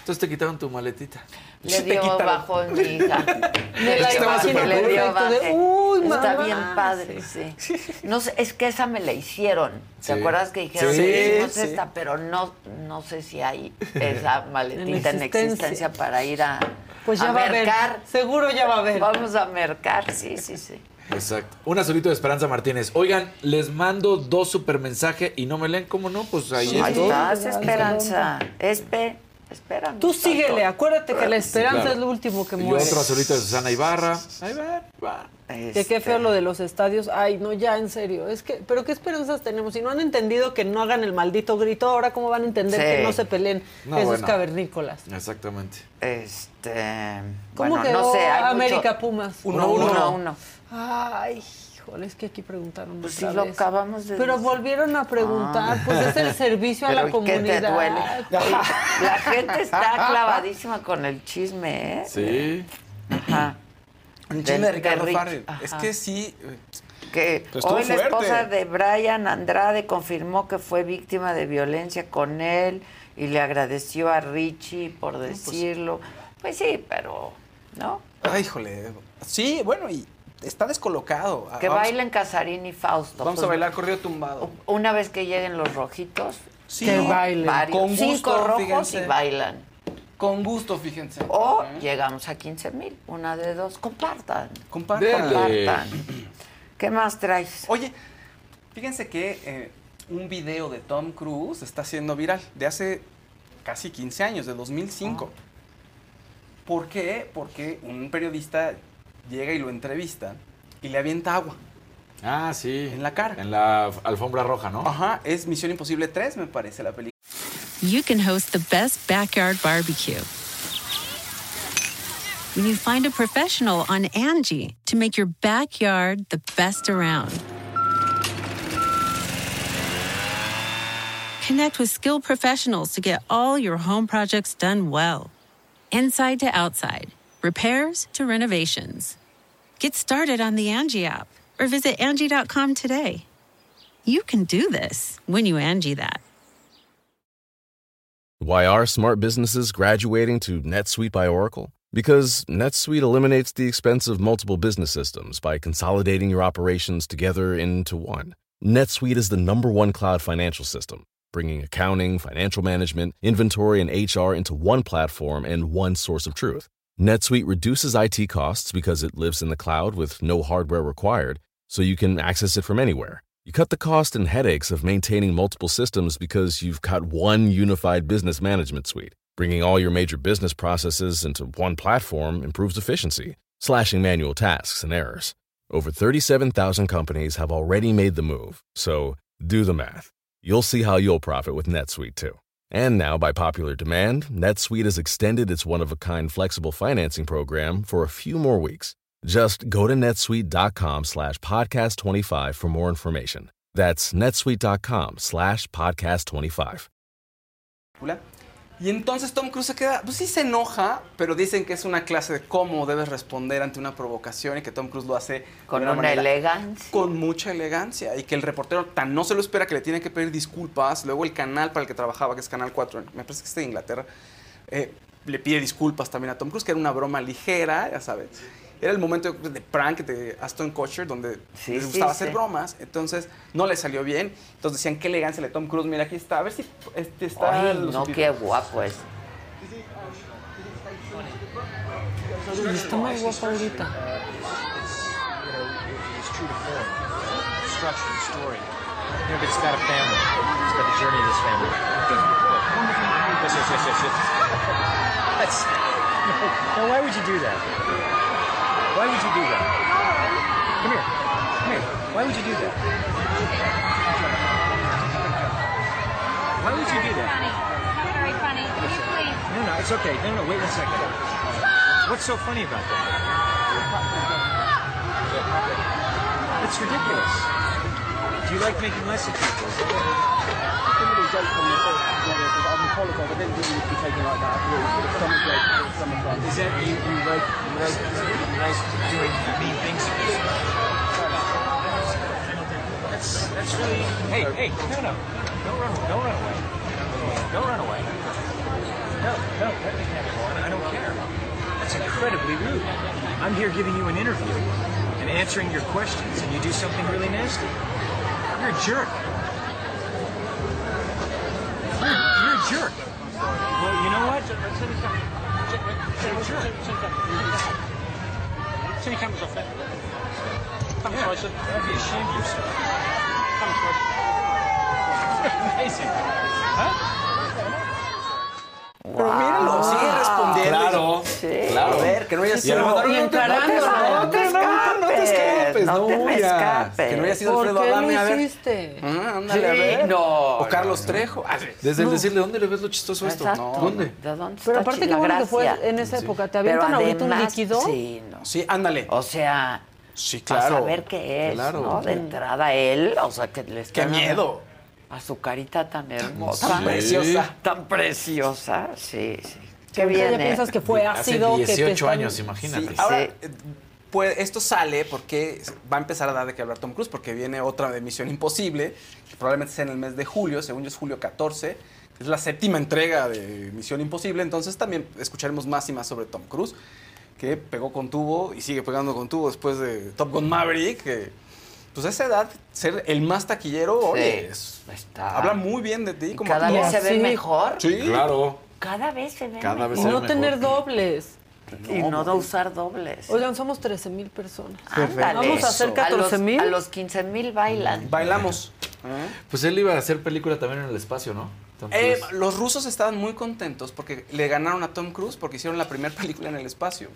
Entonces te quitaron tu maletita. Le dio bajón mi hija. Me la Estaba imagino le dio baje. Uy, Está mamá. bien padre, sí. No sé, es que esa me la hicieron. ¿Te Sí. acuerdas que dijeron, Sí, hicimos sí. esta? Pero no, no sé si hay esa maletita en existencia. existencia para ir a, Pues ya a va a haber. mercar. Seguro ya va a haber. Vamos a mercar, sí, sí, sí. Exacto. Un azulito de Esperanza Martínez. Oigan, les mando dos super mensajes y no me leen, ¿cómo no? Pues ahí Ahí estás, Esperanza. Espe, espérame. Tú síguele, acuérdate que la esperanza claro. es lo último que Y muere. otro azulito de Susana Ibarra. Ahí va, va. Que qué feo lo de los estadios. Ay, no, ya, en serio. Es que, pero qué esperanzas tenemos. Si no han entendido que no hagan el maldito grito, ahora cómo van a entender Sí. que no se peleen No, esos bueno. cavernícolas. Exactamente. Este. ¿Cómo bueno, quedó no sé. hay América mucho- Pumas? Uno, uno, uno. Ay, Híjole, es que aquí preguntaron Pues otra sí, lo acabamos de Pero decir. volvieron a preguntar, Ah. pues es el servicio a la Pero, ¿y qué comunidad. te duele? La gente está clavadísima con el chisme, ¿eh? Sí. Ajá. Un chisme de Ricardo Rich. Farrell. Es que sí. Que Pues hoy la esposa de Brian Andrade confirmó que fue víctima de violencia con él y le agradeció a Richie por decirlo. Pues, sí, pero, ¿no? Ay, híjole. Sí, bueno, y está descolocado. Que Vamos- bailen Casarín y Fausto. Vamos Pues, a bailar corrido tumbado. Una vez que lleguen los rojitos, Sí. que bailen. varios, Con cinco rojos fíjense. y bailan. Con gusto, fíjense. O llegamos a 15 mil, una de dos. Compartan. Compartan. Compartan. ¿Qué más traes? Oye, fíjense que eh, un video de Tom Cruise está siendo viral de hace casi 15 años, de 2005. ¿Por qué? Porque un periodista llega y lo entrevista y le avienta agua. Ah, sí. En la cara. En la alfombra roja, ¿no? Ajá, es Misión Imposible 3, me parece la película. you can host the best backyard barbecue. When you find a professional on Angie to make your backyard the best around. Connect with skilled professionals to get all your home projects done well. Inside to outside, repairs to renovations. Get started on the Angie app or visit Angie.com today. You can do this when you Angie that. Why are smart businesses graduating to NetSuite by Oracle? Because NetSuite eliminates the expense of multiple business systems by consolidating your operations together into one. NetSuite is the number one cloud financial system, bringing accounting, financial management, inventory, and HR into one platform and one source of truth. NetSuite reduces IT costs because it lives in the cloud with no hardware required, so you can access it from anywhere. You cut the cost and headaches of maintaining multiple systems because you've got one unified business management suite. Bringing all your major business processes into one platform improves efficiency, slashing manual tasks and errors. Over 37,000 companies have already made the move, so do the math. You'll see how you'll profit with NetSuite too. And now, by popular demand, NetSuite has extended its one of a kind flexible financing program for a few more weeks. Just go to netsuite.com slash podcast 25 for more information. That's netsuite.com slash podcast 25. Y entonces Tom Cruise se queda, pues sí se enoja, pero dicen que es una clase de cómo debes responder ante una provocación y que Tom Cruise lo hace Con de una, elegancia. Con mucha elegancia y que el reportero tan no se lo espera que le tiene que pedir disculpas. Luego el canal para el que trabajaba, que es Canal 4, me parece que es de Inglaterra, eh, le pide disculpas también a Tom Cruise, que era una broma ligera, ya sabes. Era el momento de prank de Aston Kutcher donde Sí, les gustaba sí. hacer bromas, entonces no le salió bien. Entonces decían, qué elegancia de Tom Cruise, mira aquí está, a ver si este está... Ay, no, subtítulos". qué guapo es. Está muy guapo ahorita. It's true to form. Structure, the story. You know, but it's about a family. It's about the journey of this family. Yes, yes, yes, yes, yes. That's, no, no, why would you do that? Why would you do that? Come here. Come here. Why would you do that? Why would you do that? Very funny. Can you please? No, no, it's okay. No, no, wait one second. What's so funny about that? It's ridiculous. Do you like making less of people? Is that you, you like you like you like doing mean things. To? That's that's really hey hey no no don't run don't run away. Don't run away. No no have I don't care. That's incredibly rude. I'm here giving you an interview and answering your questions and you do something really nasty. You're a jerk. You're, you're a jerk. Well you know what Turn your cameras off there. Come Yeah, closer. I'd be ashamed of yourself. Come closer. Amazing. Huh? Pero míralo, sigue respondiendo. Claro, Sí. claro. A ver, que no haya Y sido... le mandaron, Y no no no te escapes, no no no te me escapes. Que no haya sido ¿Por Alfredo qué Adame, lo a ver. hiciste? Ah, ándale, a Sí, ver. no, O Carlos Trejo. Ah. Desde el No. decirle, ¿dónde le ves lo chistoso a esto? Exacto. ¿Dónde? ¿De dónde Pero aparte qué bueno que fue en esa época. ¿Te avientan ahorita un líquido? Sí, no. Sí, ándale. O sea, Sí, Para claro. saber qué es, Claro. ¿no? De entrada él, o sea, que le está ¡Qué miedo! A su carita tan hermosa. Tan preciosa. Tan preciosa, sí, sí. Qué Ahorita bien, ya ¿eh? piensas que fue ácido, que te 18 están- años, imagínate. Sí, ahora, eh, pues, esto sale porque va a empezar a dar de qué hablar Tom Cruise, porque viene otra de Misión Imposible, que probablemente sea en el mes de julio, según yo es julio 14, que es la séptima entrega de Misión Imposible, entonces también escucharemos más y más sobre Tom Cruise, que pegó con tubo y sigue pegando con tubo después de Top Gun Maverick, que pues a esa edad, ser el más taquillero, oye, es- habla muy bien de ti. Como cada vez se ve mejor. Sí, claro. Cada vez se ve Cada vez Y se no ve tener mejor. Y no de usar dobles. Oigan, somos 13 mil personas. Ándale. Vamos a hacer A 14 los, mil. a los 15 mil bailan. Bailamos. Pues él iba a hacer película también en el espacio, ¿no? Eh, los rusos estaban muy contentos porque le ganaron a Tom Cruise porque hicieron la primera película en el espacio.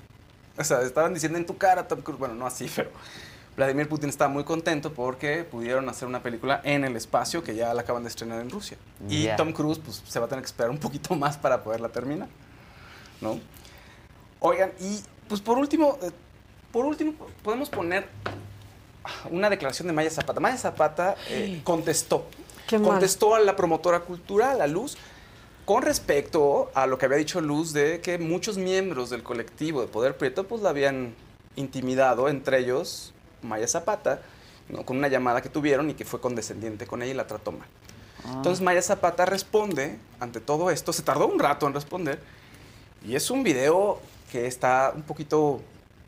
O sea, estaban diciendo en tu cara, Tom Cruise. Bueno, no así, pero Vladimir Putin estaba muy contento porque pudieron hacer una película en el espacio que ya la acaban de estrenar en Rusia. Y. Tom Cruise, pues, se va a tener que esperar un poquito más para poderla terminar. ¿No? Oigan, y pues por último, eh, por último, podemos poner una declaración de Maya Zapata. Maya Zapata eh, contestó. Qué mal. contestó a la promotora cultural, a Luz, con respecto a lo que había dicho Luz de que muchos miembros del colectivo de Poder Prieto pues la habían intimidado, entre ellos Maya Zapata, ¿no? con una llamada que tuvieron y que fue condescendiente con ella y la trató mal. Entonces Maya Zapata responde ante todo esto, se tardó un rato en responder, y es un video que está un poquito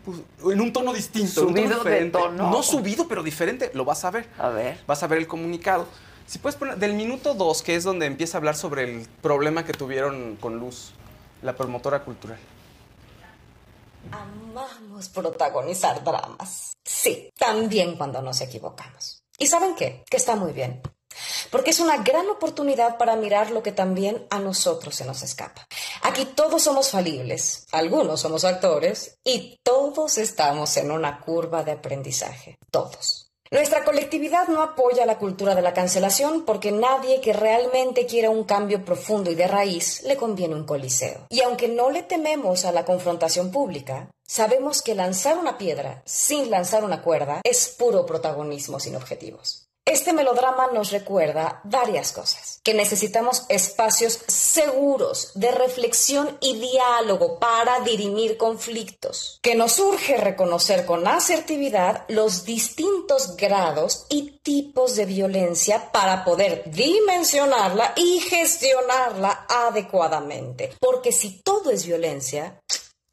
pues, en un tono distinto. Subido de diferente. tono. No subido, pero diferente, lo vas a ver. A ver. Vas a ver el comunicado. Si puedes poner del minuto 2, que es donde empieza a hablar sobre el problema que tuvieron con Luz, la promotora cultural. Amamos protagonizar dramas. Sí, también cuando nos equivocamos. ¿Y saben qué? Que está muy bien. Porque es una gran oportunidad para mirar lo que también a nosotros se nos escapa. Aquí todos somos falibles, algunos somos actores y todos estamos en una curva de aprendizaje. Todos. Nuestra colectividad no apoya la cultura de la cancelación porque nadie que realmente quiera un cambio profundo y de raíz le conviene un coliseo. Y aunque no le tememos a la confrontación pública, sabemos que lanzar una piedra sin lanzar una cuerda es puro protagonismo sin objetivos. Este melodrama nos recuerda varias cosas. Que necesitamos espacios seguros de reflexión y diálogo para dirimir conflictos. Que nos urge reconocer con asertividad los distintos grados y tipos de violencia para poder dimensionarla y gestionarla adecuadamente. Porque si todo es violencia,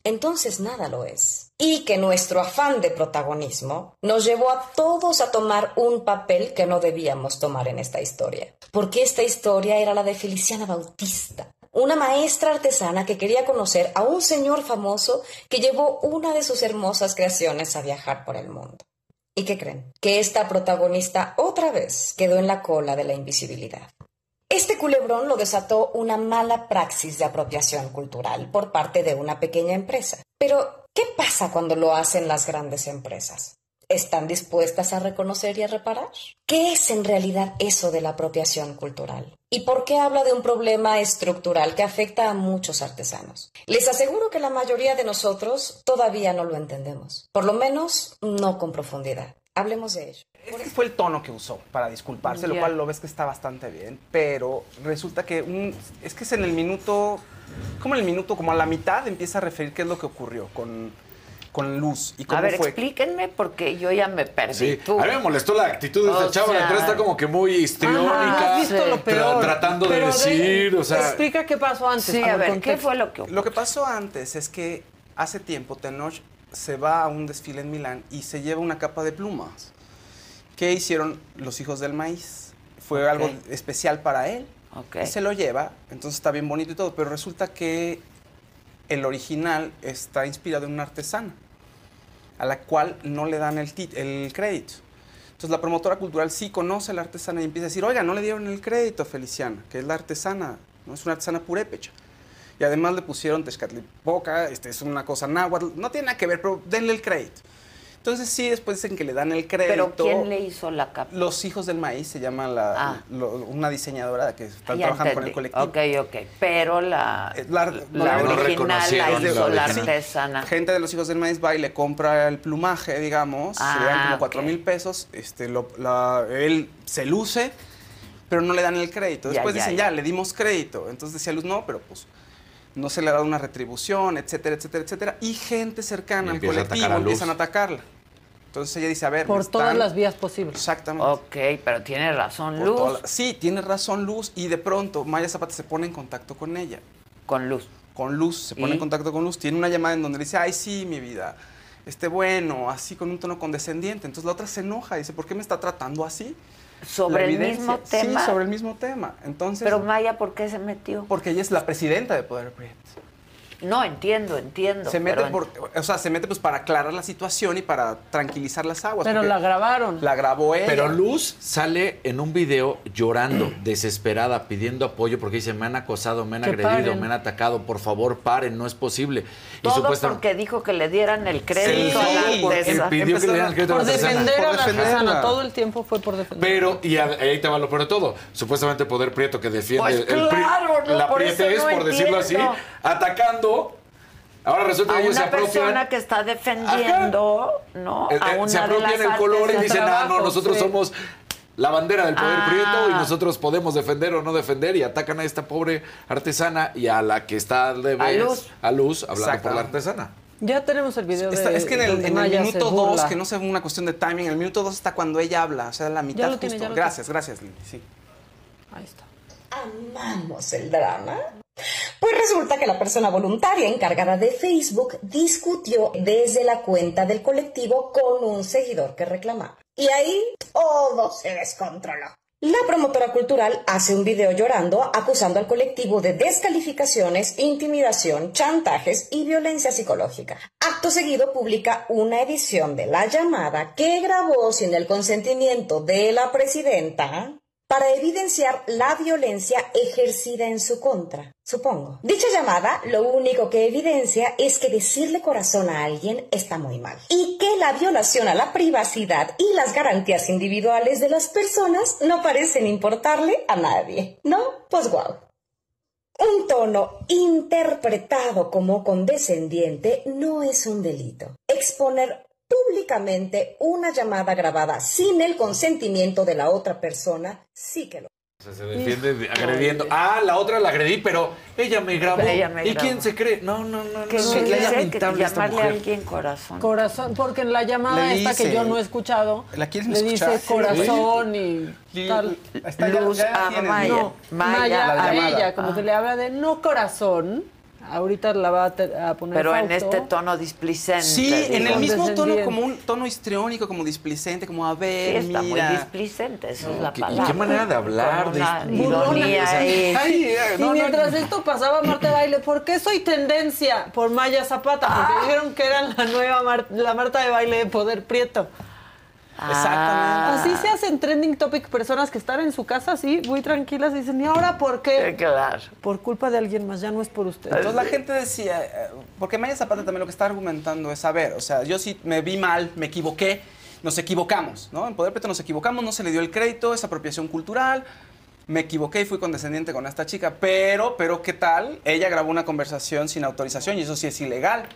entonces nada lo es. Y que nuestro afán de protagonismo nos llevó a todos a tomar un papel que no debíamos tomar en esta historia. Porque esta historia era la de Feliciana Bautista, una maestra artesana que quería conocer a un señor famoso que llevó una de sus hermosas creaciones a viajar por el mundo. ¿Y qué creen? Que esta protagonista otra vez quedó en la cola de la invisibilidad. Este culebrón lo desató una mala praxis de apropiación cultural por parte de una pequeña empresa. Pero, ¿qué pasa cuando lo hacen las grandes empresas? ¿Están dispuestas a reconocer y a reparar? ¿Qué es en realidad eso de la apropiación cultural? ¿Y por qué habla de un problema estructural que afecta a muchos artesanos? Les aseguro que la mayoría de nosotros todavía no lo entendemos. Por lo menos, no con profundidad. Hablemos de ello. Este fue el tono que usó para disculparse, lo cual lo ves que está bastante bien, pero resulta que un, es que es en el minuto, como en el minuto, como a la mitad empieza a referir qué es lo que ocurrió con, con Luz y cómo A ver, fue. explíquenme porque yo ya me perdí. Sí, Tú. a mí me molestó la actitud de esta chava. la entrada está como que muy histriónica. Ajá, has visto lo tra- peor. tratando de Pero decir, o sea. Explica qué pasó antes. Sí, a ver, ¿qué fue lo que Lo que pasó antes es que hace tiempo Tenoch se va a un desfile en Milán y se lleva una capa de plumas. ¿Qué hicieron los hijos del maíz? Fue Ok. algo especial para él. Ok. Y se lo lleva, entonces está bien bonito y todo, pero resulta que el original está inspirado en una artesana, a la cual no le dan el, el crédito. Entonces la promotora cultural sí conoce a la artesana y empieza a decir, oiga, no le dieron el crédito a Feliciana, que es la artesana, no es una artesana purépecha. Y además le pusieron Tezcatlipoca, este es una cosa náhuatl, no tiene nada que ver, pero denle el crédito. Entonces sí, después dicen que le dan el crédito. ¿Pero quién le hizo la capa? Los hijos del maíz se llama la, Ah. lo- una diseñadora que están Ya trabajando con el colectivo. Ok, ok. Pero la, La, la no original la hizo la Sí. artesana. Gente de los hijos del maíz va y le compra el plumaje, digamos, Ah, se le dan como ok. cuatro mil pesos, este, lo- la- él se luce, pero no le dan el crédito. Ya, Después ya, dicen, ya. ya, le dimos crédito. Entonces decía Luz, no, pero pues no se le ha dado una retribución, etcétera, etcétera, etcétera. Y gente cercana Y al empieza a colectivo a empiezan a atacarla. Entonces ella dice, a ver, Por todas las vías posibles. Exactamente. Ok, pero tiene razón Por Luz. la- Sí, tiene razón Luz. Y de pronto Maya Zapata se pone en contacto con ella. Con Luz. Con Luz, se pone ¿Y? en contacto con Luz. Tiene una llamada en donde le dice, ay, sí, mi vida. Este bueno, así con un tono condescendiente. Entonces la otra se enoja y dice, ¿por qué me está tratando así? ¿Sobre el mismo tema? Sí, sobre el mismo tema. Entonces, Pero Maya, ¿por qué se metió? porque ella es la presidenta de Poder Prieto. No, entiendo, entiendo. Se mete pero- por, o sea, se mete pues para aclarar la situación y para tranquilizar las aguas. Pero la grabaron. La grabó ella. Pero Luz sale en un video llorando, desesperada, pidiendo apoyo porque dice, me han acosado, me han Que agredido, paren. me han atacado, por favor paren, no es posible. Y Todo supuestamente porque dijo que le dieran el crédito Sí, a la porque artesa. pidió que le dieran el crédito a Por la defender a Por la defenderla. artesana. Todo el tiempo fue por defender. Pero, y ahí te va lo peor de todo, supuestamente Poder Prieto que defiende Pues el claro, no, la por eso prietez, no por decirlo así. Atacando, ahora resulta a que ellos se una apropian. persona que está defendiendo, ¿no? Eh, A eh, una se de apropian las el color y de dicen, ah, no, trabajo, nosotros sí. somos la bandera del poder Ah. prieto y nosotros podemos defender o no defender y atacan a esta pobre artesana y a la que está al revés, Luz. a Luz, hablando Exacto. por la artesana. Ya tenemos el video Está- de es que en el, en minuto burla. 2, que no sea una cuestión de timing, en el minuto 2 está cuando ella habla, o sea, la mitad lo tiene, justo. ya lo gracias, gracias, Lili, sí. Ahí está. amamos el drama? Pues resulta que la persona voluntaria encargada de Facebook discutió desde la cuenta del colectivo con un seguidor que reclamaba. Y ahí todo se descontroló. La promotora cultural hace un video llorando acusando al colectivo de descalificaciones, intimidación, chantajes y violencia psicológica. Acto seguido publica una edición de la llamada que grabó sin el consentimiento de la presidenta para evidenciar la violencia ejercida en su contra, supongo. Dicha llamada lo único que evidencia es que decirle corazón a alguien está muy mal y que la violación a la privacidad y las garantías individuales de las personas no parecen importarle a nadie. ¿No? Pues guau. Un tono interpretado como condescendiente no es un delito. Exponer públicamente una llamada grabada sin el consentimiento de la otra persona sí que lo O sea, se defiende de- agrediendo. Ah, la otra la agredí, pero ella me grabó. Ella me ¿Y grabó. quién se cree? No, no, no, Que no. no que lamentable esta llamarle a alguien corazón. Corazón, porque en la llamada Le esta que dice- yo no he escuchado, ¿La quieres le escuchar? dice Sí. corazón y tal. está ya- Luz ya la a tienes, Maya. No, Maya, Maya, la a llamada. ella, como Ah. que le habla de no corazón. Ahorita la va a, a poner Pero en este tono displicente. Sí, en el mismo tono, como un tono histriónico, como displicente, como a Sí, ver, está muy displicente, esa es la ¿Qué- y palabra. qué manera de hablar, de ironía. Ay, Y no, no, mientras esto pasaba, Marta de Baile, ¿por qué soy tendencia por Maya Zapata? Porque Ah. dijeron que era la nueva Mar- la Marta de Baile de Poder Prieto. Ah, Así se hacen trending topic personas que están en su casa así, muy tranquilas, y dicen, ¿y ahora por qué? Claro. Por culpa de alguien más, ya no es por usted. Entonces la gente decía, eh, porque Maya Zapata también lo que está argumentando es, a ver, o sea, yo sí me vi mal, me equivoqué, nos equivocamos, ¿no? En Poder Prieto nos equivocamos, no se le dio el crédito, es apropiación cultural, me equivoqué y fui condescendiente con esta chica, pero, pero, ¿qué tal? Ella grabó una conversación sin autorización y eso sí es ilegal.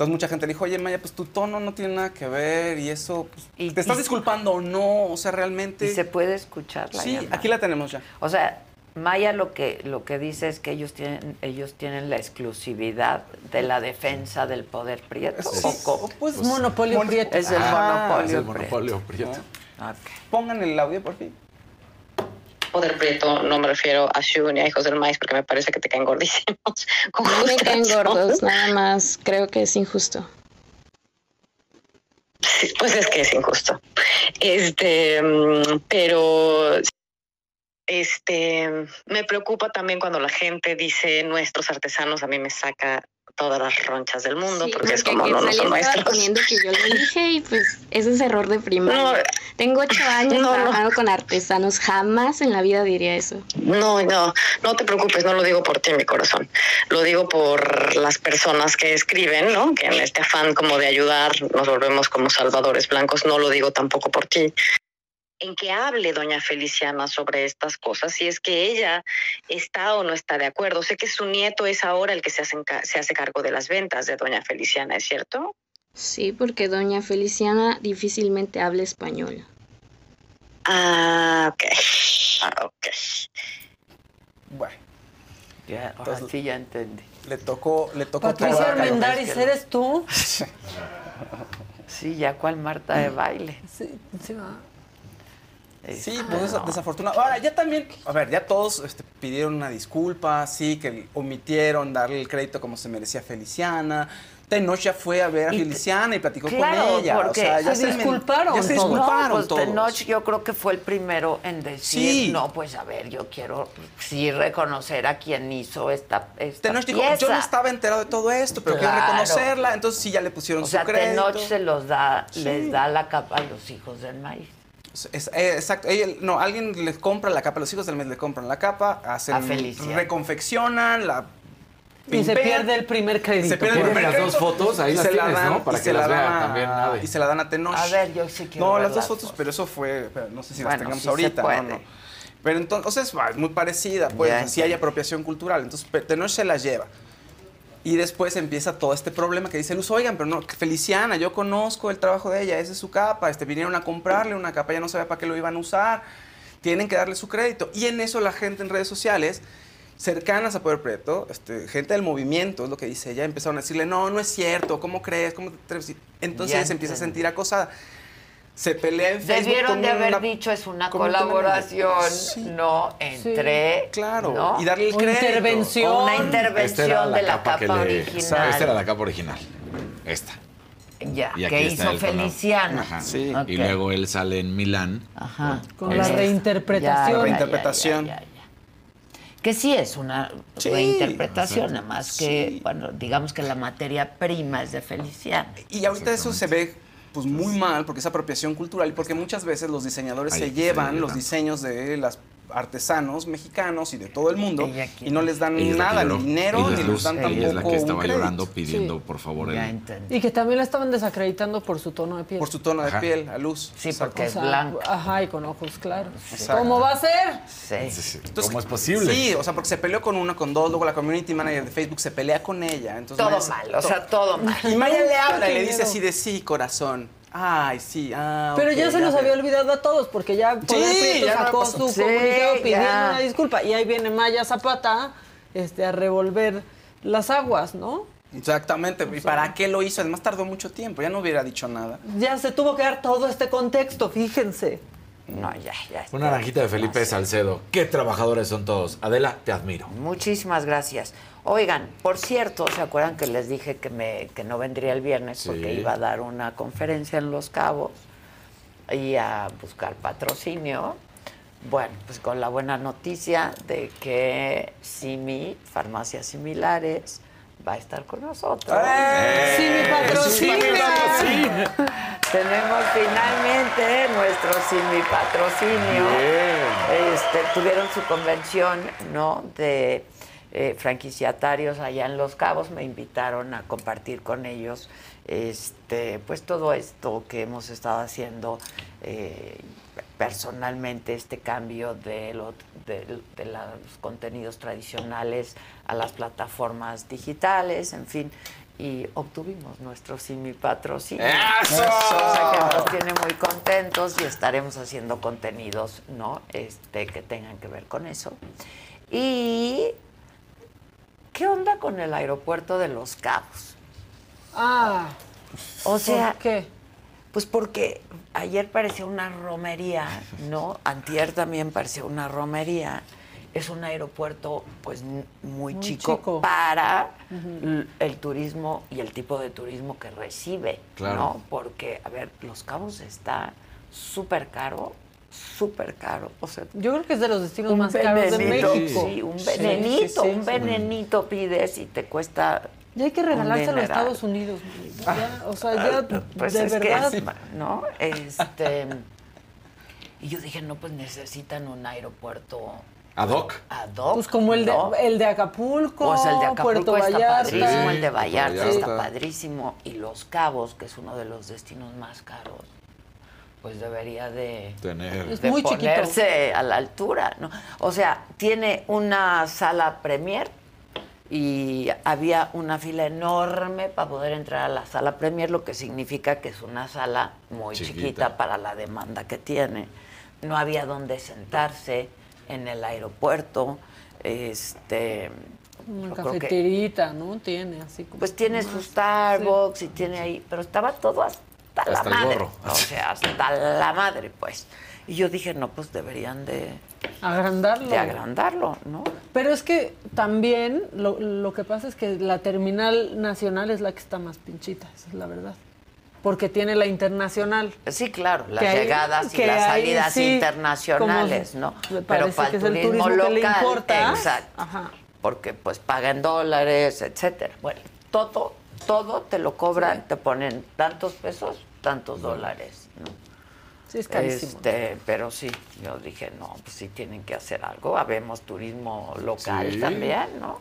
Entonces mucha gente le dijo, oye Maya, pues tu tono no tiene nada que ver y eso, pues, Y- ¿te estás y- disculpando o no? O sea, realmente... Y se puede escuchar la Sí, llamada. aquí la tenemos ya. O sea, Maya lo que lo que dice es que ellos tienen ellos tienen la exclusividad de la defensa del poder prieto. Sí, ¿O cómo? Pues monopolio Mon- Prieto. Es el Ah, monopolio. Es el prieto. monopolio prieto. Pongan el audio, por fin. Poder Prieto, no me refiero a Shu ni a Hijos del Maíz porque me parece que te caen gordísimos. Con No me caen gordos, nada más. Creo que es injusto. Sí, Pues es que es injusto. Este, mm, pero este me preocupa también cuando la gente dice nuestros artesanos, a mí me saca todas las ronchas del mundo, Sí, porque es como no, no son maestros. poniendo que yo lo dije y pues ese es error de primaria. No, Tengo ocho años no, no. trabajando con artesanos, jamás en la vida diría eso. No, no, no te preocupes, no lo digo por ti, mi corazón. Lo digo por las personas que escriben, ¿no? Que en este afán como de ayudar nos volvemos como salvadores blancos. No lo digo tampoco por ti. En que hable doña Feliciana sobre estas cosas, si es que ella está o no está de acuerdo. Sé que su nieto es ahora el que se hace, enca- se hace cargo de las ventas de doña Feliciana, ¿es cierto? Sí, porque doña Feliciana difícilmente habla español. Ah, ok. Ah, ok. Bueno. Ya, ahora Entonces, sí ya entendí. Le tocó, le tocó Patricia todo. Armendáriz, ¿eres tú? Sí, ya cuál Marta de baile. Sí, sí, va. Sí, pues es desafortunado. Ahora, ya también, a ver, ya todos este, pidieron una disculpa, sí, que omitieron darle el crédito como se merecía a Feliciana. Tenoch ya fue a ver a Y- Feliciana y platicó Claro, con ella. porque o sea, ya se men- disculparon Ya se disculparon no, pues todos. Tenoch yo creo que fue el primero en decir, Sí. no, pues a ver, yo quiero sí reconocer a quien hizo esta, esta Tenoch dijo, pieza. yo no estaba enterado de todo esto, pero quiero reconocerla. Entonces sí, ya le pusieron O sea, su crédito. Tenoch se los da, Sí. les da la capa a los hijos del maíz. Es- eh, exacto. Ella- no, alguien le compra la capa, los hijos del mes le compran la capa, hacen, A reconfeccionan, la Y se pierde el primer crédito. Se pierde el Tienen primer las dos fotos, ahí y las se la tienes, dan- ¿no? Para que se las la vea dan a- también nadie. Y se la dan a Tenoch. A ver, yo sí quiero No, ver las dos las fotos, fotos. pero eso fue, pero no sé si las tengamos sí ahorita, puede. no, no. Pero entonces es muy parecida, pues, sí hay apropiación cultural. Entonces Tenoch se las lleva. Y después empieza todo este problema que dice Luz, oigan, pero no, Feliciana, yo conozco el trabajo de ella, esa es su capa, este, vinieron a comprarle una capa, ya no sabía para qué lo iban a usar, tienen que darle su crédito. Y en eso la gente en redes sociales, cercanas a Poder Preto, este, gente del movimiento, es lo que dice ella, empezaron a decirle, no, no es cierto, ¿cómo crees? ¿Cómo te atreves?". Entonces Ya empieza a sentir acosada. Se pelea en Facebook Debieron con de haber una- dicho es una colaboración, Sí. no entre, Claro, ¿no? y darle el O crédito. intervención. una intervención era de la capa, le- original. Esta era la capa original. Esta. Ya, Y que hizo la- Feliciana. Ajá. Sí. Y luego él sale en Milán. Ajá. Con la reinterpretación. Ya, ya, Reinterpretación. ya, ya, ya, ya. Que sí es una Sí, reinterpretación, nada más que, Sí. bueno, digamos que la materia prima es de Feliciana. Y ahorita eso se ve pues muy mal porque es apropiación cultural y porque muchas veces los diseñadores se llevan. los diseños de las artesanos mexicanos y de todo el mundo y no les dan nada, ni dinero, ni es les dan Ella tampoco es la que un estaba crédito. llorando pidiendo, Sí. por favor, Ya el... entendí. Y que también la estaban desacreditando por su tono de piel. Por su tono de Ajá. piel, a luz. Sí, Exacto. porque es blanca. Ajá, y con ojos claros. Exacto. ¿Cómo va a ser? Sí. Sí. Entonces, ¿Cómo es posible? Sí, o sea, porque se peleó con una, con dos, luego la community manager de Facebook se pelea con ella. Entonces Todo Maya- mal, o sea, todo mal. Y Maya le habla y le dice así de sí, corazón. Ay, sí, ah, Pero ya se los ve". había olvidado a todos, porque ya Poder Sí, Prieto ya sacó su Sí, comunicado pidiendo ya. una disculpa. Y ahí viene Maya Zapata este, a revolver las aguas, ¿no? Exactamente. ¿Y para qué lo hizo? Además tardó mucho tiempo, ya no hubiera dicho nada. Ya se tuvo que dar todo este contexto, fíjense. No, ya, ya. Una naranjita de Felipe Salcedo. Qué trabajadores son todos. Adela, te admiro. Muchísimas gracias. Oigan, por cierto, ¿se acuerdan que les dije que, me, que no vendría el viernes Sí. porque iba a dar una conferencia en Los Cabos y a buscar patrocinio? Bueno, pues con la buena noticia de que Simi, Farmacias Similares, va a estar con nosotros. ¡Eh! Sí, mi patrocina. Tenemos finalmente nuestro Simi patrocinio. Este, tuvieron su convención, ¿no? De eh, franquiciatarios allá en Los Cabos. Me invitaron a compartir con ellos, este, pues todo esto que hemos estado haciendo eh, personalmente, este cambio de, lo- de- de los contenidos tradicionales a las plataformas digitales, en fin. Y obtuvimos nuestro Simi patrocinio. ¡Eso! O sea que nos tiene muy contentos y estaremos haciendo contenidos, ¿no? Este, que tengan que ver con eso. Y ¿qué onda con el aeropuerto de Los Cabos? Ah, O sea, ¿por qué? Pues porque ayer parecía una romería, ¿no? Antier también parecía una romería. Es un aeropuerto, pues, n- muy, Muy chico, chico. para el turismo y el tipo de turismo que recibe, Claro. ¿no? Porque, a ver, Los Cabos está súper caro, súper caro. O sea, Yo creo que es de los destinos más caros de venenito, México. sí, un Sí, venenito, sí, sí, un venenito pides y te cuesta Ya hay que regalárselo a. Estados Unidos. ya, o sea, ya Pues de es que verdad. es, ¿no? Este. Y yo dije, no, pues necesitan un aeropuerto Ad hoc. ad hoc. Pues como el de, el de Acapulco, Pues el de Acapulco Puerto está Vallarta. padrísimo, el de Vallarta, Vallarta. está padrísimo. Y Los Cabos, que es uno de los destinos más caros, pues debería de, Tener. Es de muy chiquito. ponerse a la altura, ¿no? O sea, tiene una sala premier y había una fila enorme para poder entrar a la sala premier, lo que significa que es una sala muy Chiquita. chiquita para la demanda que tiene. No había donde sentarse en el aeropuerto. Este, Una que- cafeterita, ¿no? Tiene así como. pues tiene su Starbucks y tiene ahí, pero estaba todo hasta, la el madre. gorro. O sea, hasta la madre, pues. Y yo dije, no, pues deberían de, Agrandarlo. de agrandarlo, ¿no? Pero es que también lo, lo que pasa es que la terminal nacional es la que está más pinchita, esa es la verdad. Porque tiene la internacional. Sí, claro, las llegadas y las salidas sí, internacionales, ¿no? Pero para el turismo turismo que le local, importa. exacto, Ajá. porque pues pagan dólares, etcétera. Bueno, todo, todo te lo cobran, te ponen tantos pesos, tantos dólares. Sí, es carísimo. Este, pero sí, yo dije, no, pues sí tienen que hacer algo. Habemos turismo local Sí. también, ¿no?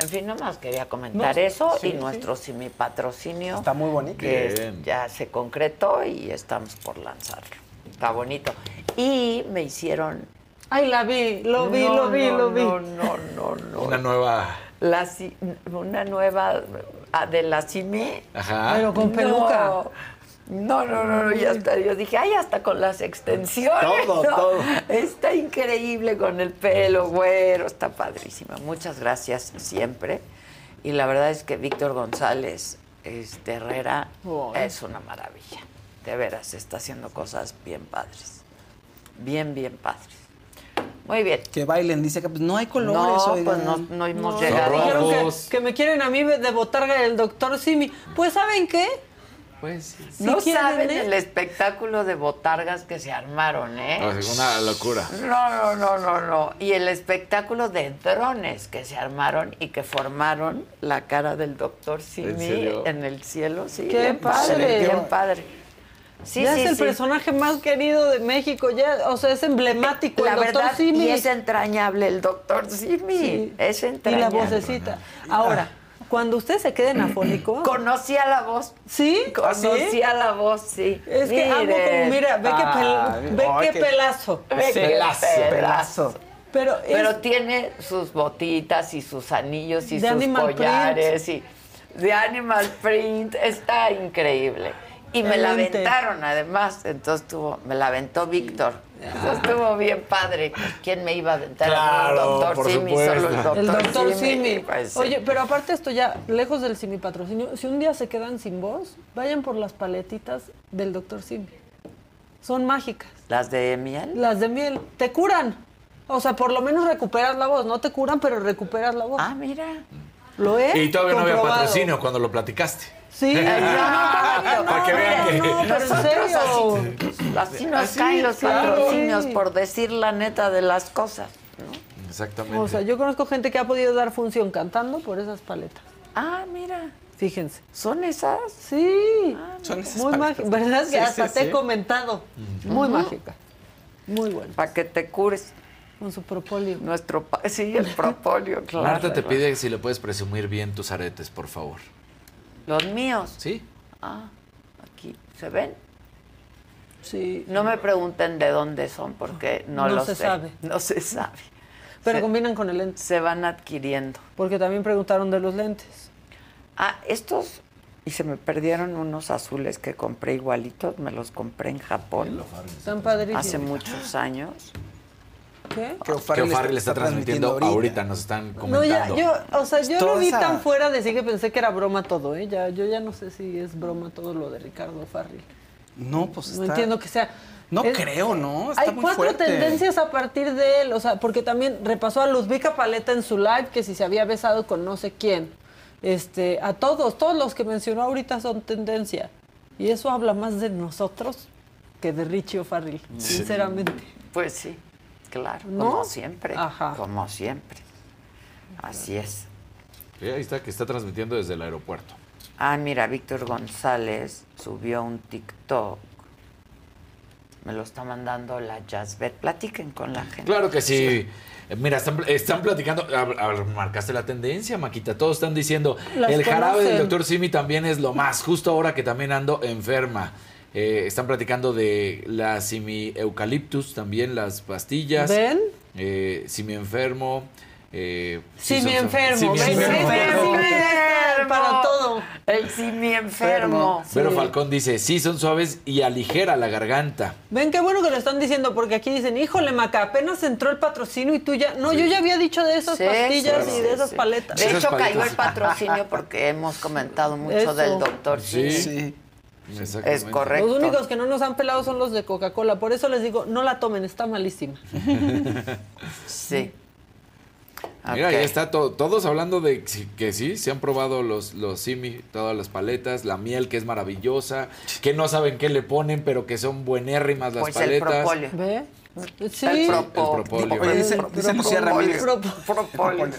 En fin, nomás quería comentar No, eso sí, y sí. nuestro simi patrocinio Está muy bonito. que es- Bien. ya se concretó y estamos por lanzarlo. Está bonito. Y me hicieron Ay, la vi, lo vi, No, lo vi, no, lo vi. No, no, no, no. Una nueva. La una nueva ah, de la CIMI. Ajá. Pero con peluca. No, no, no, no, ya está. Yo dije, ay, hasta con las extensiones. Todo, ¿no? todo. Está increíble con el pelo, güero, está padrísima. Muchas gracias siempre. Y la verdad es que Víctor González este, Herrera es una maravilla. De veras, está haciendo cosas bien padres. Bien, bien padres. Muy bien. Que bailen, dice que pues, no hay colores. No, oigan. pues no, no hemos No, llegado. dijeron que, que me quieren a mí de botarga del doctor Simi. Pues, ¿saben qué? Pues. Si no saben ¿eh? el espectáculo de botargas que se armaron, ¿eh? Una locura. No, no, no, no, no. Y el espectáculo de drones que se armaron y que formaron la cara del doctor Simi en el cielo, sí. ¡Qué bien padre! Bien padre. Sí, ya sí, es el sí. personaje más querido de México, ya, o sea, es emblemático La el doctor verdad, Simi. y es entrañable el doctor Simi. Sí. Es y entrañable. la vocecita. Ahora, cuando ustedes se queden afónicos, Conocía la voz. ¿sí? Conocía ¿Sí? la voz, sí. Es que amo como, mira, ve qué, Ah, pel- ve qué- pelazo. Ve qué Pelazo, pedazo. Pero, es- Pero tiene sus botitas y sus anillos y sus Animal collares y de Animal Print. Está increíble. Y me la aventaron además. Entonces tuvo, me la aventó Víctor. Entonces estuvo bien padre. ¿Quién me iba a aventar? Claro, doctor por Simi, supuesto. solo el doctor, el doctor Simi. Simi. Pues. Oye, pero aparte esto ya, lejos del Simi patrocinio, si un día se quedan sin voz, vayan por las paletitas del doctor Simi. Son mágicas. ¿Las de miel? Las de miel. Te curan. O sea, por lo menos recuperas la voz. No te curan, pero recuperas la voz. Ah, mira. ¿Lo es? Y todavía no había Comprobado. patrocinio cuando lo platicaste. Sí. Exacto. Para que vean que- No, pero en Nosotros serio. así, así nos Así, caen los claro. patrocinios por decir la neta de las cosas. ¿no? Exactamente. O sea, yo conozco gente que ha podido dar función cantando por esas paletas. Ah, mira. Fíjense. ¿Son esas? Sí. Son esas Muy paletas. mágica. ¿Verdad? Sí, que hasta sí, te sí. he comentado. Muy mágica. Muy buena. Para que te cures. Con su propóleo. Nuestro pa- sí, el propóleo, claro. Marta te pide si le puedes presumir bien tus aretes, por favor. Los míos. ¿Sí? Ah, aquí se ven. Sí. No me pregunten de dónde son porque no, No lo se sé. sabe. No se sabe. Pero se, combinan con el lente. se van adquiriendo. Porque también preguntaron de los lentes. Ah, estos y se me perdieron unos azules que compré igualitos, me los compré en Japón Están padrísimos. hace muchos años. ¿Qué? Que O'Farrell O'Farrell está transmitiendo ahorita. ahorita. nos están No, comentando. ya, yo, o sea, yo lo vi esa- tan fuera de sí que pensé que era broma todo, ¿eh? Ya, yo ya no sé si es broma todo lo de Ricardo Farril. No, pues No está- entiendo que sea. No es- creo, ¿no? Está Hay muy cuatro fuerte. tendencias a partir de él, o sea, porque también repasó a Luzbica Paleta en su live que si se había besado con no sé quién. Este, a todos, todos los que mencionó ahorita son tendencia. Y eso habla más de nosotros que de Richie O'Farrill, sinceramente. Pues sí, claro, ¿No? como siempre. Ajá. Como siempre. Así es. Sí, ahí está, que está transmitiendo desde el aeropuerto. Ah, mira, Víctor González subió un TikTok. Me lo está mandando la Jazzbet. Platiquen con la gente. Claro que sí. Mira, están, están platicando. a ver, a ver, marcaste la tendencia, Maquita. Todos están diciendo. Las el jarabe del doctor Simi también es lo más. Justo ahora que también ando enferma. Eh, están platicando de la Simi Eucaliptus, también las pastillas. ¿Ven? Eh, Simi enfermo. Eh, Sí, son- mi enfermo. Simi ¿ves? enfermo. Sí, Para todo. El simi enfermo. Vero Sí. Falcón dice, sí, son suaves y aligera la garganta. Ven qué bueno que lo están diciendo, porque aquí dicen, híjole, Maca, apenas entró el patrocinio y tú ya. No, yo ya había dicho de esas Sí, pastillas sí, y de sí, esas sí. paletas. De hecho, cayó el patrocinio porque hemos comentado mucho Eso. del doctor Sí. Simi. Es correcto. Los únicos que no nos han pelado son los de Coca-Cola. Por eso les digo, no la tomen, está malísima. Sí. Mira, Ok. ya está to- todos hablando de que sí, se han probado los, los simi, todas las paletas, la miel que es maravillosa, que no saben qué le ponen, pero que son buenérrimas las Pues el paletas. propóleo. Sí. El El propo- propóleo. Oye, dice, Lucía. Ramírez.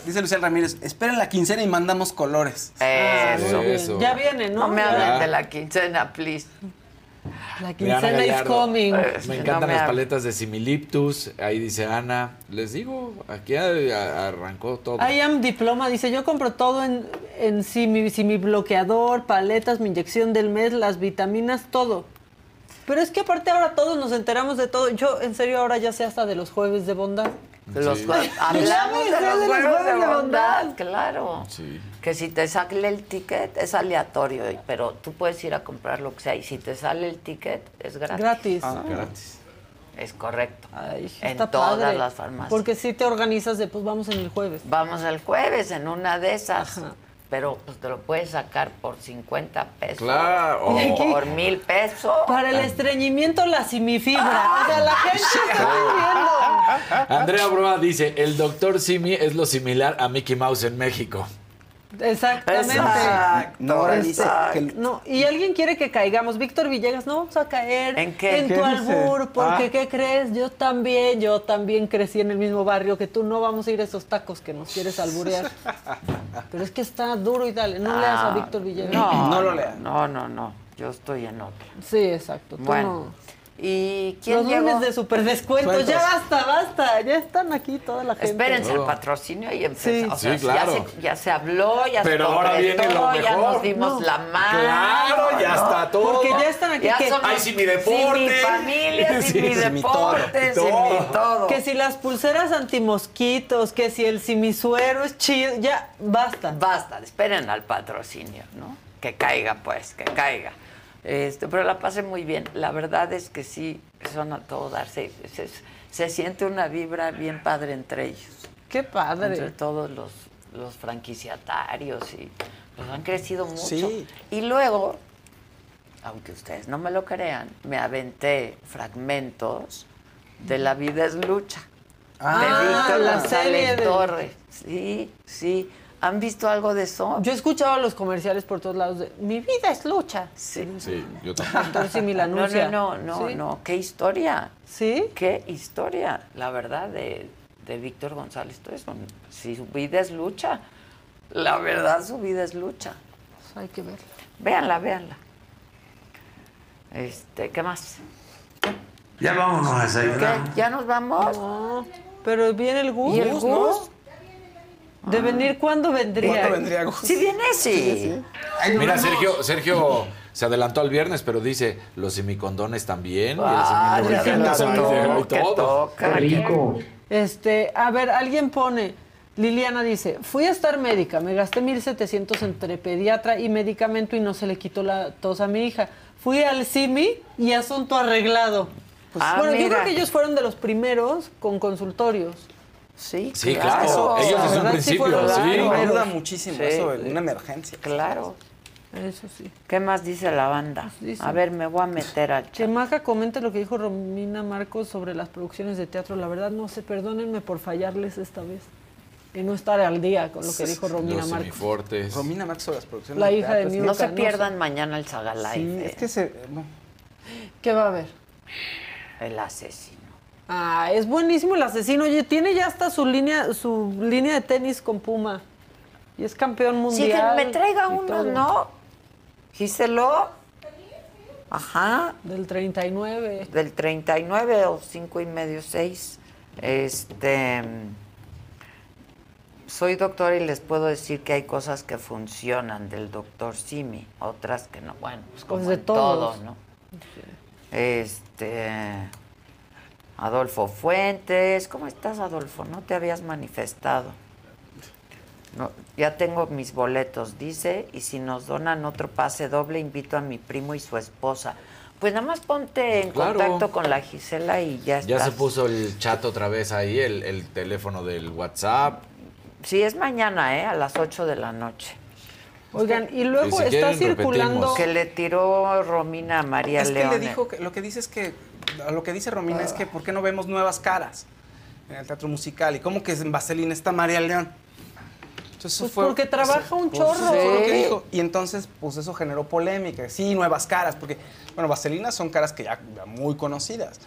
Dice Lucía Ramírez, esperen la quincena y mandamos colores. Eso. Bien. Eso. Ya viene, ¿no? No me hablen de la quincena, please. La quincena is coming. Me No encantan me las paletas de similiptus. Ahí dice Ana. Les digo, aquí arrancó todo. I am diploma, dice, yo compro todo en, en sí, mi, sí, mi bloqueador, paletas, mi inyección del mes, las vitaminas, todo. Pero es que aparte ahora todos nos enteramos de todo. Yo, en serio, ahora ya sé hasta de los jueves de bondad. Los Sí. Hablamos de los de los juegos de de bondad, bondad. claro. Sí. Que si te sale el ticket es aleatorio, pero tú puedes ir a comprar lo que sea. Y si te sale el ticket es gratis. Gratis. Ah, gratis. Es correcto. Ay, en todas padre. las farmacias. Porque si te organizas de, pues vamos en el jueves. Vamos el jueves en una de esas. Ajá. Pero pues, te lo puedes sacar por 50 pesos. Claro. O Y aquí- por mil pesos. Para el estreñimiento, la simifibra. O sea, la gente está viviendo. Andrea Broa dice, el doctor Simi es lo similar a Mickey Mouse en México. Exactamente. Exacto, No, dice exacto. que el- No, y alguien quiere que caigamos. Víctor Villegas, no vamos a caer ¿En qué? En ¿Qué tu dice? albur, porque Ah. ¿qué crees? Yo también, yo también crecí en el mismo barrio que tú. No vamos a ir a esos tacos que nos quieres alburear. Pero es que está duro y dale. No leas a Ah, Víctor Villegas. No, No lo no, lea. No, no, no. Yo estoy en otro. Sí, exacto. Tú Bueno. no. ¿Y quién Los llegó? lunes de super descuentos. Sueltos. Ya basta, basta. Ya están aquí toda la gente. Espérense el patrocinio y empezó. Sí. O sea, Sí, claro. ya, se, ya se habló, ya Pero se ahora viene lo ya nos dimos No. la mano. Claro, ya está todo. Porque ya están aquí. Ya que, somos Ay, sí, mi sin deporte. mi familia, sin Sí, mi sin mi todo. deporte, sin mi todo. que si las pulseras antimosquitos, que si el simisuero es chido. Ya, basta. Basta, esperen al patrocinio, ¿no? Que caiga, pues, que caiga. Este, pero la pasé muy bien. La verdad es que sí, son a todo darse. Se, se siente una vibra bien padre entre ellos. Qué Entre padre. todos los, los franquiciatarios y pues han crecido mucho. Sí. Y luego, aunque ustedes no me lo crean, me aventé fragmentos de La vida es lucha. Ah, de Víctor la González serie de- Torres. Sí, sí. ¿Han visto algo de eso? Yo he escuchado los comerciales por todos lados de mi vida es lucha. Sí. Sí, yo también. La No, no, no, no, ¿Sí? no. Qué historia. ¿Sí? Qué historia, la verdad, de, de Víctor González. Todo eso. Si su vida es lucha, la verdad, su vida es lucha. Hay que verlo. Véanla, véanla. Este, ¿qué más? Ya vámonos a ¿Qué? desayunar. ¿Ya nos vamos? No, pero viene el Gus. ¿Y el ¿no? De venir, ¿cuándo vendría? ¿Cuándo vendría Gus? Si viene, sí. Mira, Sergio, Sergio se adelantó al viernes, pero dice, los semicondones también. Ah, y el todo. toca. Este, a ver, alguien pone, Liliana dice, fui a estar médica, me gasté 1700 entre pediatra y medicamento y no se le quitó la tos a mi hija. Fui al CIMI y asunto arreglado. Ah, bueno, yo mira. creo que ellos fueron de los primeros con consultorios. Sí, Sí, claro. Ellos La desde un sí principio, sí. Ayuda muchísimo Sí. eso en una emergencia. Claro. Eso sí. ¿Qué más dice la banda? Dice- A ver, me voy a meter al chat. Chemaca comenta lo que dijo Romina Marcos sobre las producciones de teatro. La verdad no sé, perdónenme por fallarles esta vez. Y no estar al día con lo que dijo Romina Los Marcos. Romina Max sobre las producciones. La hija de teatro, es que- Niurka. No se no pierdan mañana el Sí, Live. es que se. no. ¿Qué va a haber? El asesino. Ah, es buenísimo el asesino. Oye, tiene ya hasta su línea, su línea de tenis con Puma. Y es campeón Sí, mundial. que me traiga uno, todo. ¿no? Giselo. Ajá. Del 39. Del 39 o 5 y medio, 6. Este. Soy doctor y les puedo decir que hay cosas que funcionan del doctor Simi, otras que no. Bueno, pues como Pues de en todo, todos. ¿no? Este. Adolfo Fuentes. ¿Cómo estás, Adolfo? No te habías manifestado. No, ya tengo mis boletos, dice, y si nos donan otro pase doble, invito a mi primo y su esposa. Pues nada más ponte en Claro. contacto con la Gisela y ya Ya estás. se puso el chat otra vez ahí, el, el teléfono del WhatsApp. Sí, es mañana, ¿eh? A las 8 de la noche. Oigan, y luego Y si está quieren, circulando. repetimos. Que le tiró Romina a María es que León. le dijo que lo que dice es que lo que dice Romina es que por qué no vemos nuevas caras en el teatro musical y cómo que en Vaselina está María León. Entonces eso Pues fue porque trabaja un pues, chorro. eso fue lo que Sí. dijo. Y entonces pues eso generó polémica. Sí, nuevas caras porque bueno, Vaselina son caras que ya, ya muy conocidas.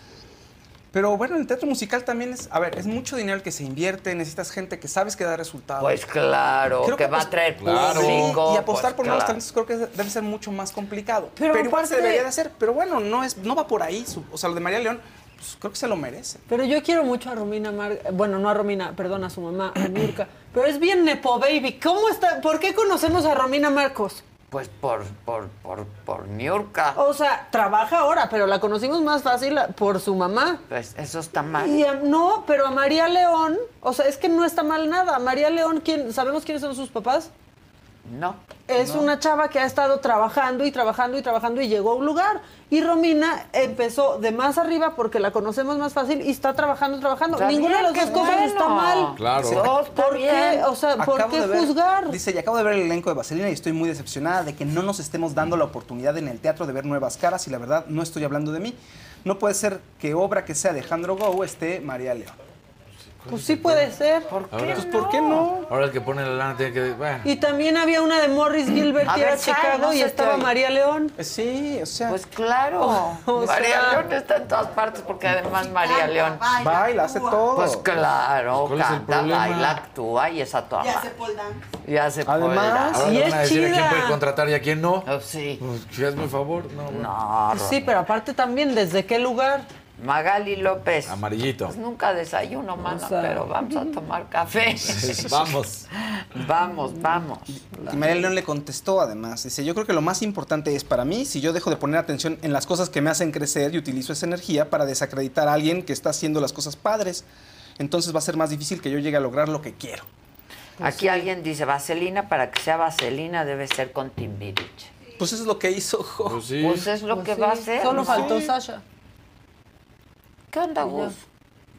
Pero bueno, el teatro musical también es, a ver, es mucho dinero el que se invierte, necesitas gente que sabes que da resultados. Pues claro, Creo que va a traer claro. público. Y apostar pues, por nuevos claro. talentos creo que debe ser mucho más complicado. Pero Pero, igual se debería de hacer. Pero bueno, no, es, no va por ahí. Su- o sea, lo de María León, pues, creo que se lo merece. Pero yo quiero mucho a Romina Mar... Bueno, no a Romina, perdón, a su mamá, a Nurka. Pero es bien Nepo Baby. ¿Cómo está? ¿Por qué conocemos a Romina Marcos? Pues por, por, por, por Niurka. O sea, trabaja ahora, pero la conocimos más fácil por su mamá. Pues eso está mal. Y a- no, pero a María León, o sea, es que no está mal nada. María León, ¿quién, ¿sabemos quiénes son sus papás? No. Es una chava que ha estado trabajando y trabajando y trabajando y llegó a un lugar. Y Romina empezó de más arriba porque la conocemos más fácil y está trabajando, trabajando. Está Ninguna de las dos cosas bueno. está mal. Claro. Está ¿Por bien. qué? O sea, ¿por qué de ver- juzgar? Dice, y acabo de ver el elenco de Vaselina y estoy muy decepcionada de que no nos estemos dando la oportunidad en el teatro de ver nuevas caras y la verdad no estoy hablando de mí. No puede ser que obra que sea Alejandro Gou esté María León. Pues sí puede ser. ¿Por Ahora- Pues ¿por qué no? Ahora el que pone la lana tiene que. Bueno. Y también había una de Morris Gilbert que era Chicago no y estaba. María León. Eh, Sí, o sea, Pues claro. O María León está en todas partes porque además María León. baila, hace todo. Pues claro, ¿Cuál es el canta, problema? baila, actúa y es a toda Ya se pole dance. Ya se Además, Ahora Y es van a decir a quién puede contratar y a quién no. Oh, sí. Pues, hazme el favor. No, bueno. No, Pues sí, pero aparte también, ¿desde qué lugar? Magali López. Amarillito. Pues nunca desayuno, mana, O sea- pero vamos a tomar café. Vamos. vamos, vamos. Y María León le contestó además, dice, yo creo que lo más importante es para mí si yo dejo de poner atención en las cosas que me hacen crecer y utilizo esa energía para desacreditar a alguien que está haciendo las cosas padres, entonces va a ser más difícil que yo llegue a lograr lo que quiero. Aquí alguien dice, vaselina, para que sea vaselina debe ser con Timbiriche. Pues eso es lo que hizo Jo. Pues sí. Pues es lo Pues que sí, va a hacer. Solo ¿no? faltó Sasha. ¿Qué onda, Gus?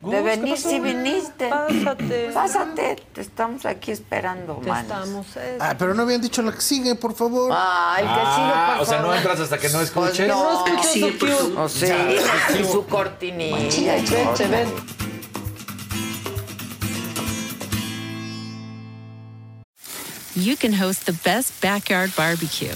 Gus, De ¿qué venir si viniste. Pásate. Pásate, te estamos aquí esperando, Te man. estamos. eh. Ah, pero no habían dicho la que sigue, por favor. Ah, el que sigue, Ah, por o sea, no favor. entras hasta que no Pues escuches. no, No escucho Sí, su favor. O sí, y su cortinilla. todo. ven. you can host the best backyard barbecue.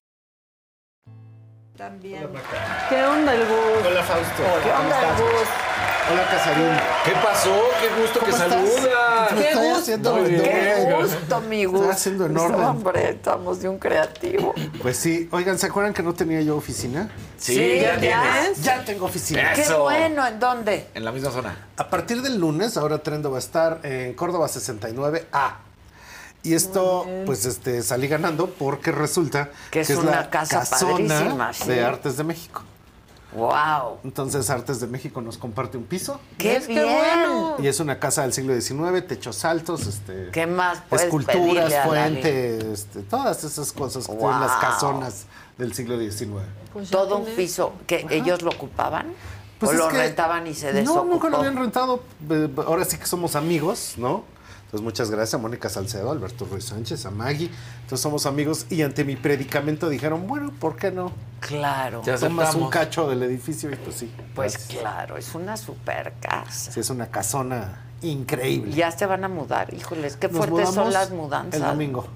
También. ¿Qué onda el Gus? Hola, Fausto. ¿Qué ¿Cómo onda el estás? Gus? Hola, Casarín. ¿Qué pasó? Qué gusto que saludas. Haciendo Muy bien. Qué gusto, mi Estoy Gus. haciendo en Pues, orden. Hombre, estamos de un creativo. Pues sí. Oigan, ¿se acuerdan que no tenía yo oficina? Sí, ya tienes. Ya tengo oficina. Qué bueno, ¿en dónde? En la misma zona. A partir del lunes, ahora Trendo va a estar en Córdoba 69A. Y esto, pues, este, salí ganando porque resulta Que es una casa casona sí. de Artes de México. Wow. Entonces, Artes de México nos comparte un piso. Qué Es que bien. bueno. Y es una casa del siglo XIX, techos altos, este, ¿Qué más esculturas, pedirle a la fuente, este, todas esas cosas que tienen las Wow. casonas del siglo XIX. Pues Todo un piso que ellos lo ocupaban Pues o lo que- rentaban y se No, desocupó. nunca lo habían rentado. Eh, Ahora sí que somos amigos, ¿no? Entonces, muchas gracias a Mónica Salcedo, a Alberto Ruiz Sánchez, a Maggie. Entonces, somos amigos y ante mi predicamento dijeron, bueno, ¿por qué no? Claro. Ya Tomas un cacho del edificio y pues sí. Pues gracias. claro, es una super casa. Sí, es una casona increíble. Ya se van a mudar, híjoles, qué Nos fuertes son las mudanzas. El domingo.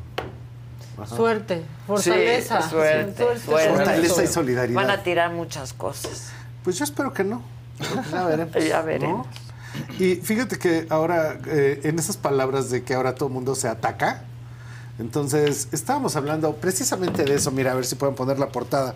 Ajá. Suerte, fortaleza. Sí, suerte, suerte. Fortaleza y solidaridad. Van a tirar muchas cosas. Pues yo espero que no. Ya veremos. Ya ¿no? Y fíjate que ahora, eh, en esas palabras de que ahora todo el mundo se ataca, entonces estábamos hablando precisamente de eso. Mira, a ver si pueden poner la portada.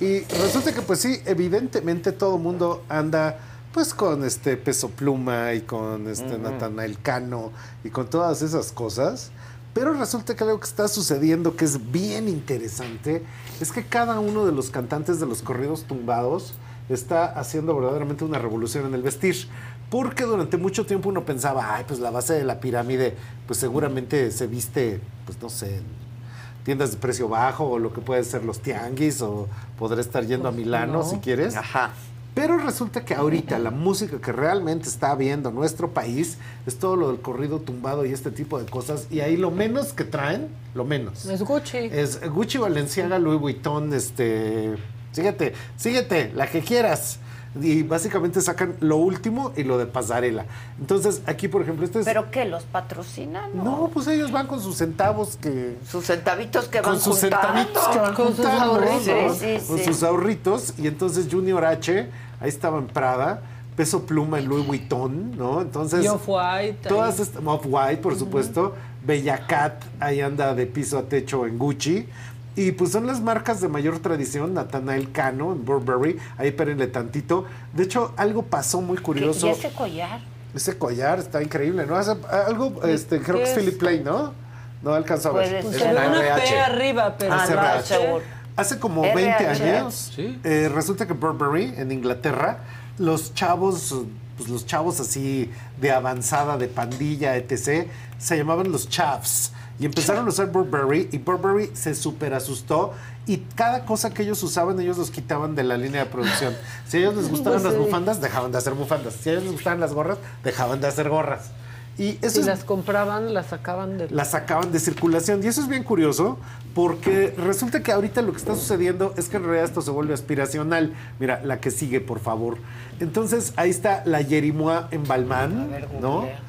Y resulta que, pues sí, evidentemente todo el mundo anda pues con este peso pluma y con este Natanael Cano y con todas esas cosas. Pero resulta que algo que está sucediendo que es bien interesante es que cada uno de los cantantes de los corridos tumbados está haciendo verdaderamente una revolución en el vestir. Porque durante mucho tiempo uno pensaba, ay, pues la base de la pirámide, pues seguramente se viste, pues no sé, en tiendas de precio bajo o lo que puede ser los tianguis o podré estar yendo a Milano no. si quieres. Ajá. Pero resulta que ahorita la música que realmente está viendo nuestro país es todo lo del corrido tumbado y este tipo de cosas. Y ahí lo menos que traen, lo menos. Es Gucci. Es Gucci, Valenciaga, Louis Vuitton, este... Síguete, síguete, la que quieras. Y básicamente sacan lo último y lo de pasarela. Entonces, aquí, por ejemplo, este es... ¿Pero qué? ¿Los patrocinan? no, pues ellos van con sus centavos que... Sus centavitos que van Con sus juntando. centavitos que van Con sus juntando, ahorritos. ¿no? Sí, sí, Con sí. sus ahorritos. Y entonces Junior H, ahí estaba en Prada, Peso Pluma en Louis Vuitton, ¿no? Entonces... Y Off-White. Todas estas, Off-White, por supuesto. Bella Cat, ahí anda de piso a techo en Gucci. Y pues son las marcas de mayor tradición, Nathanael Cano en Burberry, ahí espérenle tantito. De hecho, algo pasó muy ¿Qué- curioso. ¿Y ese collar? Ese collar está increíble, ¿no? Hace- algo, este, creo que es? Philip Plain, ¿no? No alcanzó a ver. Pues Es una RH. P arriba, pero Ah, Hace como RH. 20 años, Sí. eh, resulta que Burberry, en Inglaterra, los chavos, pues los chavos así de avanzada, de pandilla, etc., se llamaban los chavs. Y empezaron a usar Burberry y Burberry se súper asustó y cada cosa que ellos usaban ellos los quitaban de la línea de producción. Si a ellos les gustaban Pues las sí. bufandas, dejaban de hacer bufandas. Si a ellos les gustaban las gorras, dejaban de hacer gorras. Y eso Si es las compraban, las sacaban de... las sacaban de circulación. Y eso es bien curioso porque resulta que ahorita lo que está sucediendo es que en realidad esto se vuelve aspiracional. Mira, la que sigue, por favor. Entonces, ahí está la Yerimois en Balmain, ver, ¿no? googlea.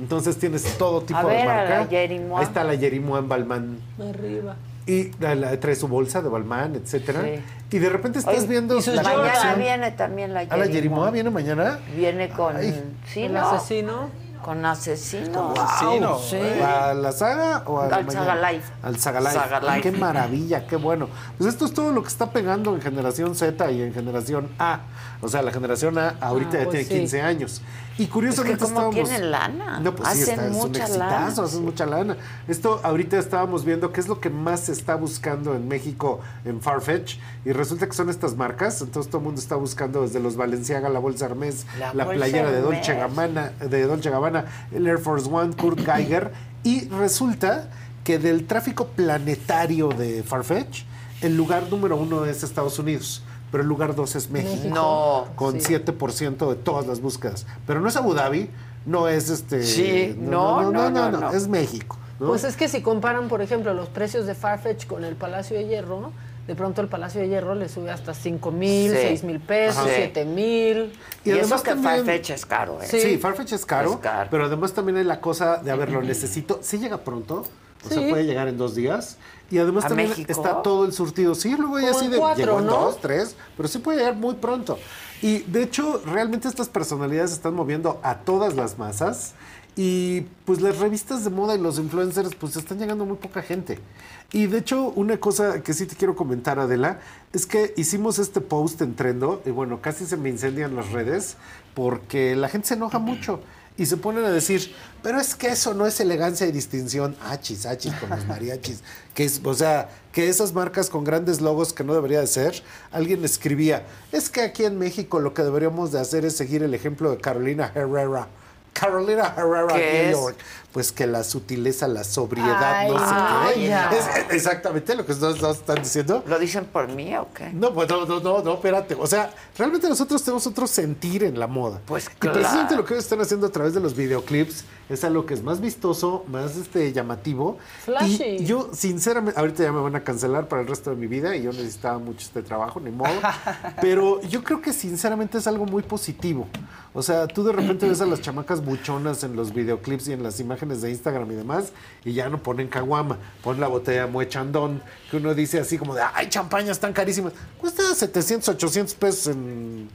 Entonces tienes todo tipo A de ver, a marca. la. Ahí está la Yerimois en Balmain. Arriba. Y la- la- trae su bolsa de Balmain, etcétera. Sí. Y de repente estás Oye, viendo y la Mañana viene también la ¿Ah, la Yerimois viene mañana? Viene con... Ay. Sí, El ¿no? asesino. Con asesino. asesino. Sí. ¿A la saga o a Al mañana? Saga Live. Al Saga Live. Saga. Qué maravilla, qué bueno. Pues esto es todo lo que está pegando en generación Z y en generación A. O sea, la generación A ahorita Ah, ya pues tiene sí. 15 años. Y curiosamente Es que como estábamos... tienen lana. No, pues sí, está, es un mucha exitazo, lana, hacen mucha lana. Esto ahorita estábamos viendo qué es lo que más se está buscando en México en Farfetch y resulta que son estas marcas. Entonces todo el mundo está buscando desde los Valenciaga, la bolsa Hermes, La playera de Dolce. Gabbana, de Dolce Gabbana, el Air Force One, Kurt Geiger y resulta que del tráfico planetario de Farfetch, el lugar número uno es Estados Unidos. Pero el lugar dos es México. No. Con Sí. 7% de todas las búsquedas. Pero no es Abu Dhabi, no es este. Sí, no, no, no, no. es México. ¿no? Pues es que si comparan, por ejemplo, los precios de Farfetch con el Palacio de Hierro, ¿no? de pronto el Palacio de Hierro le sube hasta 5 mil, Sí. 6 mil pesos, Ajá. 7 mil. Y, además eso que también- Farfetch es caro, ¿eh? Sí, Farfetch es caro, Es caro. pero además también hay la cosa de, a ver, lo necesito. ¿Sí llega pronto? O sea, Sí. puede llegar en dos días. Y además ¿A también México? está todo el surtido. Sí, luego ya así de cuatro, llegó en ¿no? dos, tres, pero sí puede llegar muy pronto. Y de hecho, realmente estas personalidades están moviendo a todas las masas. Y pues las revistas de moda y los influencers pues están llegando muy poca gente. Y de hecho, una cosa que sí te quiero comentar, Adela, es que hicimos este post en Trendo y bueno, casi se me incendian las redes porque la gente se enoja mucho y se ponen a decir, pero es que eso no es elegancia y distinción, achis, achis con los mariachis, que es, o sea, que esas marcas con grandes logos que no debería de ser, alguien escribía, es que aquí en México lo que deberíamos de hacer es seguir el ejemplo de Carolina Herrera. Carolina Herrera, ¿Qué New es? Pues que la sutileza, la sobriedad, Ay, no sé qué. vaya. Es exactamente lo que ustedes dos están diciendo. ¿Lo dicen por mí o qué? No, pues no, no, no, no, espérate. O sea, realmente nosotros tenemos otro sentir en la moda. Pues Y precisamente claro. lo que ellos están haciendo a través de los videoclips es algo que es más vistoso, más este llamativo. Flashy. Y yo, sinceramente, ahorita ya me van a cancelar para el resto de mi vida y yo necesitaba mucho este trabajo, ni modo. Pero yo creo que sinceramente es algo muy positivo. O sea, tú de repente ves a las chamacas buchonas en los videoclips y en las imágenes de Instagram y demás, y ya no ponen caguama, ponen la botella Mue Chandon, que uno dice así como de, ay, champañas tan carísimas. Cuesta 700, 800 pesos en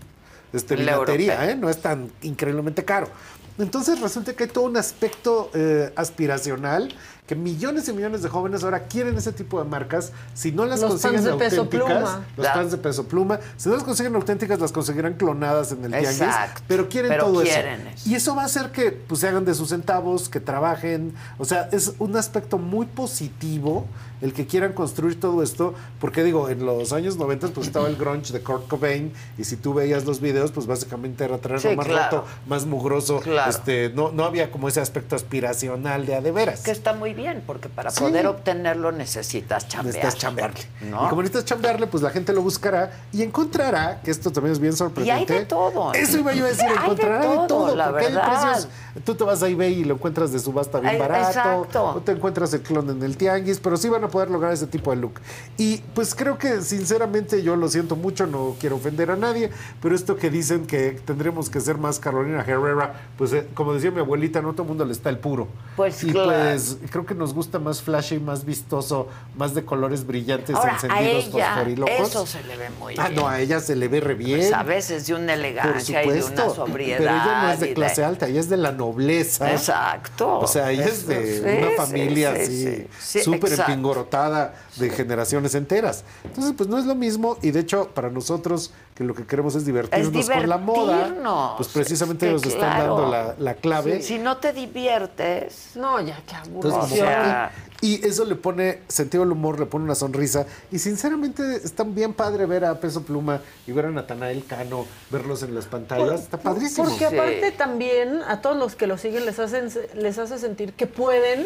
este, La vinatería. ¿eh? No es tan increíblemente caro. Entonces resulta que hay todo un aspecto eh, aspiracional que millones y millones de jóvenes ahora quieren ese tipo de marcas. Si no las Los consiguen fans de Peso auténticas, Pluma. los Claro. fans de peso pluma, si no las consiguen auténticas, las conseguirán clonadas en el tianguis. Exacto. Pero quieren Pero todo quieren eso. eso. Y eso va a hacer que pues, se hagan de sus centavos, que trabajen. O sea, es un aspecto muy positivo el que quieran construir todo esto, porque digo, en los años 90 pues estaba el grunge de Kurt Cobain y si tú veías los videos, pues básicamente era traerlo Sí, más claro. roto, más mugroso, Claro. este, no, no había como ese aspecto aspiracional de a de veras. Que está muy bien, porque para Sí. poder obtenerlo necesitas chambear. Necesitas chambearle. ¿no? Y como necesitas chambearle, pues la gente lo buscará y encontrará, que esto también es bien sorprendente. Y hay de todo. Eso iba yo a decir, encontrará de todo, todo, la porque hay precios. Tú te vas a eBay y lo encuentras de subasta bien barato. exacto. O te encuentras el clon en el tianguis, pero sí van a poder lograr ese tipo de look. Y pues creo que sinceramente yo lo siento mucho, no quiero ofender a nadie, pero esto que dicen que tendremos que ser más Carolina Herrera, pues eh, como decía mi abuelita, no todo el mundo le está el puro. Pues y claro. pues creo que nos gusta más flashy, más vistoso, más de colores brillantes, Ahora, a encendidos, ella, fosforilocos. eso se le ve muy Ah, bien. no, a ella se le ve re bien. Pues a veces de una Por elegancia y de supuesto. una sobriedad. Pero ella no es de clase alta, ella es de la nobleza. Exacto. O sea, ella es de sí, una familia sí, así, sí. Sí, empingorotada de generaciones enteras. Entonces, pues no es lo mismo. Y de hecho, para nosotros, que lo que queremos es divertirnos, con la moda, pues precisamente Es que nos están claro. dando la, la clave. Si no te diviertes. No, ya qué Entonces, aburrido. como O sea- y eso le pone sentido al humor, le pone una sonrisa. Y sinceramente, está bien padre ver a Peso Pluma y ver a Natanael Cano, verlos en las pantallas. está padrísimo. Porque aparte también a todos los que lo siguen les hacen les hace sentir que pueden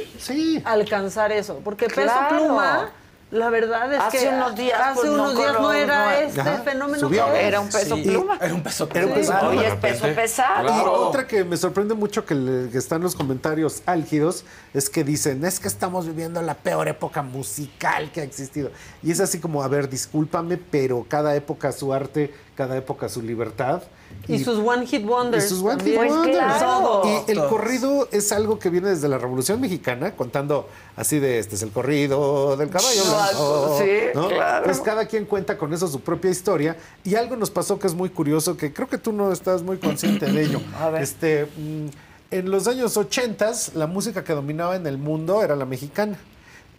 alcanzar eso. Porque Peso. Pluma, la verdad es Hace que unos días, hace pues, no unos días no era no- este Ajá, fenómeno subió. Era un peso Sí. pluma. Era un peso Era un peso Hoy pluma. es peso pesado. Y otra que me sorprende mucho que, le- que están los comentarios álgidos es que dicen, es que estamos viviendo la peor época musical que ha existido. Y es así como, a ver, discúlpame, pero cada época su arte, cada época su libertad. Y, sus One Hit Wonders. Y sus One. Hit Wonders. Todo. Y el corrido es algo que viene desde la Revolución Mexicana, contando así de este es el corrido del caballo blanco. Sí, ¿no? claro. Pues cada quien cuenta con eso su propia historia. Y algo nos pasó que es muy curioso, que creo que tú no estás muy consciente de ello. Este, mm, en los años 80 la música que dominaba en el mundo era la mexicana.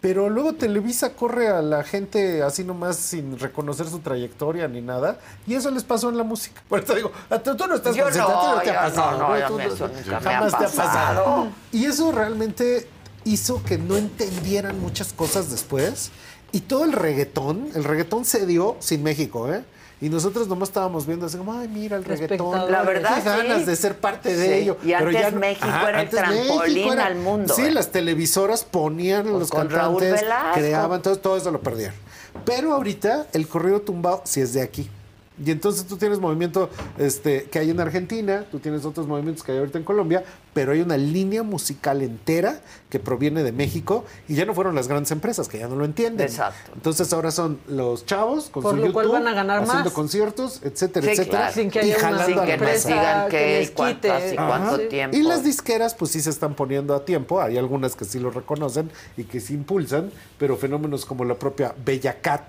Pero luego Televisa corre a la gente así nomás sin reconocer su trayectoria ni nada. Y eso les pasó en la música. Por eso digo, a tú, no estás Yo no, no te ha pasado. no, no, tú me ha jamás te ha pasado. Y eso realmente hizo que no entendieran muchas cosas después. Y todo el reggaetón, el reggaetón se dio sin México, ¿eh? Y nosotros nomás estábamos viendo así como, ay, mira el reggaetón. La verdad, Qué ganas sí. de ser parte de Sí. ello. Y Pero ya antes no- México Ajá, era el antes trampolín México era- al mundo, Sí, ¿eh? las televisoras ponían los con Raúl cantantes, creaban, todo, todo eso lo perdieron. Pero ahorita el corrido tumbado sí es de aquí. Y entonces tú tienes movimiento este, que hay en Argentina, tú tienes otros movimientos que hay ahorita en Colombia, pero hay una línea musical entera que proviene de México y ya no fueron las grandes empresas que ya no lo entienden. Exacto. Entonces ahora son los chavos con Por su lo cual YouTube, van a ganar haciendo más. conciertos, etcétera, Sí, etcétera. claro. Sin que y haya una- jalando sin a que la digan que qué les y y cuánto Ajá. tiempo. Y las disqueras, pues sí se están poniendo a tiempo. Hay algunas que sí lo reconocen y que sí impulsan, pero fenómenos como la propia Bella Cat,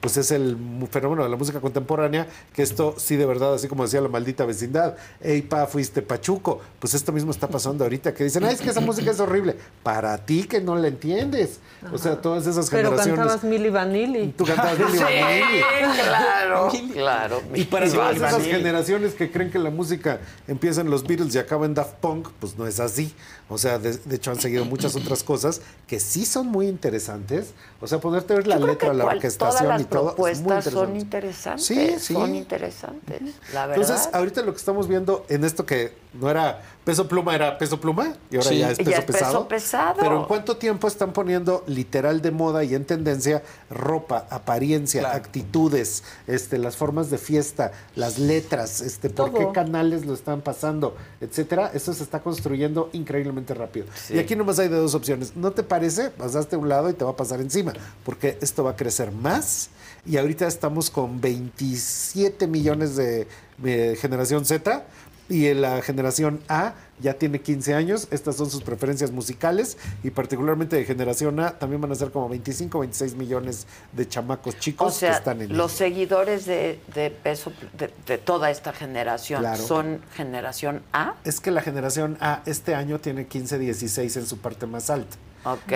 pues es el fenómeno de la música contemporánea, que esto sí de verdad, así como decía la maldita vecindad, ey pa, fuiste pachuco, pues esto mismo está pasando ahorita, que dicen, ay, es que esa música es horrible, para ti que no la entiendes. O sea, todas esas Pero generaciones. cantabas Milli Vanilli. Tú cantabas Milli Vanilli. claro, claro. Y para Milli todas esas Vanilli. generaciones que creen que la música empieza en los Beatles y acaba en Daft Punk, pues no es así. O sea, de, de hecho han seguido muchas otras cosas que sí son muy interesantes. O sea, poderte ver la Yo letra, la cual- orquestación todas las y todo. es muy propuestas son interesante. interesantes. Sí, sí. Son interesantes, la verdad. Entonces, ahorita lo que estamos viendo en esto que no era peso pluma, era peso pluma y ahora Sí. ya es Ya peso es peso pesado. pesado. Pero en cuánto tiempo están poniendo literal de moda y en tendencia ropa, apariencia, actitudes, este, las formas de fiesta, las letras, este, por Todo. qué canales lo están pasando, etcétera. Eso se está construyendo increíblemente rápido. Y aquí nomás hay de dos opciones. ¿No te parece? Pasaste a un lado y te va a pasar encima, porque esto va a crecer más. Y ahorita estamos con 27 millones de, de generación Z y en la generación A ya tiene 15 años. Estas son sus preferencias musicales y particularmente de generación A también van a ser como 25, 26 millones de chamacos chicos o sea, que están en los seguidores de, de peso de, de toda esta generación Claro. son generación A. Es que la generación A este año tiene 15, 16 en su parte más alta.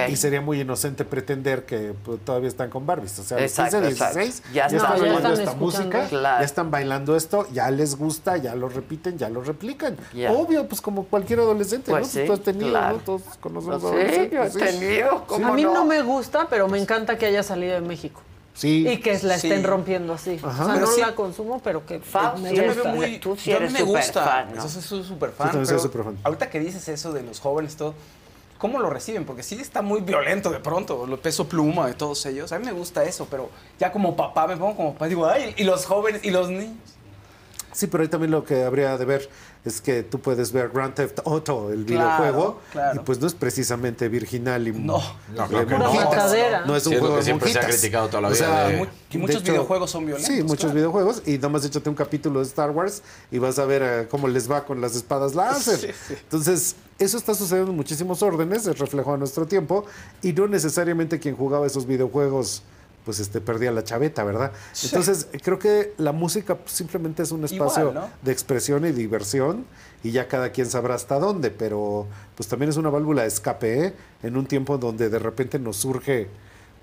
Y sería muy inocente pretender que pues, todavía están con Barbies. O sea, los Exacto, 15, exacto. 16 Ya ya, están- ya están esta música, Claro. ya están bailando esto, ya les gusta, ya lo repiten, ya lo replican. Obvio, pues como cualquier adolescente, Pues ¿no? sí, Tú has tenido, claro. ¿no? Todos conocemos Pues sí, adolescentes, yo he sí. tenido, ¿cómo A mí no? no me gusta, pero me encanta que haya salido de México. Sí. Y que la Sí. estén rompiendo así. Ajá. O sea, Pero no sí. la consumo, pero que Fab, me Yo me gusta. veo muy. Tú sí yo a mí me gusta. fan, ¿no? Eso súper Yo fan. también soy súper fan. Ahorita que dices eso de los jóvenes, todo. ¿Cómo lo reciben? Porque sí está muy violento de pronto, lo peso pluma de todos ellos. A mí me gusta eso, pero ya como papá me pongo como papá, digo, ay, y los jóvenes y los niños. Sí, pero ahí también lo que habría de ver es que tú puedes ver Grand Theft Auto, el Claro, videojuego, claro. y pues no es precisamente virginal y No, no, que no. No es un juego que de siempre se ha criticado toda la O vida sea, de- Y muchos de videojuegos son violentos, Sí, muchos claro. videojuegos. Y nomás échate un capítulo de Star Wars y vas a ver eh, cómo les va con las espadas láser. Sí, sí. Entonces, eso está sucediendo en muchísimos órdenes, es reflejo a nuestro tiempo, y no necesariamente quien jugaba esos videojuegos pues este perdía la chaveta, ¿verdad? Sí. Entonces, creo que la música simplemente es un espacio Igual, ¿no? de expresión y diversión y ya cada quien sabrá hasta dónde, pero pues también es una válvula de escape ¿eh? en un tiempo donde de repente nos surge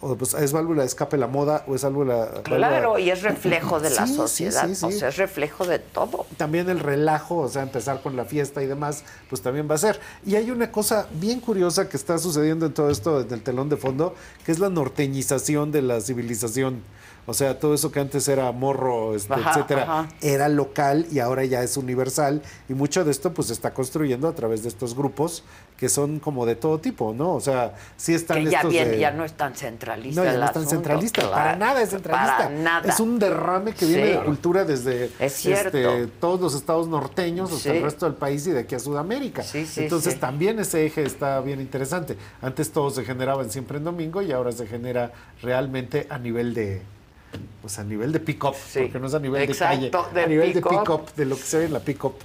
o, pues, es válvula de escape la moda o es válvula Claro, válvula- y es reflejo de la Sí, sociedad. sí, sí. O sea, es reflejo de todo. también el relajo, o sea, empezar con la fiesta y demás, pues también va a ser. Y hay una cosa bien curiosa que está sucediendo en todo esto del telón de fondo, que es la norteñización de la civilización. O sea, todo eso que antes era morro, este, Ajá, etcétera, ajá. era local y ahora ya es universal. Y mucho de esto, pues, se está construyendo a través de estos grupos que son como de todo tipo, ¿no? O sea, sí están Que ya, estos bien, de- ya no es tan centralista no, ya el no es tan asunto, centralista, claro. para nada es centralista. Para nada. Es un derrame que viene Sí. de cultura desde Es este, todos los estados norteños hasta Sí. el resto del país y de aquí a Sudamérica. Sí, sí, Entonces también ese eje está bien interesante. Antes todo se generaba en siempre en domingo y ahora se genera realmente a nivel de pues a nivel de pick-up, porque no es a nivel Exacto, de calle, de a nivel de pick-up, de lo que se ve en la pick-up.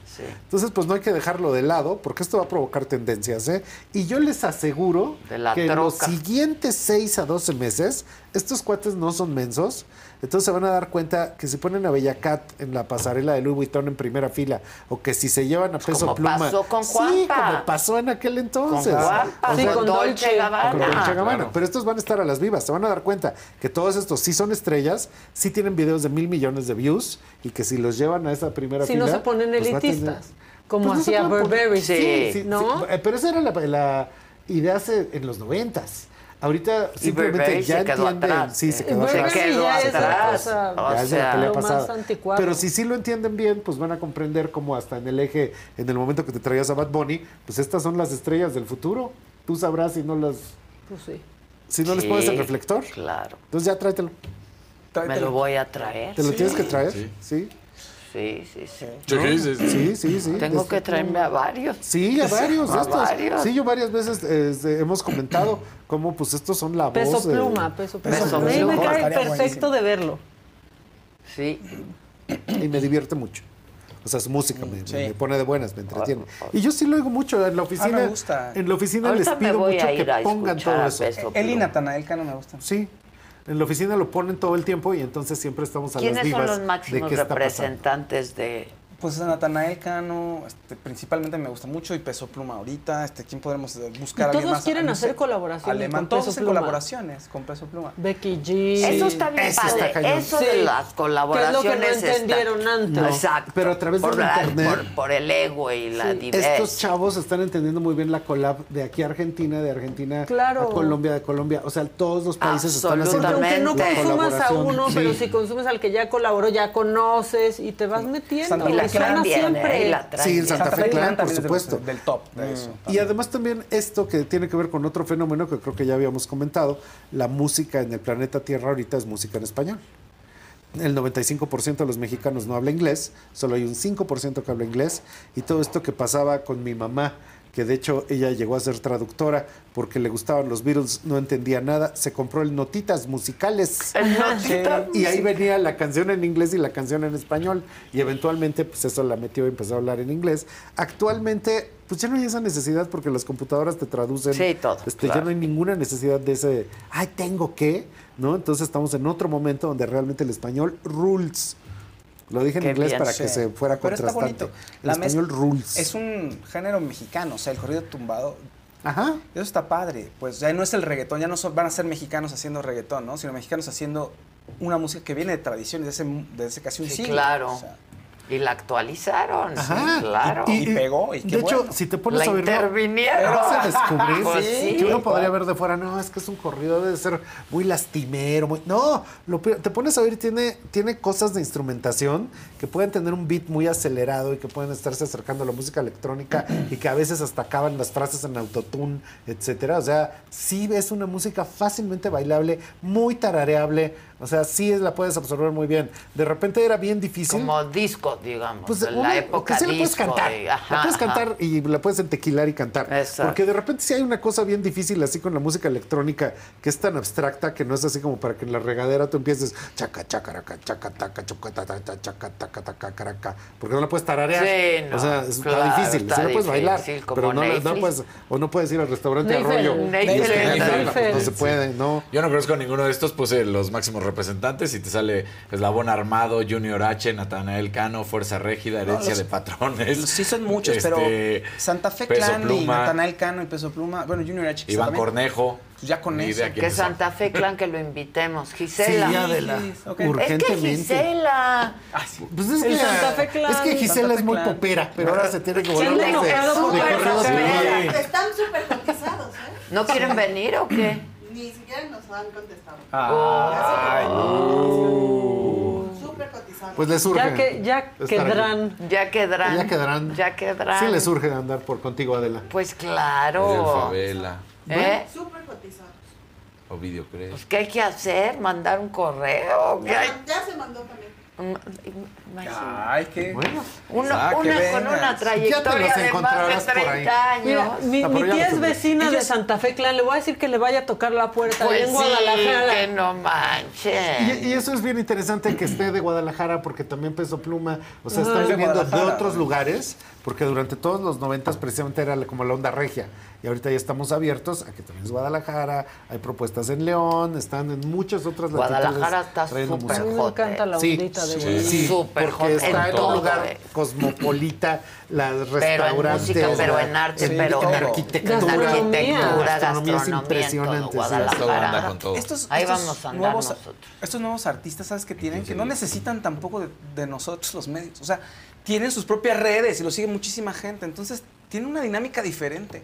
Entonces, pues no hay que dejarlo de lado, porque esto va a provocar tendencias, ¿eh? Y yo les aseguro que en los siguientes 6 a 12 meses, estos cuates no son mensos, entonces se van a dar cuenta que si ponen a Bellacat en la pasarela de Louis Vuitton en primera fila, o que si se llevan a peso Pues como pluma. pasó con Sí, Juanpa. como pasó en aquel entonces. Con Juanpa, O sí, con Dolce Gabbana. con Dolce Gabbana. Claro. Pero estos van a estar a las vivas, se van a dar cuenta que todos estos sí son estrellas, sí tienen videos de mil millones de views, y que si los llevan a esa primera Si fila. no se ponen pues va a tener- elitistas, como Pues no se hacía Burberry, Sí, sí, ¿no? sí. Eh, Pero esa era la, la idea hace, en los noventas. Ahorita simplemente ya se quedó entienden. atrás. Sí, se Eh, quedó atrás. ya quedó atrás. Ya o sea, la lo más anticuado. Pero si sí lo entienden bien, pues van a comprender cómo hasta en el eje, en el momento que te traías a Bad Bunny, pues estas son las estrellas del futuro. Tú sabrás si no las, Pues sí. si no les pones el reflector. Claro. Entonces ya tráetelo. Me lo voy a traer. ¿Te lo sí. tienes que traer? Sí. Sí, sí, sí. ¿No? Sí, sí, sí. Tengo Este, que traerme a varios. Sí, a varios de estos. varios. Sí, yo varias veces este, hemos comentado cómo pues estos son la Peso voz de- pluma, peso pluma. Peso A mí me Pluma. cae perfecto buenísimo. de verlo. Sí. Y me divierte mucho. O sea, su música me, me pone de buenas, me entretiene. Y yo sí lo oigo mucho en la oficina. Ah, me gusta. En la oficina les Ahorita pido mucho que pongan todo eso. Él y Pluma. Natanael Cano me gustan. Sí. En la oficina lo ponen todo el tiempo y entonces siempre estamos a las ¿Quiénes vivas son los máximos representantes de Pues Natanael Cano, este, principalmente me gusta mucho y Peso Pluma ahorita. Este, ¿Quién podremos eh, buscar Y todos más? quieren No sé, hacer colaboraciones Alemán, con todos Peso hacen Pluma. colaboraciones con Peso Pluma. Becky G. Eso está bien Eso padre. está. Eso Sí. de las colaboraciones. Que es lo que no entendieron está- antes. Exacto. Pero a través por del la- internet- Por, por el ego y la Estos diversidad. chavos están entendiendo muy bien la collab de aquí a Argentina, de Argentina Claro. a Colombia, de Colombia. O sea, todos los países están haciendo Porque aunque no consumas a uno, Sí. pero si consumes al que ya colaboró, ya conoces y te vas metiendo. Santa viene, siempre. la Sí, en Santa Fe Clan, por supuesto. del top de eso. Y además también esto que tiene que ver con otro fenómeno que creo que ya habíamos comentado, la música en el planeta Tierra ahorita es música en español. El 95% de los mexicanos no habla inglés, solo hay un 5% que habla inglés y todo esto que pasaba con mi mamá, que de hecho ella llegó a ser traductora porque le gustaban los Beatles, no entendía nada, se compró el Notitas Musicales. El Notitas Y ahí venía la canción en inglés y la canción en español y eventualmente pues eso la metió y empezó a hablar en inglés. Actualmente pues ya no hay esa necesidad porque las computadoras te traducen. Sí, todo, Este, claro. Ya no hay ninguna necesidad de ese, ay, tengo que, ¿no? Entonces estamos en otro momento donde realmente el español rules. Lo dije en Qué inglés bien. para Sí. que se fuera Pero está contrastante. bonito. El La español rules. Es un género mexicano, o sea, el corrido tumbado. Ajá. Eso está padre. Pues ya no es el reggaetón, ya no son- van a ser mexicanos haciendo reggaetón, ¿no? Sino mexicanos haciendo una música que viene de tradiciones, de hace, de hace casi un Sí, siglo. claro. O sea, Y la actualizaron. Ajá. Sí, claro. Y pegó, y qué de hecho, bueno. si te pones La a verlo, intervinieron. vas a descubrir Pues sí. que uno podría ver de fuera, no, es que es un corrido, debe ser muy lastimero. Muy... No, lo te pones a ver y tiene, tiene cosas de instrumentación que pueden tener un beat muy acelerado y que pueden estarse acercando a la música electrónica y que a veces hasta acaban las frases en autotune, etcétera. O sea, sí es una música fácilmente bailable, muy tarareable. O sea, sí la puedes absorber muy bien. De repente era bien difícil. Como disco, digamos. Pues de una- la época que sí la puedes cantar. de- la ajá, puedes ajá. cantar y la puedes entequilar y cantar. Exacto. Porque de repente sí hay una cosa bien difícil así con la música electrónica que es tan abstracta que no es así como para que en la regadera tú empieces chaca, chacaraca, chaca, taca, choca, ta, ta, ta, chaca, taca, taca, caraca. Porque no la puedes tararear. Sí, no, o sea, es- claro, está difícil. está sí la puedes bailar. como Pero no, la- no puedes, o no puedes ir al restaurante Neifel, Arroyo. Y no se puede, no. Yo no conozco ninguno de estos, puse los máximos representantes y te sale Eslabón Armado, Junior H, Natanael Cano, Fuerza Régida, Herencia los- de Patrones. Sí son muchos, pero Este, Santa Fe Peso Clan y Pluma, Natanael Cano y Peso Pluma, bueno, Junior H. Iván también. Cornejo. Pues ya con eso. Que. Santa Fe Clan que lo invitemos. Gisela. Sí, Adela. Ok. Es que Urgentemente. Gisela. Pues es que, Santa Fe Clan. es que Gisela Santa es muy Clan. popera, pero ahora se tiene que volver tumbados. Están súper cotizados, ¿eh? ¿No quieren venir o qué? Ni siquiera nos han contestado. Ay. Súper cotizados. Pues le surge. Ya, que, ya quedarán. Ya quedarán. Ya quedarán. Ya quedarán. Sí le surge andar por contigo, Adela. Pues claro. Favela, ¿Eh? Súper cotizados. Ovidio Cres. Pues, ¿qué hay que hacer? ¿Mandar un correo? Ya, ya se mandó también. Imagina. Ay, qué. Bueno. Uno- Ah, que una con una trayectoria de más de encontrarás por ahí. 30 años. Mira, mi, tía es vecina de Santa Fe Clan. Le voy a decir que le vaya a tocar la puerta Pues en sí, Guadalajara. que no manches. Y, y eso es bien interesante que esté de Guadalajara, porque también Peso Pluma, o sea, están Es de viniendo de Guadalajara. otros lugares, porque durante todos los noventas precisamente era como la onda regia. Y ahorita ya estamos abiertos a que también es Guadalajara, hay propuestas en León, están en muchas otras Guadalajara está súper A mí música. me encanta la Sí, ondita de sí. Guadalajara. Sí, Súper porque hot está en un lugar eh. cosmopolita, las Pero en restaurantes, música, pero en arte, en, pero en en arquitectura, Gastronomía. gastronomía es gastronomía todo impresionante. sí. Guadalajara. Todo anda con todo. Estos, Ahí estos vamos a andar nuevos, nosotros. Estos nuevos artistas, ¿sabes qué tienen? Que no necesitan tampoco de, de nosotros los medios. O sea, tienen sus propias redes y lo sigue muchísima gente. Entonces, tienen una dinámica diferente.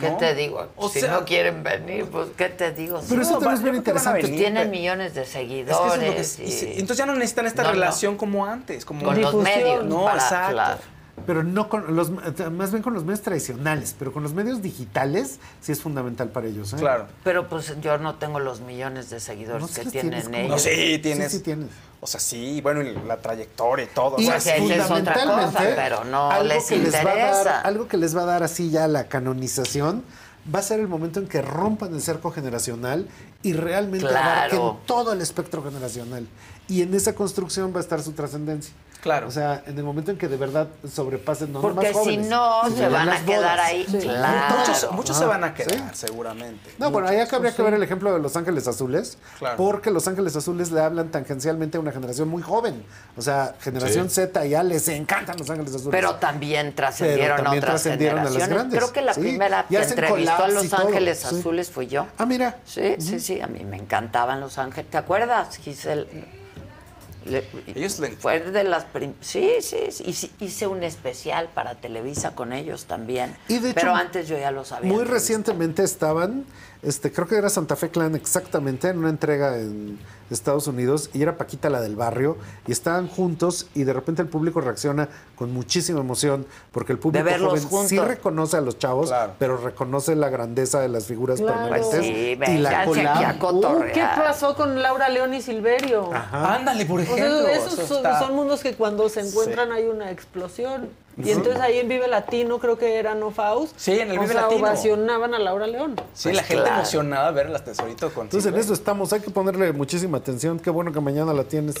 ¿Qué ¿no? te digo? O si sea- no quieren venir, pues ¿qué te digo? Pero Sí, eso también es bien interesante. venir. tienen millones de Es que eso seguidores. es lo que es- y y- sí, entonces ya no necesitan esta No, no. relación como antes. Como con los medios. No, para- exacto. claro. pero no con los, más bien con los medios tradicionales, pero con los medios digitales sí es fundamental para ellos. ¿eh? Claro. Pero pues yo no tengo los millones de seguidores que tienen tienes, ¿cómo ellos. No, sí, tienes. Sí, sí tienes. O sea, sí, bueno, y la trayectoria y todo. Y o sea, es otra cosa, pero no algo les que va a dar- interesa. algo que les va a dar así ya la canonización va a ser el momento en que rompan el cerco generacional y realmente Claro. abarquen todo el espectro generacional. Y en esa construcción va a estar su trascendencia. Claro. O sea, en el momento en que de verdad sobrepasen no Porque si jóvenes, no, sino se ya van a quedar bodas. ahí. Sí. Claro. Muchos, muchos se Ah, van a quedar, sí. seguramente. No, bueno, ahí habría Muchos. que ver el ejemplo de Los Ángeles Azules, Claro. porque Los Ángeles Azules le hablan tangencialmente a una generación muy joven. O sea, generación Sí. Z y A les encantan Los Ángeles Azules. Pero también trascendieron Pero también a otras trascendieron a las generaciones. grandes. Creo que la Sí, primera que entrevistó a Los todo, Ángeles sí. Azules fui yo. Ah, mira. Sí, sí, sí, a mí me encantaban Los Ángeles. ¿Te acuerdas, Giselle? Le- Ellos le- Fue de las prim- sí, sí, sí. Hice- un especial para Televisa con ellos también. Y de hecho, Pero antes yo ya lo sabía. Muy recientemente estaban, este, creo que era Santa Fe Clan exactamente, en una entrega en Estados Unidos, y era Paquita la del barrio, y estaban juntos, y de repente el público reacciona con muchísima emoción, porque el público joven sí juntos. reconoce a los chavos, Claro. pero reconoce la grandeza de las figuras Claro. permanentes. Pues sí, y la aquí a collab. cotorrear. ¿Qué pasó con Laura León y Silverio? Ajá. Ándale, por O sea, ejemplo. esos eso son, está- son mundos que cuando se encuentran hay una explosión. Y entonces ahí en Vive Latino, creo que era No Faust. Sí, en el o Vive sea, Latino. ovacionaban a Laura León. Sí, Pues la gente claro. emocionada de ver las tesoritos con Entonces en eso estamos, hay que ponerle muchísima atención. Qué bueno que mañana la tienes.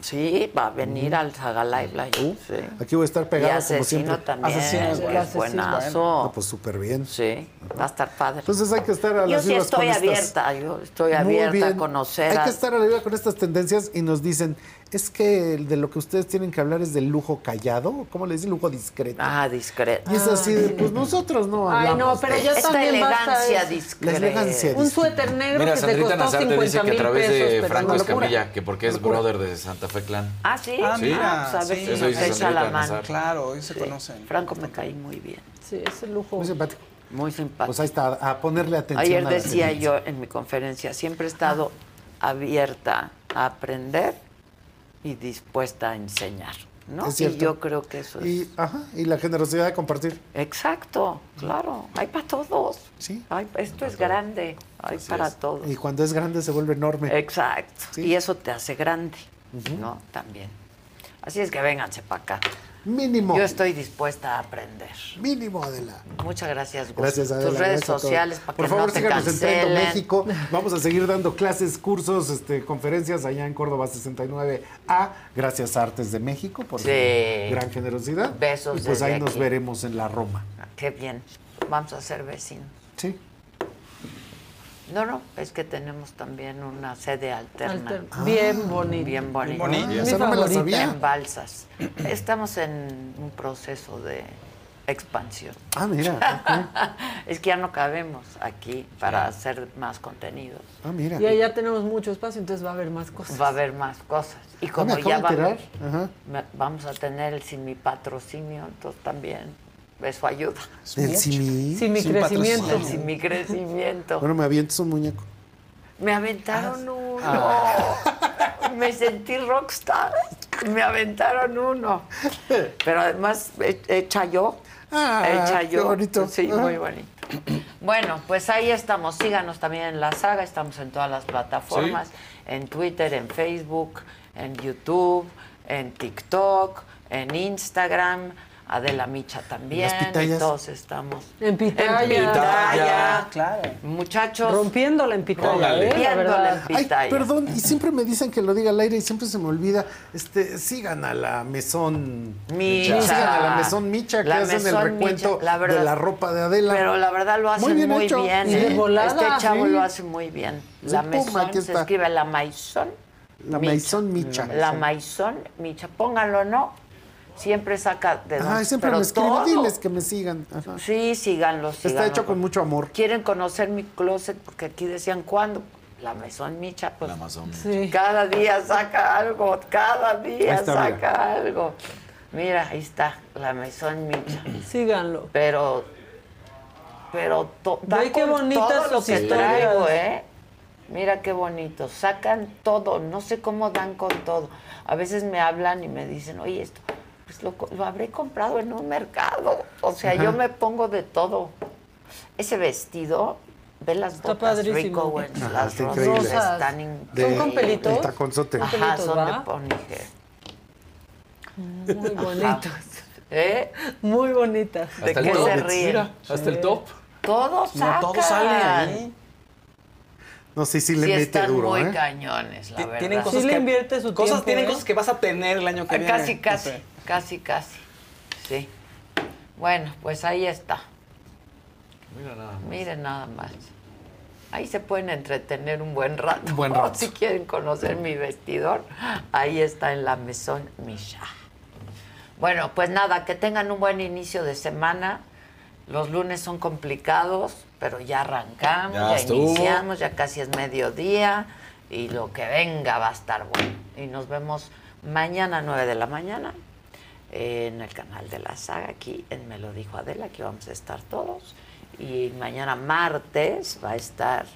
Sí, va a venir al Saga Live. la- sí. Aquí voy a estar Y pegado como Asesino siempre. también. Asesino es es bueno. buenazo. Ah, pues súper bien. Sí, va a estar padre. Entonces hay que estar a yo las sí estoy con estas- abierta, yo estoy abierta a conocer Hay a- que estar a la viva con estas tendencias y nos dicen, es que de lo que ustedes tienen que hablar es del lujo callado, ¿cómo le dicen? Lujo discreto. Ah, discreto. y es así de, pues nosotros no Ay, hablamos. no, pero eso. Esta también elegancia discreta. La elegancia Un suéter negro Mira, que te Sandrita costó Nazarte 50 dice que a mil través pesos, de Franco Escamilla, que porque es Locura. brother de Santa Fe Clan. Ah, sí. Ah, Sí. mira. pues a ver sí. Eso dice Sandrita la mano. Claro, ellos se conocen. Franco me cae muy bien, Sí, ese lujo. Muy simpático. muy simpático. Pues ahí está, a ponerle atención Ayer a decía yo en mi conferencia, siempre he estado abierta a aprender y dispuesta a enseñar, ¿no? Es cierto. Y yo creo que eso es... Y, ajá, y la generosidad de compartir. Exacto, claro, hay para todos. Sí. Hay- esto es grande, hay para todos. Y cuando es grande se vuelve enorme. Exacto. Sí. Y eso te hace grande, ¿no? También. Así es que vénganse para acá. Mínimo. Yo estoy dispuesta a aprender. Mínimo, Adela. Muchas gracias, Gus. Gracias, Adela. Tus redes sociales para que Por favor, no te síganos en cancelen. México. Vamos a seguir dando clases, cursos, este, conferencias allá en Córdoba 69A. Gracias a Artes de México por Sí. su gran generosidad. Besos Y pues ahí nos aquí. veremos en la Roma. Qué bien. Vamos a ser vecinos. Sí. No, no, es que tenemos también una sede alterna. Alter- bien bonito. Bien bonita. bonita. Mi Esa no me la sabía. En Balsas. Estamos en un proceso de expansión. Ah, mira. Es que ya no cabemos aquí para hacer más contenidos. Ah, mira. Y allá tenemos mucho espacio, entonces va a haber más cosas. Va a haber más cosas. Y Ah, como ya de va a enterar. haber, Ajá. me- vamos a tener el sin mi patrocinio, entonces también eso ayuda. Del Simi. Sin mi Sin crecimiento. Sin mi crecimiento. Bueno, me avientas un muñeco. Me Ah. aventaron uno. Me sentí rockstar. Me aventaron uno. Pero además, he- hecha yo. Ah, hecha qué yo. bonito. Sí, Ah. muy bonito. Bueno, pues ahí estamos. Síganos también en la saga. Estamos en todas las plataformas. En Twitter, en Facebook, en YouTube, en TikTok, en Instagram. Adela Micha también. ¿Las pitayas? Todos estamos. En pitaya. En pitaya. Claro. Muchachos. Rompiéndola en pitaya. ¿eh? Rompiéndola verdad. en Ay, pitaya. perdón, y siempre me dicen que lo diga al aire y siempre se me olvida. Este, sigan a la mesón Micha. Sigan a la mesón Micha que La hacen el Mesón recuento Micha, la verdad. de la ropa de Adela. Pero la verdad lo hacen muy bien bien. hecho. Y de ¿eh? volada. Este chavo Sí. lo hace muy bien. Sí, La pum, Maison aquí se está. escribe la Maison. la mesón Micha. La Maison Micha. Pónganlo, ¿no? Siempre saca de Ajá, dónde- siempre pero me escriben, todo. diles que me sigan. Ajá. Sí, síganlo, síganlo. Está hecho con mucho amor. ¿Quieren conocer mi closet? Porque aquí decían, ¿cuándo? La Maison Micha, pues La Amazon. Sí. cada día saca algo, cada día está, saca algo. Mira, ahí está, la Maison Micha. Síganlo. pero pero to- Ve qué bonitas todo lo sus que historias. traigo, ¿eh? Mira qué bonito, sacan todo, no sé cómo dan con todo. A veces me hablan y me dicen, oye, esto, lo, habré comprado en un mercado. O sea, yo me pongo de todo. Ese vestido, ve las Está botas padrísimo. Rick Owens, Ajá, las está rosas, increíble. están De- ¿Son con pelitos? El taconzote. Ajá, pelitos, son ¿va? de ponyhair. Muy bonitas. ¿Eh? Muy bonitas. ¿De qué se ríen? Mira, hasta el top. Todos No, todo sale ahí. No sé si Sí le mete están duro, muy ¿eh? cañones, la verdad. Tienen cosas Sí le que, invierte su cosas, tiempo, Tienen ¿eh? cosas que vas a tener el año que Ah, viene. Casi, casi, Sí. casi, casi. Sí. Bueno, pues ahí está. Mira nada más. Miren nada más. Ahí se pueden entretener un buen rato. Un buen rato. Si quieren conocer mi vestidor, ahí está en la mesón Misha. Bueno, pues nada, que tengan un buen inicio de semana. Los lunes son complicados, pero ya arrancamos, Ya iniciamos, ya casi es mediodía y lo que venga va a estar bueno. Y nos vemos mañana a 9 de la mañana en el canal de la saga, aquí en Me lo dijo Adela, aquí vamos a estar todos. Y mañana martes va a estar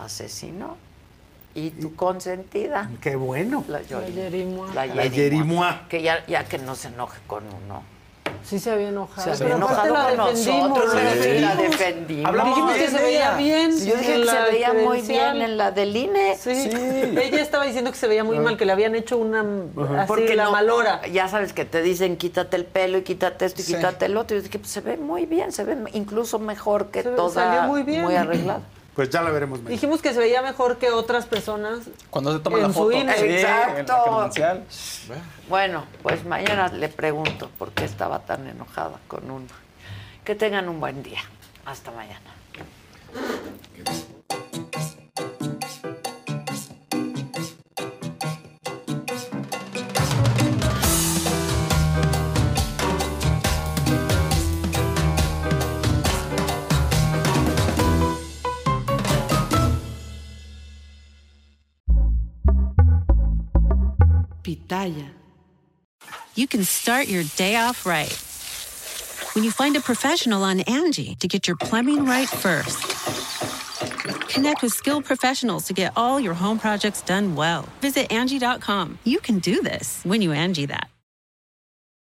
Asesino y tu consentida. Qué bueno. La Yerimua. La Yerimua. Yerimua. Que ya, ya que no se enoje con uno. Sí se había enojado. Se había pero enojado la con nosotros, sí, defendimos. la defendimos. Hablamos Dijimos que se veía bien. Sí, yo dije que se veía muy bien en la del INE. Sí. Sí. Ella estaba diciendo que se veía muy mal, que le habían hecho una así Porque la no- malora. Ya sabes que te dicen quítate el pelo y quítate esto y Sí. quítate el otro. Y yo dije, pues se ve muy bien, se ve incluso mejor que Se ve- toda. salió muy bien. arreglada. Pues ya la veremos mañana. Dijimos que se veía mejor que otras personas. Cuando se toma la En su foto. INE. Sí, Exacto. en la. Bueno, pues mañana le pregunto por qué estaba tan enojada con uno. Que tengan un buen día. Hasta mañana. You can start your day off right. When you find a professional on Angie to get your plumbing right first. Connect with skilled professionals to get all your home projects done well. Visit Angie.com. You can do this when you Angie that.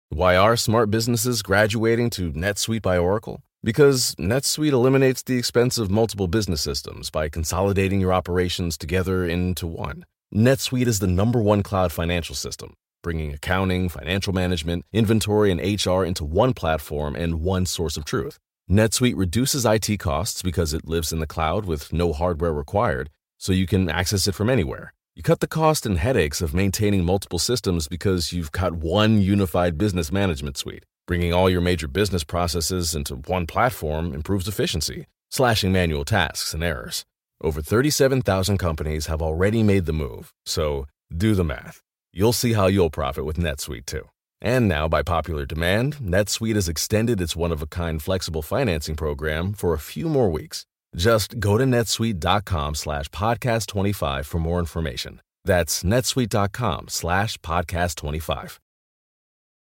Why are smart businesses graduating to NetSuite by Oracle? Because NetSuite eliminates the expense of multiple business systems by consolidating your operations together into one. NetSuite is the number one cloud financial system, bringing accounting, financial management, inventory, and HR into one platform and one source of truth. NetSuite reduces IT costs because it lives in the cloud with no hardware required, so you can access it from anywhere. You cut the cost and headaches of maintaining multiple systems because you've got one unified business management suite. Bringing all your major business processes into one platform improves efficiency, slashing manual tasks and errors. Over 37,000 companies have already made the move, so do the math. You'll see how you'll profit with NetSuite too. And now, by popular demand, NetSuite has extended its one of a kind flexible financing program for a few more weeks. Just go to netsuite.com slash podcast 25 for more information. That's netsuite.com slash podcast 25.